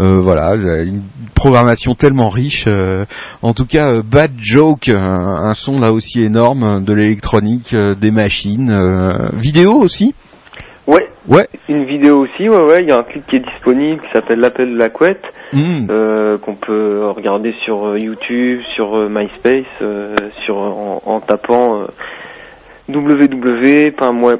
euh, voilà, une programmation tellement riche. en tout cas, Bad Joke, un, un son là aussi énorme, de l'électronique, des machines, vidéo aussi? Ouais. Ouais. Une vidéo aussi, ouais, ouais. Il y a un clip qui est disponible qui s'appelle L'appel de la couette, Mm. euh, qu'on peut regarder sur YouTube, sur MySpace, euh, sur en, en tapant euh,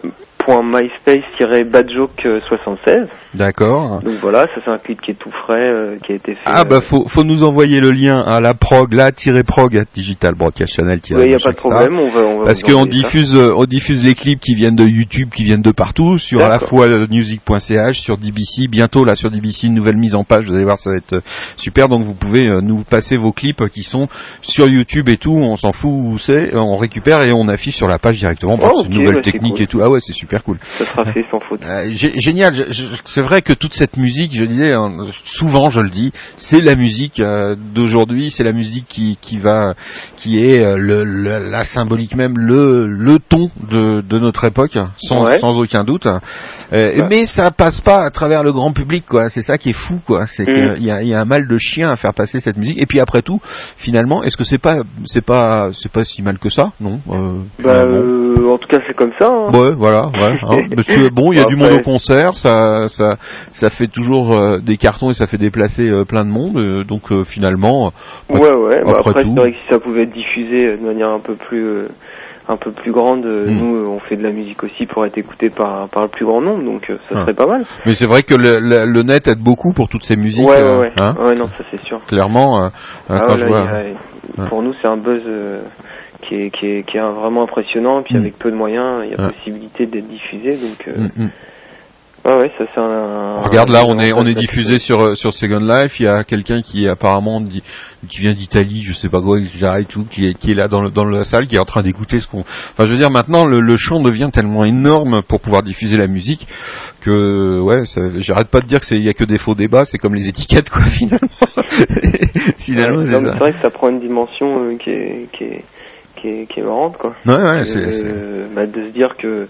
www.myspace-badjoke76. D'accord. Donc voilà, ça c'est un clip qui est tout frais, euh, qui a été fait. Ah bah faut, faut nous envoyer le lien à la prog, la-prog, digital broadcast channel. Oui, y a pas de problème, on va- on va Parce qu'on diffuse, euh, on diffuse les clips qui viennent de YouTube, qui viennent de partout, sur à la fois euh, music.ch, sur DBC, bientôt là sur DBC une nouvelle mise en page, vous allez voir ça va être euh, super, donc vous pouvez euh, nous passer vos clips euh, qui sont sur YouTube et tout, on s'en fout où c'est, euh, on récupère et on affiche sur la page directement, Oh, c'est une nouvelle bah, technique cool. et tout, ah ouais c'est super cool. Ça sera fait sans faute. Euh, gé- génial. C'est vrai que toute cette musique, je disais hein, souvent, je le dis, c'est la musique euh, d'aujourd'hui, c'est la musique qui, qui va, qui est euh, le, le- la symbolique même, le, le ton de, de notre époque, sans, Ouais. sans aucun doute. Euh, Ouais. Mais ça passe pas à travers le grand public, quoi. C'est ça qui est fou, quoi. C'est qu'il y a, il y a un mal de chien à faire passer cette musique. Et puis après tout, finalement, est-ce que c'est pas, c'est pas, c'est pas si mal que ça, non? Euh, Bah, euh, en tout cas, c'est comme ça. hein. Ouais, voilà, hein. Monsieur, bon, il y a du après- monde au concert, ça, ça, ça fait toujours euh, des cartons et ça fait déplacer euh, plein de monde. euh, donc finalement, Ouais, ouais. bah, après après, tout. c'est vrai que si ça pouvait être diffusé de manière un peu plus, un peu plus grande, euh, Mm. nous, on fait de la musique aussi pour être écouté par, par le plus grand nombre, donc ça Ah. serait pas mal. mais c'est vrai que le, le, le net aide beaucoup pour toutes ces musiques. ouais, ouais, ouais. hein. ouais, non, ça c'est sûr. Clairement, euh, Ah, quand je vois. a- Pour nous, c'est un buzz euh, qui est, qui est, qui est vraiment impressionnant, et puis Mm. avec peu de moyens, il y a Ouais. possibilité d'être diffusé, donc. Euh, Mm, mm. Ouais, ouais, ça c'est un. Regarde là, on est on est diffusé sur euh, sur Second Life. Il y a quelqu'un qui apparemment dit, qui vient d'Italie, je sais pas quoi, j'arrête tout, qui est qui est là dans le, dans la salle, qui est en train d'écouter ce qu'on. Enfin, je veux dire, maintenant le, le champ devient tellement énorme pour pouvoir diffuser la musique que ouais, j'arrête pas de dire que c'est il y a que des faux débats. C'est comme les étiquettes quoi finalement. finalement, Ouais, c'est vrai que ça prend une dimension euh, qui, est, qui, est, qui, est, qui est marrante, quoi. Ouais, ouais, Euh, c'est- bah, de se dire que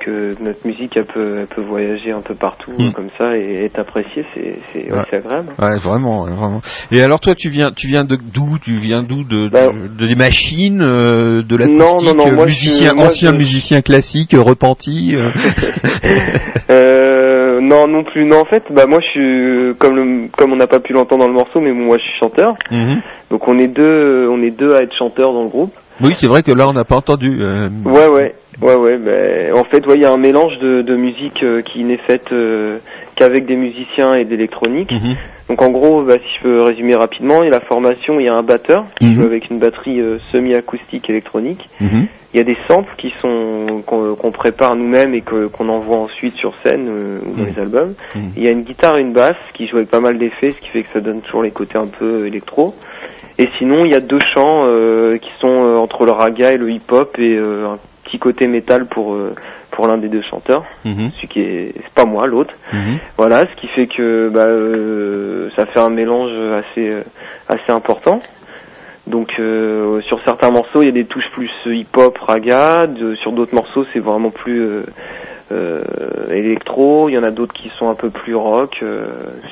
que notre musique elle peut, elle peut voyager un peu partout Mm. euh, comme ça et être appréciée, c'est c'est ouais, agréable. Ouais, vraiment, vraiment. Et alors toi, tu viens, tu viens de d'où? Tu viens d'où? De, de, Bah, de des machines, euh, de Non, l'acoustique, non, non, moi, musicien, moi, ancien je- musicien classique, repenti. euh? Euh, non, non plus. Non, en fait, bah moi je suis comme le, comme on n'a pas pu l'entendre dans le morceau, mais moi je suis chanteur. Mhm. Donc on est deux, on est deux à être chanteurs dans le groupe. Oui, c'est vrai que là, on n'a pas entendu. euh, Ouais, ouais, ouais, ouais. Ben, en fait, ouais, il y a un mélange de, de musique euh, qui n'est faite euh, qu'avec des musiciens et d'électronique. Mhm. Donc en gros, bah, si je peux résumer rapidement, il y a la formation, il y a un batteur qui Mhm. joue avec une batterie euh, semi-acoustique électronique. Mhm. Il y a des samples qui sont qu'on prépare nous-mêmes et que qu'on envoie ensuite sur scène euh, ou dans les albums. Il y a une guitare et une basse qui jouent avec pas mal d'effets, ce qui fait que ça donne toujours les côtés un peu électro. Et sinon, il y a deux chants euh, qui sont euh, entre le raga et le hip-hop et euh, un petit côté métal pour pour l'un des deux chanteurs, Mhm. celui qui est c'est pas moi, l'autre. Mhm. Voilà, ce qui fait que bah, euh, ça fait un mélange assez assez important. Donc euh, sur certains morceaux, il y a des touches plus hip-hop, raga. De- sur d'autres morceaux, c'est vraiment plus euh, électro. Il y en a d'autres qui sont un peu plus rock. euh,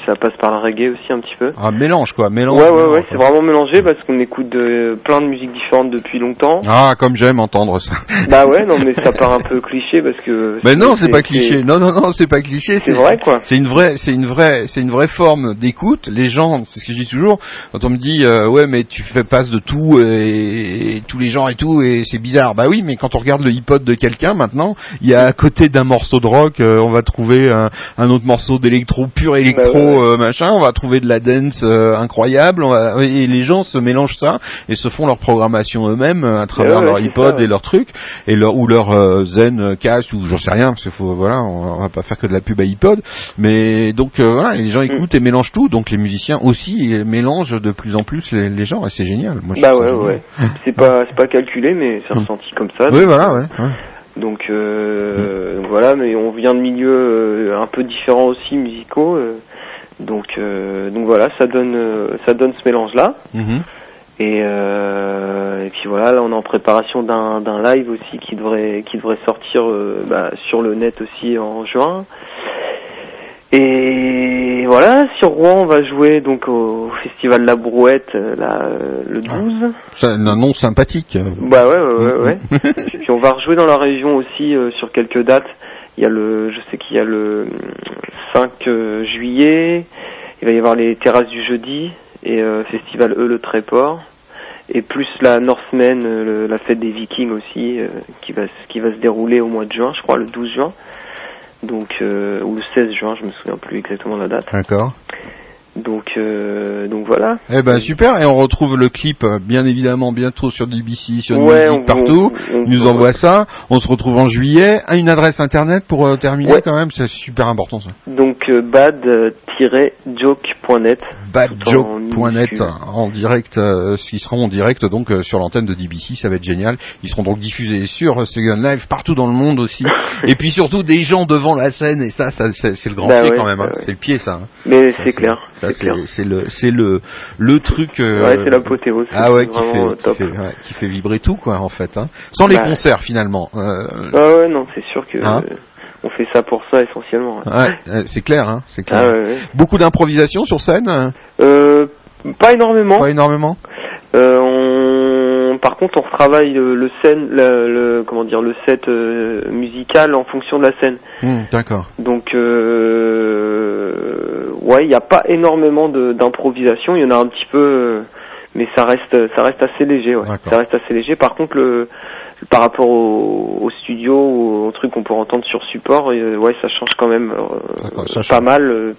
ça passe par le reggae aussi un petit peu. Ah, mélange quoi, mélange. Ouais, ouais, mélange, ouais, c'est vraiment mélangé parce qu'on écoute de, plein de musiques différentes depuis longtemps. Ah, comme j'aime entendre ça. Bah ouais, non mais ça part un peu cliché parce que. Mais non, c'est pas cliché. Non, non, non, c'est pas cliché. C'est vrai, quoi. C'est une vraie, c'est une vraie, c'est une vraie forme d'écoute. Les gens, c'est ce que je dis toujours. Quand on me dit, euh, ouais, mais tu fais passes de tout et, et tous les genres et tout, et c'est bizarre. Bah oui, mais quand on regarde le hip-hop de quelqu'un maintenant, il y a à côté d'un morceau de rock, euh, on va trouver un, un autre morceau d'électro pur électro, Bah ouais, ouais. euh, machin. On va trouver de la dance euh, incroyable. On va- et les gens se mélangent ça et se font leur programmation eux-mêmes euh, à travers ouais, leur iPod ça, et leur truc et leur ou leur euh, Zen Cast ou j'en sais rien parce qu'il faut voilà on, on va pas faire que de la pub à iPod mais donc euh, voilà les gens Mm. écoutent et mélangent tout donc les musiciens aussi mélangent de plus en plus les, les genres et c'est génial moi Bah ouais. C'est pas, c'est pas calculé, mais c'est ressenti comme ça. oui voilà ouais, ouais. Donc, euh, donc voilà, mais on vient de milieux euh, un peu différents aussi musicaux. euh, donc, euh, donc voilà, ça donne, ça donne ce mélange-là. Mhm. Et, euh, et puis voilà, là on est en préparation d'un d'un live aussi qui devrait qui devrait sortir euh, bah, sur le net aussi en juin. Et voilà, sur Rouen, on va jouer donc au festival La Brouette euh, là, euh, le 12. C'est un nom sympathique. Bah ouais, ouais, ouais. ouais. Puis on va rejouer dans la région aussi euh, sur quelques dates. Il y a le, je sais qu'il y a le 5 euh, juillet. Il va y avoir les terrasses du jeudi et euh, festival E le Tréport. Et plus la Norsemen, euh, le- la fête des Vikings aussi, euh, qui va qui va se dérouler au mois de juin, je crois le 12 juin. Donc euh, ou le 16 juin, je me souviens plus exactement de la date. D'accord. Donc euh, donc voilà. Eh ben super, et on retrouve le clip euh, bien évidemment bientôt sur DBC, sur Ouais, Music on- partout. on- on- Il nous envoie ça. On se retrouve en juillet. À une adresse internet pour euh, terminer quand même, c'est super important ça. Donc euh, bad-joke.net. Badjoke.net en direct, euh, ils seront en direct donc sur l'antenne de DBC, ça va être génial. Ils seront donc diffusés sur Second Live partout dans le monde aussi. et puis surtout des gens devant la scène et ça, ça c'est le grand Bah pied ouais, quand même. hein. bah ouais. C'est le pied ça. hein. Mais c'est clair, Ça c'est c'est le c'est le le truc. euh, Ouais, c'est l'apothéose, Ah ouais, qui fait, euh, qui fait ouais, qui fait vibrer tout quoi en fait. Hein. Sans les Bah. concerts finalement. Euh, Ah ouais, non, c'est sûr que Hein euh, on fait ça pour ça essentiellement. ouais. euh, c'est clair, hein, c'est clair. Ah. Beaucoup d'improvisation sur scène. hein Euh, pas énormément. Pas énormément? Euh, on... Par contre, on retravaille le, le scène, le, le- comment dire, le set euh, musical en fonction de la scène. Hmm, D'accord. Donc, euh, ouais, il n'y a pas énormément d'improvisation. Il y en a un petit peu, euh, mais ça reste, ça reste assez léger. Ouais. Ça reste assez léger. Par contre, le, par rapport au, au studio ou au truc qu'on peut entendre sur support, euh, ouais, ça change quand même euh, ça pas mal euh,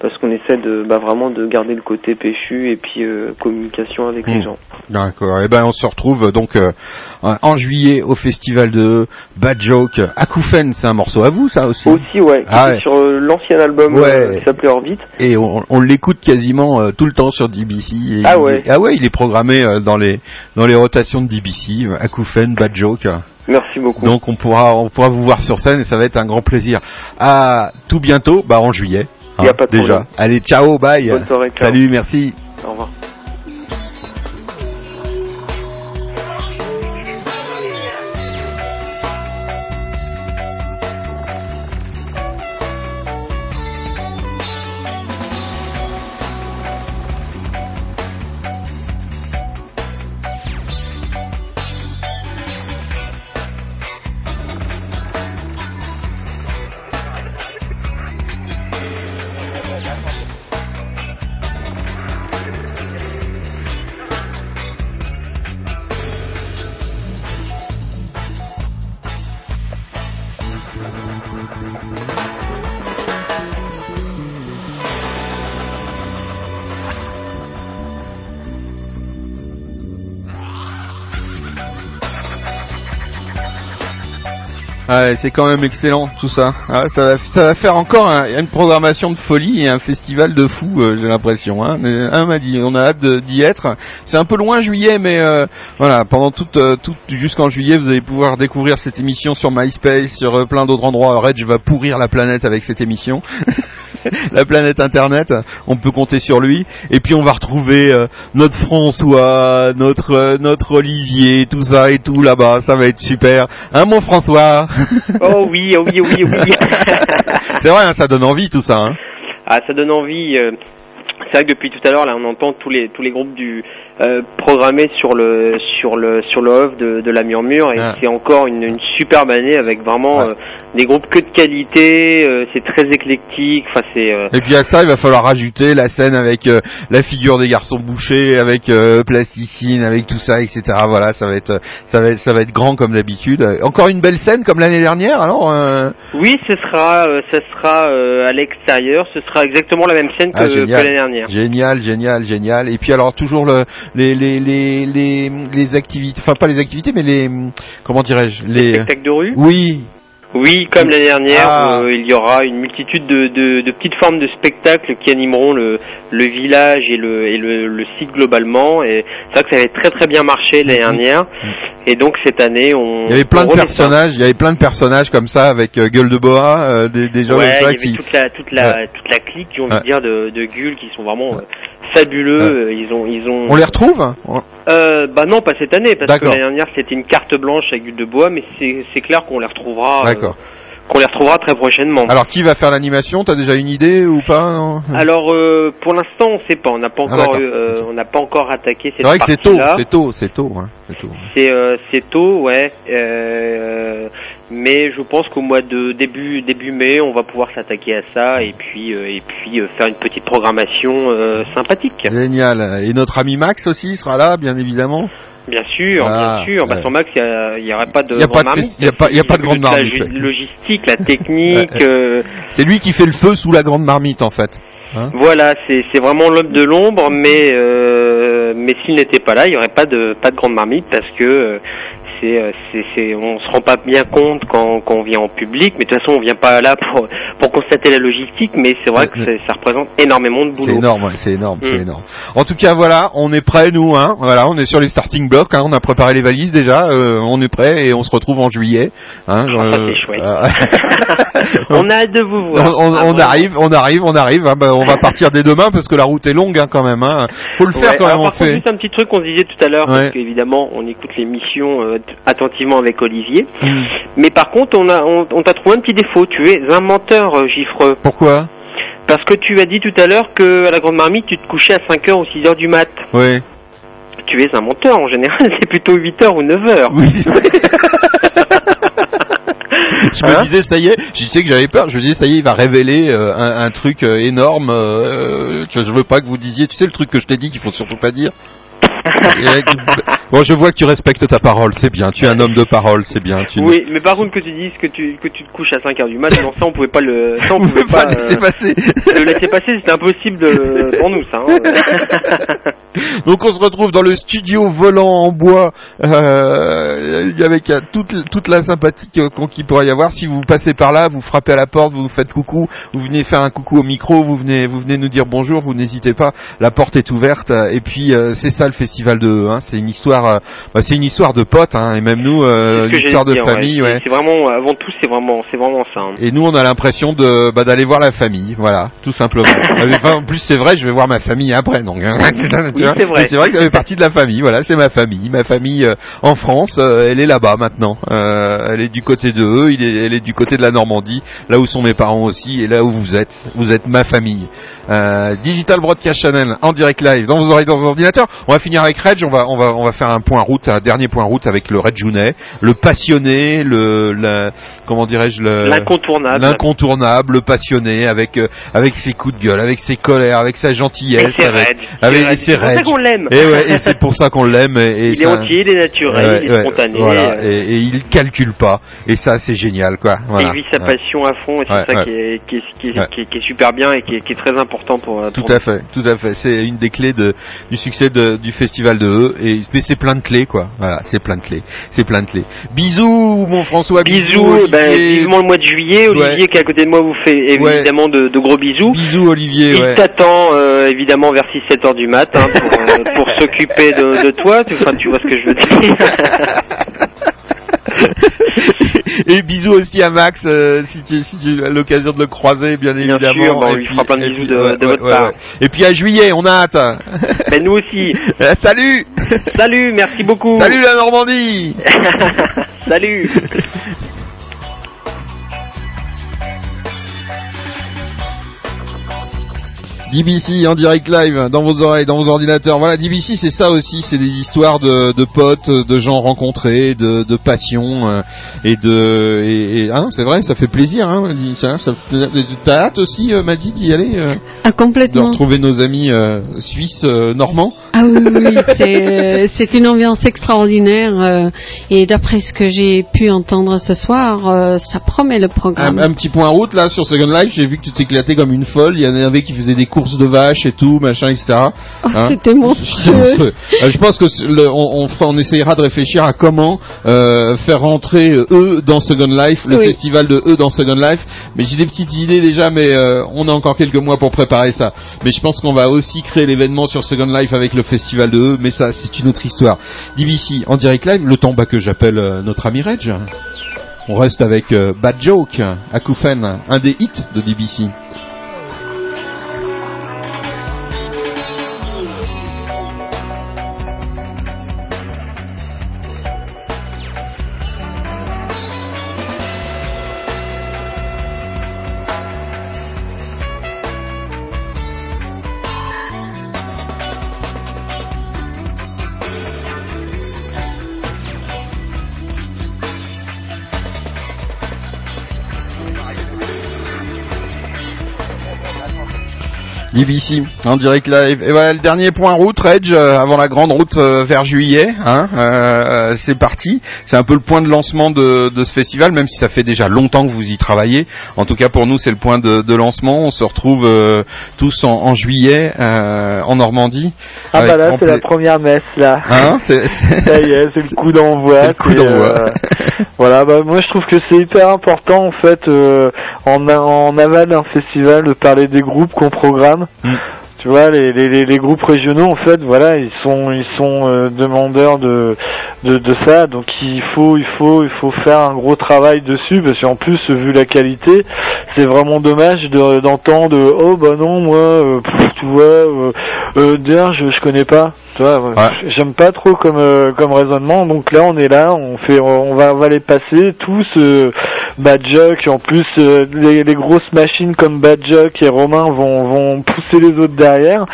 parce qu'on essaie de, bah, vraiment de garder le côté péchu et puis communication avec les Hmm. gens. D'accord. Et ben on se retrouve donc en juillet au festival de Bad Joke. Akoufen, c'est un morceau à vous ça aussi? Aussi, ouais, Ah ouais. sur l'ancien album Ouais. qui s'appelait Orbit. Et on, on l'écoute quasiment tout le temps sur DBC. Et Ah il ouais. est- ah ouais, il est programmé dans les dans les rotations de DBC. Akoufen, Bad Joke. Merci beaucoup. Donc on pourra on pourra vous voir sur scène et ça va être un grand plaisir. À tout bientôt, bah en juillet. A hein, pas de déjà. problème. Allez, ciao, bye. Bonne soirée, ciao. Salut, merci. Au revoir. C'est quand même excellent tout ça. Ah, ça, va, ça va faire encore un- une programmation de folie et un festival de fous, euh, j'ai l'impression. Hein. Un m'a dit, on a hâte d'y être. C'est un peu loin juillet, mais euh, voilà, pendant toute, euh, toute jusqu'en juillet, vous allez pouvoir découvrir cette émission sur MySpace, sur euh, plein d'autres endroits. Reg va pourrir la planète avec cette émission. la planète Internet, on peut compter sur lui. Et puis on va retrouver notre François, notre notre Olivier, tout ça et tout là-bas. Ça va être super. Hein, mon François Oh oui, oh oui, oh oui, oh oui. C'est vrai, hein, ça donne envie tout ça. Hein. Ah, ça donne envie. euh, c'est vrai que depuis tout à l'heure, là, on entend tous les tous les groupes du euh, programmés sur le sur le sur le off de, de la murmure et Ah. c'est encore une, une superbe année avec vraiment euh, des groupes que de qualité. euh, c'est très éclectique. Enfin, c'est euh, Et puis à ça, il va falloir rajouter la scène avec euh, la figure des garçons bouchés, avec euh, plasticine, avec tout ça, etc. Voilà, ça va être, ça va être, ça va être grand comme d'habitude. Encore une belle scène comme l'année dernière, alors. euh, oui, ce sera euh, ce sera euh, à l'extérieur. Ce sera exactement la même scène que, Ah, que l'année dernière. Génial, génial, génial. Et puis alors toujours le, les, les, les, les, les activités, enfin pas les activités, mais les, comment dirais-je, les. Spectacle de rue. Oui. Oui, comme l'année dernière, Ah. euh, il y aura une multitude de, de, de petites formes de spectacles qui animeront le, le village et le, et le, le site globalement. Et c'est vrai que ça avait très très bien marché l'année dernière. Et donc cette année, on. Il y avait plein de ça. personnages, il y avait plein de personnages comme ça avec euh, gueule de boa, euh, des, des gens ouais, comme il y ça avait qui. toute la toute la Ouais. toute la clique, j'ai envie Ouais. de dire de de Gull qui sont vraiment euh, fabuleux. Euh, Ils ont ils ont. On les retrouve hein Euh, bah non, pas cette année, parce que l'année dernière c'était une carte blanche avec Gull de bois, mais c'est c'est clair qu'on les retrouvera. D'accord. qu'on les retrouvera très prochainement. Alors qui va faire l'animation? T'as déjà une idée ou pas non? Alors, euh, pour l'instant, on sait pas. On n'a pas Ah, encore, eu, euh, on n'a pas encore attaqué cette C'est vrai que c'est tôt, c'est tôt, c'est tôt, hein, c'est tôt. C'est euh, tôt, ouais. Euh, mais je pense qu'au mois de début début mai, on va pouvoir s'attaquer à ça et puis et puis faire une petite programmation sympathique. Génial. Et notre ami Max aussi sera là, bien évidemment. Bien sûr, Ah, bien sûr. Bah, ouais. sans Max, il n'y aurait pas de Il a pas de il y a pas- il y a pas de grande la marmite, ouais. logistique, la technique. Euh, C'est lui qui fait le feu sous la grande marmite en fait. Hein Voilà, c'est c'est vraiment l'homme de l'ombre, mais euh, mais s'il n'était pas là, il n'y aurait pas de pas de grande marmite parce que euh, c'est euh, c'est c'est on se rend pas bien compte quand quand on vient en public, mais de toute façon on vient pas là pour pour constater la logistique, mais c'est vrai que c'est- ça représente énormément de boulot. C'est énorme, c'est énorme, c'est Mm. énorme. En tout cas, voilà, on est prêt nous, hein. Voilà, on est sur les starting blocks, hein, on a préparé les valises déjà, euh, on est prêt et on se retrouve en juillet. Hein, Ah, ça, euh, c'est chouette. euh, on a hâte de vous on, voir. on- Ah, on arrive, on arrive, on arrive. hein, bah, on va partir dès demain parce que la route est longue hein, quand même. Hein. Faut le faire Ouais, quand même. On contre, fait. juste un petit truc qu'on disait tout à l'heure, Ouais. parce qu'évidemment, on écoute l'émission euh, attentivement avec Olivier. Mm. Mais par contre, on a, on, on t'a trouvé un petit défaut. Tu es un menteur, euh, Gifreux. Pourquoi? Parce que tu as dit tout à l'heure que à la Grande Marmite, tu te couchais à 5h ou 6h du mat. Oui. Tu es un menteur. En général, c'est plutôt 8h ou 9h. Oui. Je me disais ça y est, je disais que j'avais peur. Je me disais ça y est, il va révéler euh, un, un truc euh, énorme. euh, vois, je veux pas que vous disiez, tu sais le truc que je t'ai dit qu'il faut surtout pas dire. Et, bon, je vois que tu respectes ta parole, c'est bien. Tu es un homme de parole, c'est bien. Tu ne- Oui, mais par contre que tu dises que tu que tu te couches à 5h du mat, non, ça on pouvait pas le ça on On pouvait pas pas laisser euh, passer. le laisser passer, c'était impossible de, pour nous ça. hein. Donc on se retrouve dans le studio volant en bois euh, avec euh, toute, toute la sympathie qu'il pourrait y avoir. Si vous passez par là, vous frappez à la porte, vous faites coucou, vous venez faire un coucou au micro, vous venez vous venez nous dire bonjour, vous n'hésitez pas, la porte est ouverte. Et puis euh, c'est ça le festival de hein, c'est une histoire, euh, bah, c'est une histoire de potes, hein, et même nous, euh, une histoire de dire, famille, ouais. C'est vraiment avant tout, c'est vraiment c'est vraiment ça. hein. Et nous, on a l'impression de bah, d'aller voir la famille, voilà, tout simplement. Enfin, en plus, c'est vrai, je vais voir ma famille après, donc. hein, c'est vrai. Mais C'est vrai que ça fait partie de la famille. Voilà, c'est ma famille, ma famille euh, en France. euh, elle est là-bas maintenant. Euh, elle est du côté de eux. Elle est du côté de la Normandie, là où sont mes parents aussi, et là où vous êtes. Vous êtes ma famille. Euh, Digital Broadcast Channel en direct live dans vos oreilles, dans vos ordinateurs. On va finir avec Reg. On va, on va, on va faire un point route, un dernier point route avec le Red Junet, le passionné, le, la- comment dirais-je, le L'incontournable. l'incontournable, le passionné, avec euh, avec ses coups de gueule, avec ses colères, avec sa gentillesse, Et avec, avec C'est et ses pour ça qu'on l'aime. Et ouais, et c'est pour ça qu'on l'aime. Et, et Il est entier, il est naturel, Ouais, il est ouais, spontané. Voilà, euh, et, et il calcule pas. Et ça, c'est génial, quoi. Voilà. Il vit sa passion à fond et c'est ça qui, est, qui, est, qui, est, Ouais. qui est- qui est super bien et qui est, qui très important pour, Tout à fait, tout à fait. C'est une des clés de, du succès de- du festival de E. Et mais c'est plein de clés, quoi. Voilà, c'est plein de clés. C'est plein de clés. Bisous, mon François. Bisous, ben, Olivier. vivement le mois de juillet. Olivier Ouais. qui est à côté de moi vous fait évidemment de, de gros bisous. Bisous, Olivier. Il ouais. t'attend euh, évidemment vers 6-7 heures du mat hein, pour, euh, pour s'occuper de, de toi. Tu, enfin, tu vois ce que je veux dire. Et bisous aussi à Max, euh, si tu, si tu as l'occasion de le croiser, bien, évidemment. sûr, bah, on Et fera plein de et puis, de- de votre part. Et puis à juillet, on a hâte. Ben nous aussi. Euh, Salut Salut, merci beaucoup. Salut la Normandie Salut DBC en direct live dans vos oreilles, dans vos ordinateurs. Voilà, DBC c'est ça aussi, c'est des histoires de, de potes, de gens rencontrés, de, de passion euh, et de et, et- hein, c'est vrai, ça fait plaisir. Hein, ça. T'as hâte aussi, euh, Maddy, d'y aller, euh, Ah, de complètement. retrouver nos amis euh, suisses normands? Ah oui, oui, c'est une ambiance extraordinaire et d'après ce que j'ai pu entendre ce soir, ça promet le programme. un petit point route là sur Second Life, j'ai vu que tu t'éclatais comme une folle. Il y en avait qui faisaient des courses courses de vaches et tout, machin, etc. Hein C'était monstrueux. Euh, Je pense que le- on, on, on essayera de réfléchir à comment euh, faire rentrer euh, eux dans Second Life, le Oui. festival de eux dans Second Life. Mais j'ai des petites idées déjà, mais euh, on a encore quelques mois pour préparer ça. Mais je pense qu'on va aussi créer l'événement sur Second Life avec le festival de eux, mais ça c'est une autre histoire. DBC en direct live, le temps bah, que j'appelle notre ami Reg. On reste avec Bad Joke, Akoufen, un des hits de DBC. En direct live. Et voilà le dernier point route, Reg, euh, avant la grande route euh, vers juillet. Hein, euh, c'est parti. C'est un peu le point de lancement de, de ce festival, même si ça fait déjà longtemps que vous y travaillez. En tout cas pour nous, c'est le point de, de lancement. On se retrouve euh, tous en, en juillet euh, en Normandie. Ah bah là, c'est la première messe là. Hein, c'est- Ça y est, c'est le coup d'envoi. C'est le coup c'est, d'envoi. euh, voilà, bah moi je trouve que c'est hyper important en fait euh, en, en aval d'un festival de parler des groupes qu'on programme. Mm. Tu vois, les, groupes régionaux, en fait, voilà, ils sont ils sont euh, demandeurs de, de ça, donc il faut il faut il faut faire un gros travail dessus parce qu'en plus vu la qualité, c'est vraiment dommage de- d'entendre oh bah non moi euh, tu vois euh, euh, je je connais pas, ouais, j'aime pas trop comme euh, comme raisonnement, donc là on est là, on fait on va on va les passer tous euh, Bad Jock, en plus euh, les, les grosses machines comme Bad Jock et Romain vont vont pousser les autres derrière.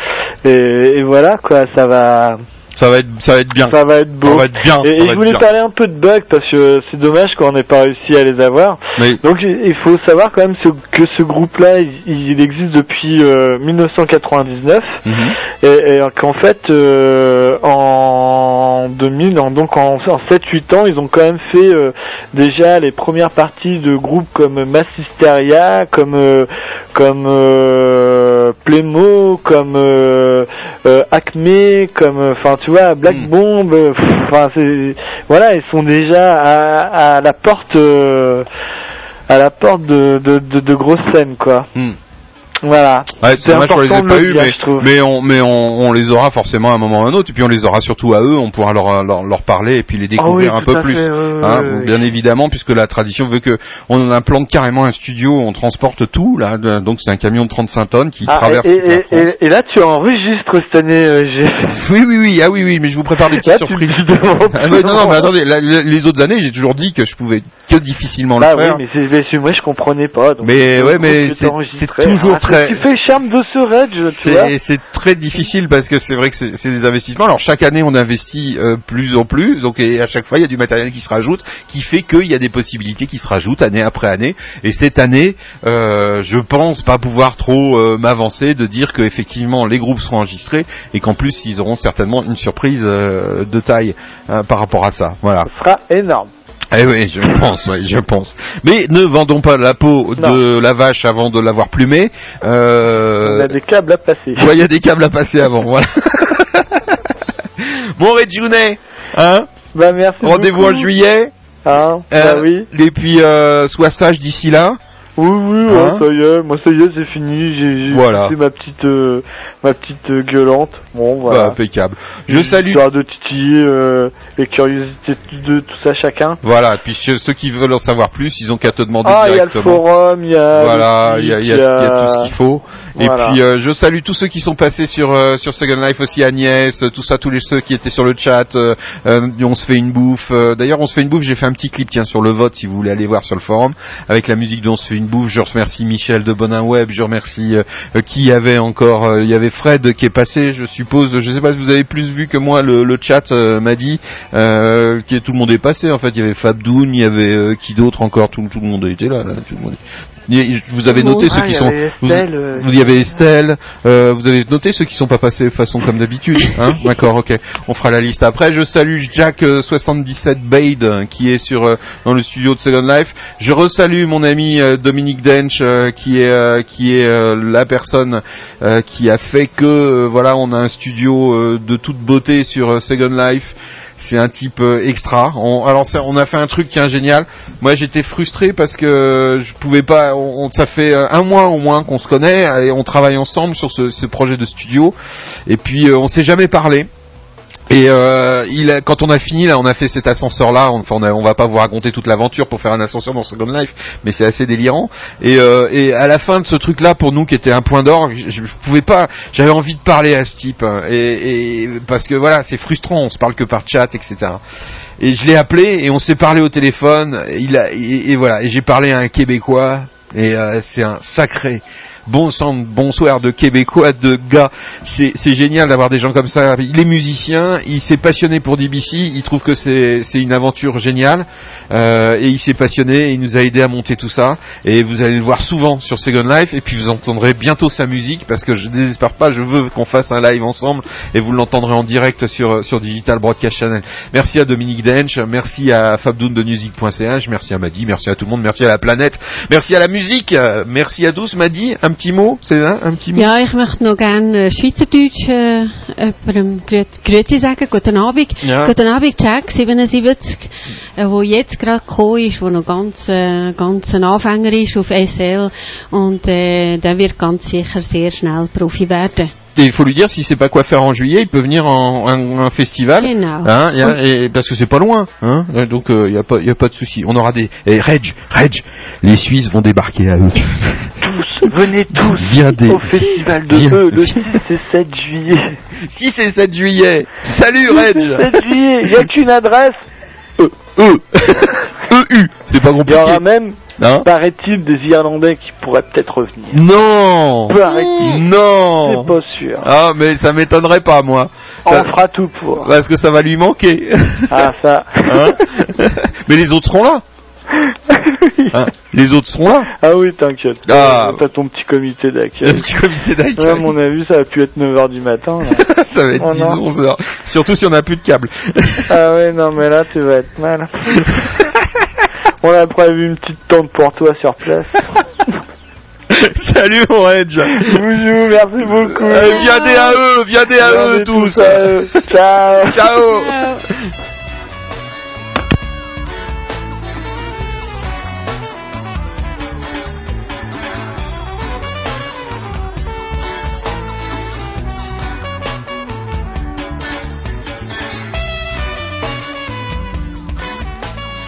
Et, et voilà quoi, ça va Ça va être, ça va être bien. ça va être beau. Ça va être bien. Et, je voulais bien. parler un peu de bugs parce que c'est dommage qu'on n'ait pas réussi à les avoir. Donc il faut savoir quand même ce- que ce groupe-là, il, il existe depuis euh, 1999 Mhm. et, et qu'en fait euh, en 2000, en- donc en, en 7-8 ans, ils ont quand même fait euh, déjà les premières parties de groupes comme Massisteria, comme euh, comme euh, Playmo, comme euh, Acme, comme enfin tu vois Black Bomb, euh, enfin c'est voilà ils sont déjà à, à la porte euh, à la porte de de, de, de grosses scènes quoi. Voilà. Ouais, c'est dommage qu'on les ait pas eu, mais, mais on, mais on, on les aura forcément à un moment ou à un autre, et puis on les aura surtout à eux, on pourra leur, leur, leur parler et puis les découvrir Ah oui, un peu plus. fait, hein, bien évidemment, puisque la tradition veut que on implante carrément un studio, on transporte tout, là, de- donc c'est un camion de 35 tonnes qui Ah, traverse et, toute la et, France. et, là tu enregistres cette année euh, Oui, oui, oui, ah oui, oui, mais je vous prépare des petites Là, surprises. Ah, non, non, mais attendez, la- la- les autres années, j'ai toujours dit que je pouvais que difficilement Bah le oui, faire. mais c'est mais c'est- moi je comprenais pas. Donc Mais ouais, mais c'est- toujours c'est très- fait le charme de ce raid, je- tu vois. C'est très difficile parce que c'est vrai que c'est c'est des investissements. Alors chaque année on investit euh, plus en plus, donc et à chaque fois il y a du matériel qui se rajoute, qui fait qu'il y a des possibilités qui se rajoutent année après année. Et cette année, euh, je pense pas pouvoir trop euh, m'avancer de dire que effectivement les groupes seront enregistrés et qu'en plus ils auront certainement une surprise euh, de taille euh, par rapport à ça. Voilà. Ce sera énorme. Eh oui, je pense, oui, je pense. Mais ne vendons pas la peau de la vache avant de l'avoir plumée. Euh... On a des câbles à passer. Ouais, il y a des câbles à passer avant, voilà. bon, hein? Bah merci. Rendez-vous en juillet. Hein, Euh, bah oui. Et puis, euh, sois sage d'ici là. Oui, oui, ouais, Hein ça y est, moi ça y est, c'est fini, j'ai Voilà. fait ma petite, euh, ma petite euh, gueulante. Bon, voilà. Bah, impeccable. Je salue. Histoire de titiller euh, les curiosités de tout ça chacun. Voilà, puis ceux qui veulent en savoir plus, ils ont qu'à te demander Ah, il y a le directement. forum, il y a. Voilà, il y a, il y a- y a tout ce qu'il faut. Voilà. Et puis euh, je salue tous ceux qui sont passés sur euh, sur Second Life aussi Agnès, euh, tout ça, tous les ceux qui étaient sur le chat. euh, euh, on se fait une bouffe. Euh, D'ailleurs, on se fait une bouffe. J'ai fait un petit clip tiens sur le vote si vous voulez aller voir sur le forum avec la musique dont on se fait une Je remercie Michel de Bonin Web. Je remercie euh, qui avait encore. euh, Il y avait Fred qui est passé. Je suppose. Je sais pas si vous avez plus vu que moi le, chat euh, m'a dit euh, que tout le monde est passé. En fait, il y avait Fabdoun, il y avait qui d'autre encore? Tout, le monde était là. Vous avez Bon, noté ah, ceux qui sont. avait Vous, Estelle, euh, vous y avez Estelle. euh, vous avez noté ceux qui sont pas passés de façon comme d'habitude. Hein D'accord, ok. On fera la liste après. Je salue Jack euh, 77 Bade euh, qui est sur euh, dans le studio de Second Life. Je resalue mon ami euh, Dominique Dench euh, qui est euh, qui est euh, la personne euh, qui a fait que euh, voilà on a un studio euh, de toute beauté sur euh, Second Life. C'est un type euh, extra. On, alors on a fait un truc qui est génial. Moi j'étais frustré parce que je pouvais pas. On, on- ça fait euh, un mois au moins qu'on se connaît et on travaille ensemble sur ce, ce projet de studio. Et puis euh, on s'est jamais parlé. Et euh, il a, quand on a fini, là, on a fait cet ascenseur-là. Enfin, on, va pas vous raconter toute l'aventure pour faire un ascenseur dans Second Life, mais c'est assez délirant. Et, euh, et à la fin de ce truc-là, pour nous, qui était un point je, je pouvais pas. J'avais envie de parler à ce type, hein, et, et parce que voilà, c'est frustrant. On se parle que par chat, etc. Et je l'ai appelé et on s'est parlé au téléphone. Et Il a, et, et voilà, et j'ai parlé à un Québécois. Et euh, c'est un sacré bon bonsoir de Québécois, de gars. C'est génial d'avoir des gens comme ça. Il est musicien, il s'est passionné pour DBC, il trouve que c'est une aventure géniale. Euh, et il s'est passionné, et il nous a aidé à monter tout ça. Et vous allez le voir souvent sur Second Life. Et puis vous entendrez bientôt sa musique parce que je désespère pas, je veux qu'on fasse un live ensemble et vous l'entendrez en direct sur Digital Broadcast Channel. Merci à Dominique Dench, merci à Fabdoun de merci à Madi, merci à tout le monde, merci à la planète, merci à la musique, merci à tous. Madi, un petit mot, c'est un, un petit mot. Ja, ich möchte noch gerne äh, Schweizerdeutsch äh, jemandem Grü- Grüezi sagen. Guten Abend. Ja. Guten Abend, Jack 77, äh, wo jetzt gerade gekommen ist, wo noch ganz, äh, ganz ein Anfänger ist auf SL und äh, der wird ganz sicher sehr schnell Profi werden. Il faut lui dire si c'est pas quoi faire en juillet, il peut venir en un, un festival, hein, y et, parce que c'est pas loin, hein, donc il y a pas y a pas de souci. On aura des et Reg, Reg, les Suisses vont débarquer à eux. tous, venez tous Viens des- au festival de viens- E le 6 et 7 juillet. 6 et 7 juillet. Salut 6 Reg. et 7 juillet, il n'y a qu'une adresse. E. EU. C'est pas Il y compliqué. aura même, Hein paraît-il, des Irlandais qui pourraient peut-être revenir. Non. Paraît-il. Non. C'est pas sûr. Ah mais ça m'étonnerait pas moi. On Ça- fera tout pour. Parce que ça va lui manquer. Ah, ça. Hein mais les autres seront là. Hein les autres seront là. Ah oui, t'inquiète. Ah. T'as ton petit comité d'accueil. Un petit comité d'accueil. Ouais, à mon avis, ça va pu être 9h du matin. ça va être Oh 10 non. 11 heures. Surtout si on n'a plus de câble. ah ouais, non, mais là, tu vas être mal. On a prévu une petite tente pour toi sur place. Salut mon Reg. Bonjour, merci beaucoup. Euh, viens des à eux, viens des à eux Regardez tous. tout à eux. Ciao. Ciao.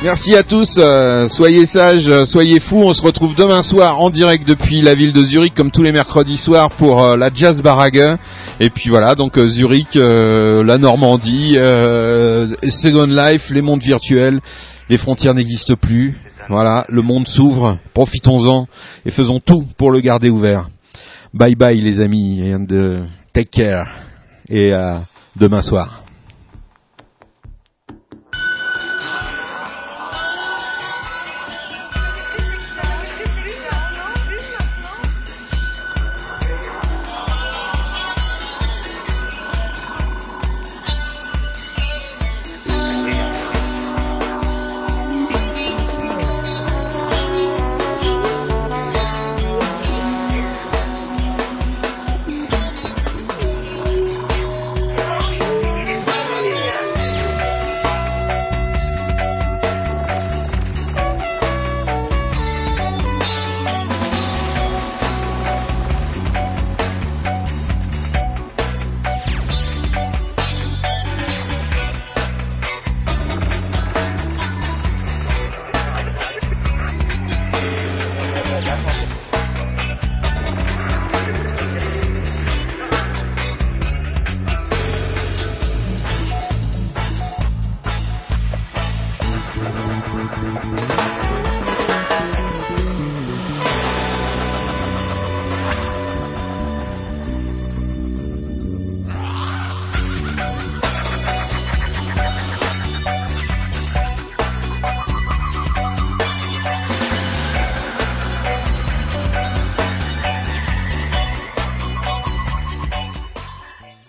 Merci à tous, euh, soyez sages, euh, soyez fous, on se retrouve demain soir en direct depuis la ville de Zurich comme tous les mercredis soirs pour euh, la Jazz Barage. Et puis voilà, donc Zurich, la Normandie, Second Life, les mondes virtuels, les frontières n'existent plus. Voilà, le monde s'ouvre, profitons-en et faisons tout pour le garder ouvert. Bye bye les amis, and take care. Et à demain soir.